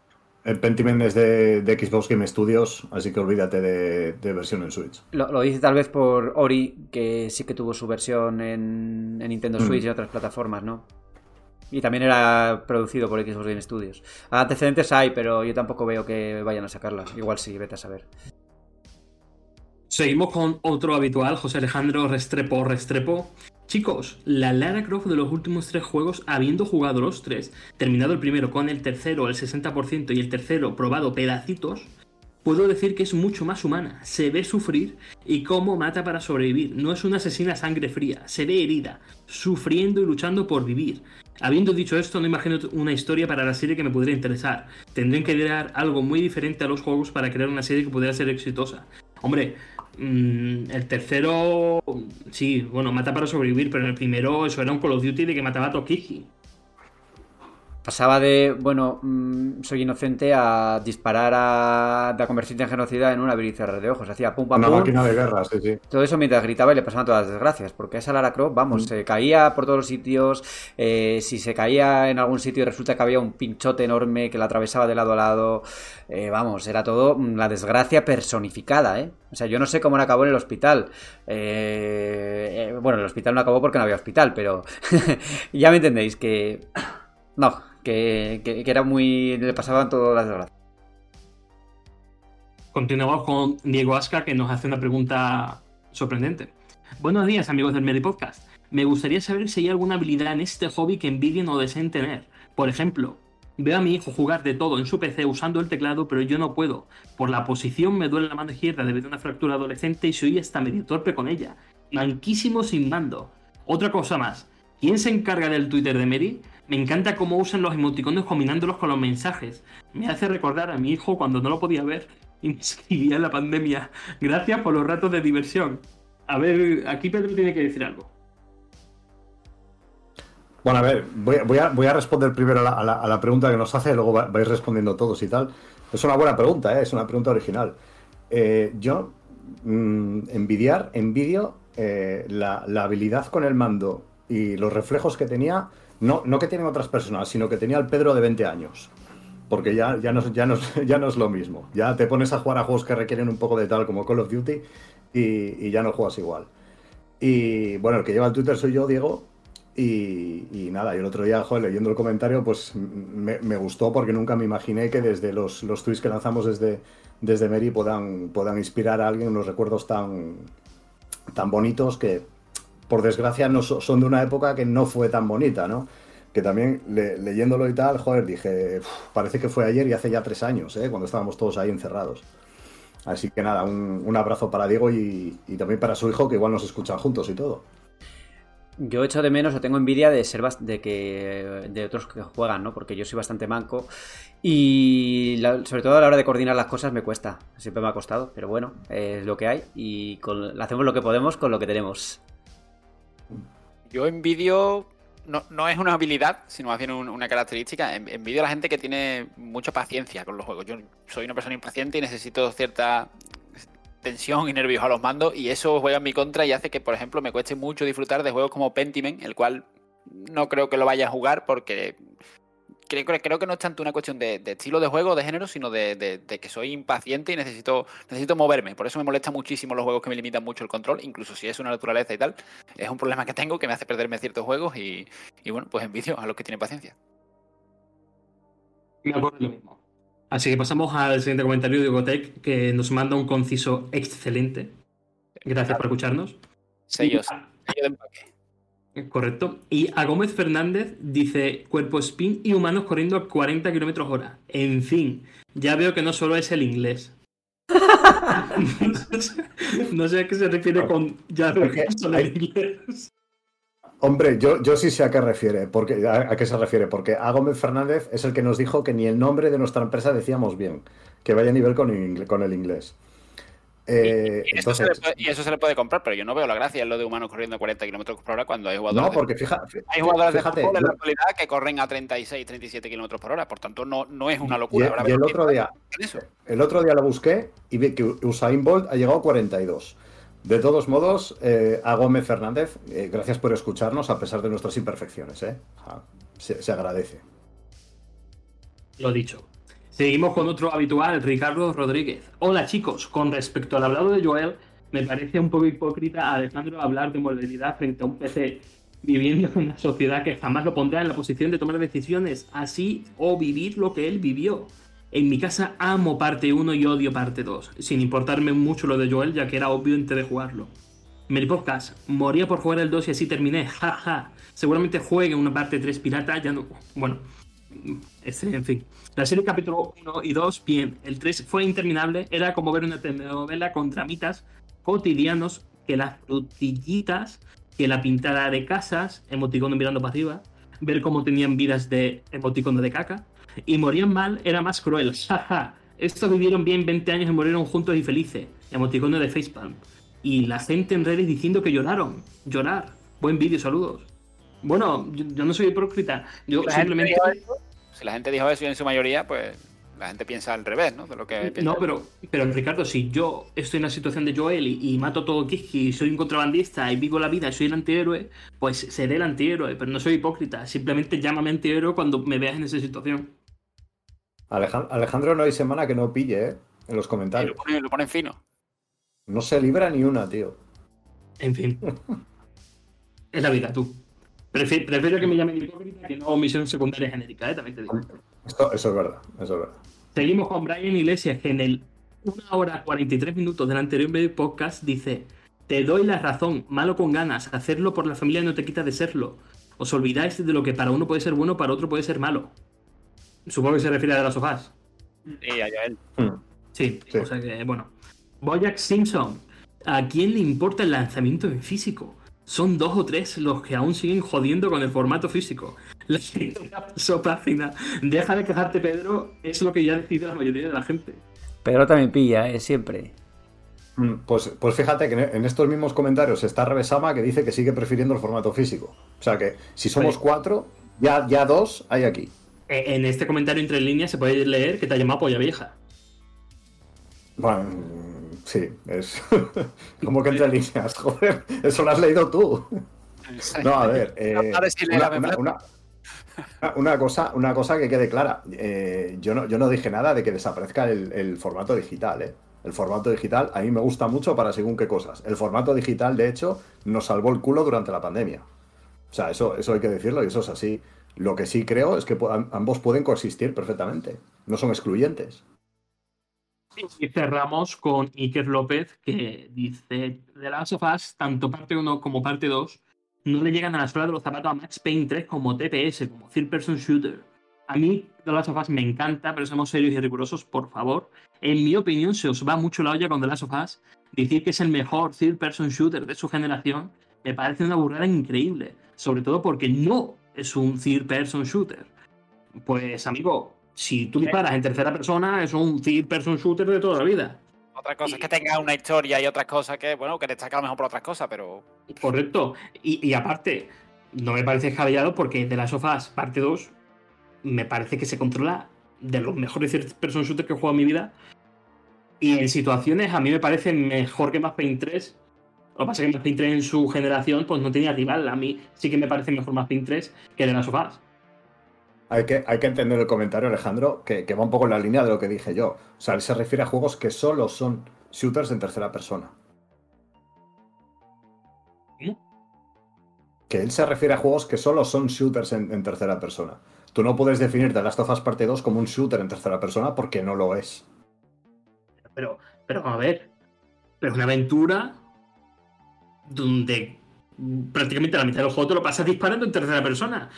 el Pentiment es de, de Xbox Game Studios, así que olvídate de, de versión en Switch. Lo, lo dice tal vez por Ori, que sí que tuvo su versión en, en Nintendo Mm. Switch y otras plataformas, ¿no? Y también era producido por Xbox Game Studios. Antecedentes hay, pero yo tampoco veo que vayan a sacarla. Igual sí, vete a saber. Seguimos con otro habitual, José Alejandro Restrepo Restrepo. Chicos, la Lara Croft de los últimos tres juegos, habiendo jugado los tres, terminado el primero con el tercero el 60% y el tercero probado pedacitos, puedo decir que es mucho más humana. Se ve sufrir y cómo mata para sobrevivir. No es una asesina sangre fría, se ve herida, sufriendo y luchando por vivir. Habiendo dicho esto, no imagino una historia para la serie que me pudiera interesar. Tendrían que dar algo muy diferente a los juegos para crear una serie que pudiera ser exitosa. Hombre, mm, el tercero, sí, bueno, mata para sobrevivir, pero en el primero eso era un Call of Duty de que mataba a Tokichi. Pasaba de, bueno, mm, soy inocente a disparar a, de convertirte en genocida en un abrir y cerrar de ojos. Hacía pum pam Una pum. máquina de guerra, sí, sí. Todo eso mientras gritaba y le pasaban todas las desgracias, porque esa Lara Croft, vamos, se caía por todos los sitios, eh, si se caía en algún sitio y resulta que había un pinchote enorme que la atravesaba de lado a lado, eh, vamos, era todo mm, la desgracia personificada, ¿eh? O sea, yo no sé cómo no acabó en el hospital. Eh, eh, bueno, el hospital no acabó porque no había hospital, pero ya me entendéis que... No, que, era muy... le pasaban todas las desgracias. Continuamos con Diego Asca, que nos hace una pregunta sorprendente. Buenos días, amigos del Medi Podcast. Me gustaría saber si hay alguna habilidad en este hobby que envidien o deseen tener. Por ejemplo, veo a mi hijo jugar de todo en su PC usando el teclado, pero yo no puedo. Por la posición me duele la mano izquierda debido a una fractura adolescente y soy hasta medio torpe con ella. Manquísimo sin mando. Otra cosa más. ¿Quién se encarga del Twitter de Mary? Me encanta cómo usan los emoticonos combinándolos con los mensajes. Me hace recordar a mi hijo cuando no lo podía ver y me escribía en la pandemia. Gracias por los ratos de diversión. A ver, aquí Pedro tiene que decir algo. Bueno, a ver, voy, a- responder primero a la, pregunta que nos hace, luego va- vais respondiendo todos y tal. Es una buena pregunta, ¿eh? es una pregunta original. Eh, yo, mm, envidiar, envidio eh, la habilidad con el mando y los reflejos que tenía, no, no que tienen otras personas, sino que tenía el Pedro de 20 años. Porque ya, ya, no, ya, no, ya no es lo mismo. Ya te pones a jugar a juegos que requieren un poco de tal como Call of Duty y, y ya no juegas igual. Y bueno, el que lleva el Twitter soy yo, Diego, y, y nada, y el otro día, joder, leyendo el comentario, pues me, gustó porque nunca me imaginé que desde los, los tweets que lanzamos desde, desde Mary puedan, puedan inspirar a alguien unos recuerdos tan, tan bonitos que, por desgracia, no so- son de una época que no fue tan bonita, ¿no? Que también le- leyéndolo y tal, joder, dije, "Uf, parece que fue ayer y hace ya tres años, ¿eh? Cuando estábamos todos ahí encerrados. Así que nada, un, un abrazo para Diego y, también para su hijo, que igual nos escuchan juntos y todo. Yo echo de menos o tengo envidia de ser de que de otros que juegan, ¿no? Porque yo soy bastante manco y sobre todo a la hora de coordinar las cosas me cuesta. Siempre me ha costado, pero bueno, es lo que hay y hacemos lo que podemos con lo que tenemos. Yo envidio no, no es una habilidad, sino más bien un- una característica. En- Envidio a la gente que tiene mucha paciencia con los juegos. Yo soy una persona impaciente y necesito cierta tensión y nervios a los mandos y eso juega en mi contra y hace que, por ejemplo, me cueste mucho disfrutar de juegos como Pentiment, el cual no creo que lo vaya a jugar porque creo, que no es tanto una cuestión de, de estilo de juego, de género, sino de, de- de que soy impaciente y necesito, necesito moverme. Por eso me molesta muchísimo los juegos que me limitan mucho el control, incluso si es una naturaleza y tal. Es un problema que tengo que me hace perderme ciertos juegos y, y bueno, pues envidio a los que tienen paciencia. Me ocurre lo mismo. Así que pasamos al siguiente comentario de Gotec, que nos manda un conciso excelente. Gracias por escucharnos. Sellos, sello de empaque. Correcto. Y a Gómez Fernández dice cuerpo spin y humanos corriendo a 40 kilómetros hora. En fin, ya veo que no solo es el inglés. no sé a qué se refiere con ya veo que solo el inglés. Hombre, yo, yo sí sé a qué refiere, porque, a, a qué se refiere, porque a Gómez Fernández es el que nos dijo que ni el nombre de nuestra empresa decíamos bien, que vaya a nivel con el inglés. Eh, Y, eso se le puede, y eso se le puede comprar, pero yo no veo la gracia en lo de humanos corriendo a 40 kilómetros por hora cuando hay jugadores. no, de- porque fija- Hay jugadores fíjate, de fútbol en la actualidad que corren a 36, 37 kilómetros por hora, por tanto no, no es una locura. Y el otro día, eso. el otro día lo busqué y vi que Usain Bolt ha llegado a 42. De todos modos, eh, a Gómez Fernández, eh, gracias por escucharnos a pesar de nuestras imperfecciones, ¿eh? Se, se agradece. Lo dicho. Seguimos con otro habitual, Ricardo Rodríguez. Hola chicos, con respecto al hablado de Joel, me parece un poco hipócrita a Alejandro hablar de movilidad frente a un PC, viviendo en una sociedad que jamás lo pondrá en la posición de tomar decisiones así o vivir lo que él vivió. En mi casa amo parte 1 y odio parte 2, sin importarme mucho lo de Joel, ya que era obvio antes de jugarlo. Meri Podcast, moría por jugar el 2 y así terminé, jaja. Seguramente juegue una parte 3 pirata, ya no. Bueno, en fin. La serie capítulo 1 y 2, bien. El 3 fue interminable, era como ver una telenovela con dramitas cotidianos que las frutillitas, que la pintada de casas, emoticono mirando pasiva, ver cómo tenían vidas de emoticono de caca, y morían mal era más cruel, jaja. Estos vivieron bien 20 años y murieron juntos y felices, emoticono de facepalm. Y la gente en redes diciendo que lloraron, llorar. Buen vídeo, saludos. Bueno, yo, yo no soy hipócrita, yo La simplemente... eso, si la gente dijo eso y en su mayoría, pues la gente piensa al revés, ¿no? De lo que piensa. No, pero, pero Ricardo, si yo estoy en la situación de Joel y, y mato todo Kiski y soy un contrabandista y vivo la vida y soy el antihéroe, pues seré el antihéroe, pero no soy hipócrita. Simplemente llámame antihéroe cuando me veas en esa situación. Aleja- Alejandro no hay semana que no pille, ¿eh? En los comentarios. lo ponen, lo ponen fino. No se libra ni una, tío. En fin. es la vida, tú. Prefi- prefiero que me llamen hipócrita que no misión secundaria genérica, ¿eh? También te digo. Esto- eso es verdad, eso es verdad. Seguimos con Brian Iglesias, que en el 1 hora 43 minutos del anterior podcast dice: Te doy la razón, malo con ganas, hacerlo por la familia no te quita de serlo. Os olvidáis de lo que para uno puede ser bueno, para otro puede ser malo. Supongo que se refiere a las sofás. Y a Joel. Hmm. Sí, Sí. o sea que, bueno. Boyack Simpson, ¿a quién le importa el lanzamiento en físico? Son dos o tres los que aún siguen jodiendo con el formato físico. La página. Deja de quejarte, Pedro, es lo que ya decide la mayoría de la gente. Pero también pilla, ¿eh? Siempre. Mm, Pues, pues fíjate que en estos mismos comentarios está Revesama que dice que sigue prefiriendo el formato físico. O sea que si somos Oye. cuatro, ya, ya dos hay aquí. Eh, En este comentario entre líneas se puede leer que te ha llamado polla vieja. Bueno, sí, es como que entre líneas, joder, eso lo has leído tú. No, a ver, eh, una, una- una- una cosa, una cosa que quede clara. eh, yo, no, yo no dije nada de que desaparezca el, el formato digital. eh. El formato digital a mí me gusta mucho para según qué cosas. El formato digital, de hecho, nos salvó el culo durante la pandemia. O sea, eso, eso hay que decirlo y eso es así. Lo que sí creo es que ambos pueden coexistir perfectamente. No son excluyentes. Y cerramos con Iker López, que dice: The Last of Us, tanto parte 1 como parte 2, no le llegan a la suela de los zapatos a Max Payne 3 como TPS, como Third Person Shooter. A mí, The Last of Us me encanta, pero seamos serios y rigurosos, por favor. En mi opinión, se os va mucho la olla con The Last of Us. Decir que es el mejor Third Person Shooter de su generación me parece una burrada increíble. Sobre todo porque no es un Third Person Shooter. Pues, amigo, si tú disparas en tercera persona, es un Third Person Shooter de toda la vida. Otra cosa es que tenga una historia y otras cosas que, bueno, que destaca a lo mejor por otras cosas, pero Correcto. Y, y aparte, no me parece descabellado porque de las sofás parte 2 me parece que se controla de los mejores third person shooters que he jugado en mi vida. Y en situaciones a mí me parece mejor que Max Payne 3. Lo que pasa es que Max Payne 3 en su generación pues no tenía rival. A mí sí que me parece mejor Max Payne 3 que de las sofás. Hay que, hay que entender el comentario, Alejandro, que, que va un poco en la línea de lo que dije yo. O sea, él se refiere a juegos que solo son shooters en tercera persona. ¿Cómo? Que él se refiere a juegos que solo son shooters en, en tercera persona. Tú no puedes definir The Last of Us Parte 2 como un shooter en tercera persona porque no lo es. Pero, pero a ver, pero es una aventura donde prácticamente la mitad del juego te lo pasas disparando en tercera persona.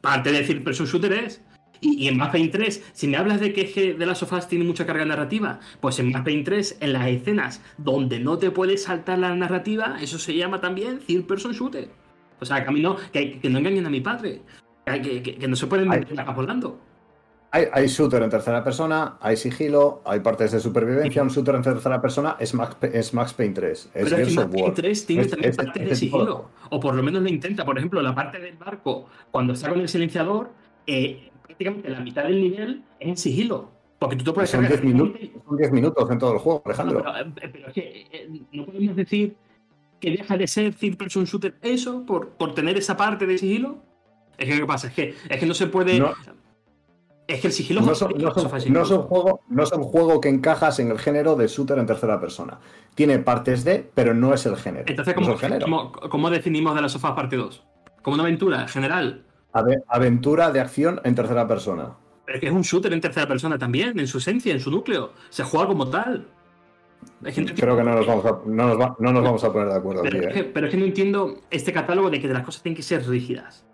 Parte de decir person shooter es. Y, y en Max Payne 3, si me hablas de que, que de las sofás tiene mucha carga narrativa, pues en Max Payne 3, en las escenas donde no te puedes saltar la narrativa, eso se llama también third person shooter. O sea, que a mí no, que, que no engañen a mi padre. Que, que- que no se pueden la volando. Hay, hay shooter en tercera persona, hay sigilo, hay partes de supervivencia. Un shooter en tercera persona es Max, es Max Payne 3, es Pero es Max Payne War. 3 tiene Es- también es- partes de tipo de sigilo. O por lo menos lo intenta. Por ejemplo, la parte del barco, cuando está con el silenciador, eh, prácticamente la mitad del nivel es en sigilo. Porque tú te puedes Son cargar 10 minutos, son 10 minutos en todo el juego, No, Alejandro. pero, eh, pero es que eh, no podemos decir que deja de ser third person shooter eso por, por tener esa parte de sigilo. Es que, ¿qué pasa? Es que, es que no se puede. No. Es que el sigilo No es son, no, son, no son juego, no son juego que encajas en el género de shooter en tercera persona. Tiene partes de, pero no es el género. Entonces, ¿cómo, el género. cómo- cómo definimos de la sofá parte 2? Como una aventura general. Ave- aventura de acción en tercera persona. Pero es que es un shooter en tercera persona también, en su esencia, en su núcleo. Se juega como tal. Creo que no nos vamos a, no nos va- no nos vamos a poner de acuerdo aquí. Pero, es que, ¿eh? pero es que no entiendo este catálogo de que las cosas tienen que ser rígidas.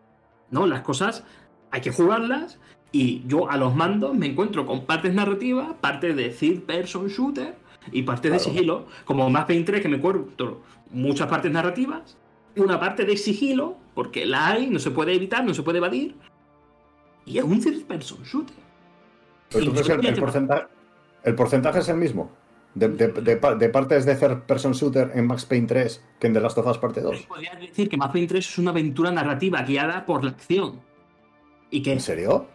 No, las cosas hay que jugarlas y yo a los mandos me encuentro con partes narrativas, partes de third person shooter y partes de Claro. sigilo, como Max Payne 3 que me encuentro muchas partes narrativas, una parte de sigilo, porque la hay, no se puede evitar, no se puede evadir, y es un third person shooter. Pero tú crees que el, el porcentaje, el porcentaje es el mismo. De, de- de de partes de third person shooter en Max Payne 3 que en The Last of Us Parte 2. Podrías decir que Max Payne 3 es una aventura narrativa guiada por la acción. Y que ¿En serio?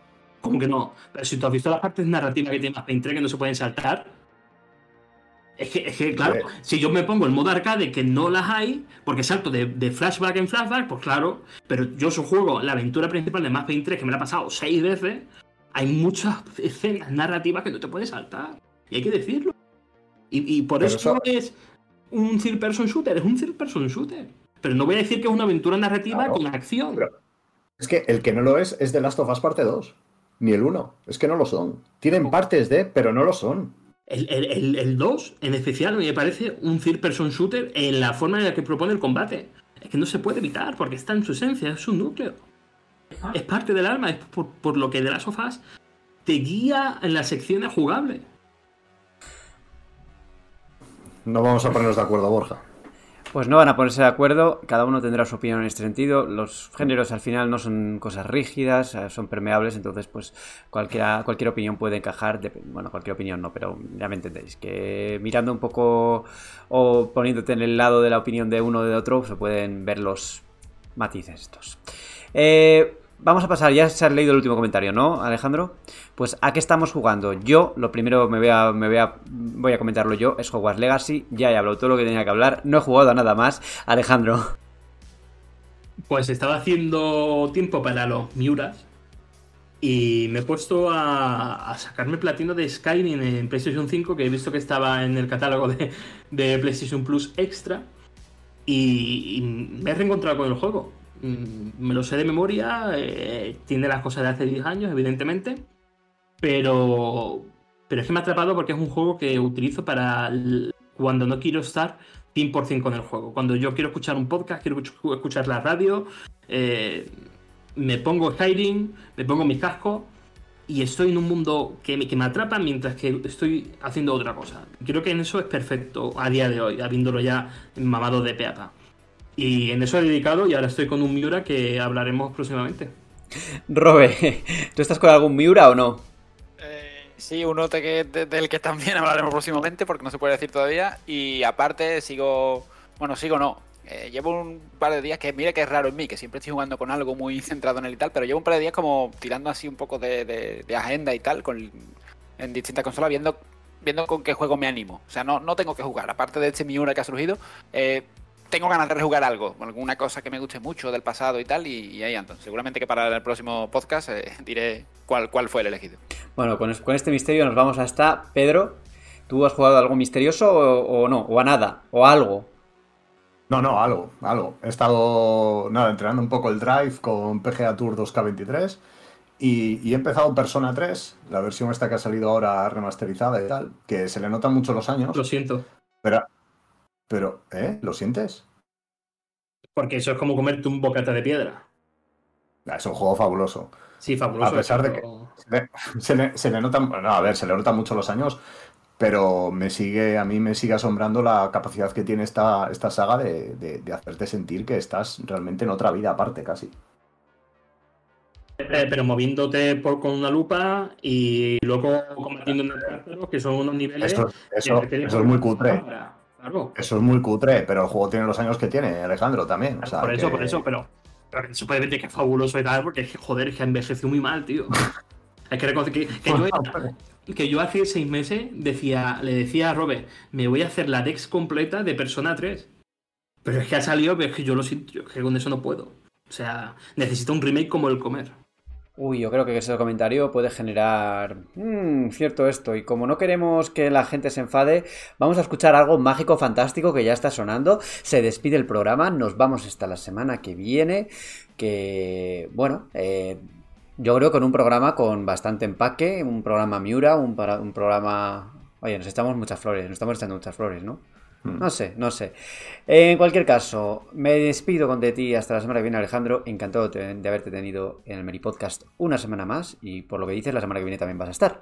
¿Cómo que no? Pero si tú has visto las partes narrativas que tiene Max Payne 3 que no se pueden saltar. Es que, es que, claro, si yo me pongo el modo arcade que no las hay, porque salto de, de flashback en flashback, pues claro, pero yo su juego, la aventura principal de Max Payne 3, que me la he pasado seis veces, hay muchas escenas narrativas que no te puedes saltar. Y hay que decirlo. Y, y por Pero eso, no es un third person shooter, es un third person shooter. Pero no voy a decir que es una aventura narrativa Claro, con acción. Es que el que no lo es es The Last of Us Parte 2. Ni el 1. Es que no lo son. Tienen partes de, pero no lo son. El, el, el, el 2, en especial, me parece un third person shooter en la forma en la que propone el combate. Es que no se puede evitar, porque está en su esencia, es su núcleo. Es parte del alma, es por, por lo que de las sofás te guía en las secciones jugables. No vamos a ponernos de acuerdo, Borja. Pues no van a ponerse de acuerdo, cada uno tendrá su opinión en este sentido. Los géneros al final no son cosas rígidas, eh, son permeables, entonces pues cualquier opinión puede encajar. dep- Bueno, cualquier opinión no, pero ya me entendéis. Que mirando un poco o poniéndote en el lado de la opinión de uno o de otro, se pueden ver los matices estos. Eh, vamos a pasar, ya se ha leído el último comentario, ¿no, Alejandro? Pues a qué estamos jugando. Yo, lo primero me voy a, me voy a, voy a comentarlo yo, es Hogwarts Legacy. Ya he hablado todo lo que tenía que hablar, no he jugado a nada más. Alejandro. Pues estaba haciendo tiempo para los Miuras y me he puesto a, a sacarme platino de Skyrim en PlayStation 5, que he visto que estaba en el catálogo de, PlayStation Plus Extra y, y me he reencontrado con el juego. Mm, Me lo sé de memoria, eh, tiene las cosas de hace 10 años, evidentemente, pero, pero es que me ha atrapado porque es un juego que utilizo para cuando no quiero estar 100% con el juego. Cuando yo quiero escuchar un podcast, quiero escuch- escuchar la radio, eh, me pongo Skyrim, me pongo mi casco y estoy en un mundo que me, que me atrapa mientras que estoy haciendo otra cosa. Creo que en eso es perfecto a día de hoy, habiéndolo ya mamado de peapa. Y en eso he dedicado y ahora estoy con un Miura que hablaremos próximamente. Robe, ¿tú estás con algún Miura o no? Eh, sí, uno de que- de- del que también hablaremos próximamente porque no se puede decir todavía. Y aparte sigo, bueno, sigo no. eh, llevo un par de días que mira que es raro en mí, que siempre estoy jugando con algo muy centrado en él y tal, pero llevo un par de días como tirando así un poco de, de- de agenda y tal con, en distintas consolas, viendo, viendo con qué juego me animo. O sea, no, no tengo que jugar, aparte de este Miura que ha surgido, eh, tengo ganas de rejugar algo, alguna cosa que me guste mucho del pasado y tal, y, y ahí ando. Seguramente que para el próximo podcast eh, diré cuál, cuál fue el elegido. Bueno, con, es- con este misterio nos vamos hasta Pedro. ¿Tú has jugado algo misterioso o, o no? ¿O a nada? ¿O a algo? No, no, algo, algo. He estado, nada, entrenando un poco el drive con PGA Tour 2K23 y, y he empezado Persona 3, la versión esta que ha salido ahora remasterizada y tal, que se le notan mucho los años, Lo siento. pero, pero, ¿eh? ¿Lo sientes? Porque eso es como comerte un bocata de piedra. Ah, Es un juego fabuloso. Sí, fabuloso. A pesar de pero- Se le, se le- se le notan, no, a ver, se le notan mucho los años, pero me sigue, a mí me sigue asombrando la capacidad que tiene esta, esta saga de, de- de hacerte sentir que estás realmente en otra vida aparte, casi. Eh, pero moviéndote por, con una lupa y luego combatiendo en el que son unos niveles. Eso, eso, que eso es muy cutre. cámara. Claro. Eso es muy cutre, pero el juego tiene los años que tiene, Alejandro, también. o sea, por eso, que- por eso, pero, pero puede ver que es fabuloso y tal, porque es que, joder, es que ha envejecido muy mal, tío. Hay que reconocer que, que yo, que yo hace seis meses decía, le decía a Robert, me voy a hacer la Dex completa de Persona 3. Pero es que ha salido, pero es que yo lo siento, yo que con eso no puedo. O sea, necesito un remake como el comer. Uy, yo creo que ese comentario puede generar mm, cierto esto. Y como no queremos que la gente se enfade, vamos a escuchar algo mágico, fantástico que ya está sonando. Se despide el programa, nos vamos hasta la semana que viene. Que, bueno, eh, yo creo con un programa con bastante empaque, un programa Miura, un, para- un programa... Oye, nos echamos muchas flores, nos estamos echando muchas flores, ¿no? No sé, no sé. En cualquier caso, me despido con de ti hasta la semana que viene, Alejandro. Encantado de, haberte tenido en el Meri Podcast una semana más. Y por lo que dices, la semana que viene también vas a estar.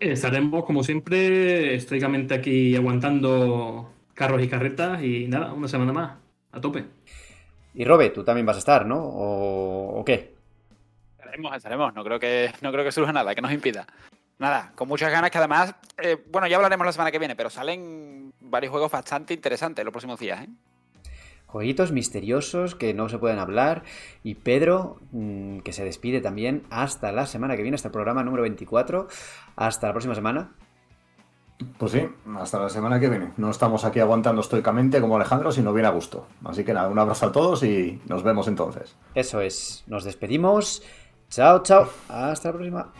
Estaremos, como siempre, estoicamente aquí aguantando carros y carretas y nada, una semana más, a tope. Y Robe, tú también vas a estar, ¿no? ¿O, o qué? Estaremos, estaremos. No creo que, no creo que surja nada que nos impida. Nada, con muchas ganas que además, eh, bueno, ya hablaremos la semana que viene, pero salen varios juegos bastante interesantes los próximos días, ¿eh? Jueguitos misteriosos que no se pueden hablar. Y Pedro, mm, que se despide también hasta la semana que viene, hasta el programa número 24. Hasta la próxima semana. Pues sí, hasta la semana que viene. No estamos aquí aguantando estoicamente como Alejandro, sino bien a gusto. Así que nada, un abrazo a todos y nos vemos entonces. Eso es. Nos despedimos. Chao, chao. Hasta la próxima.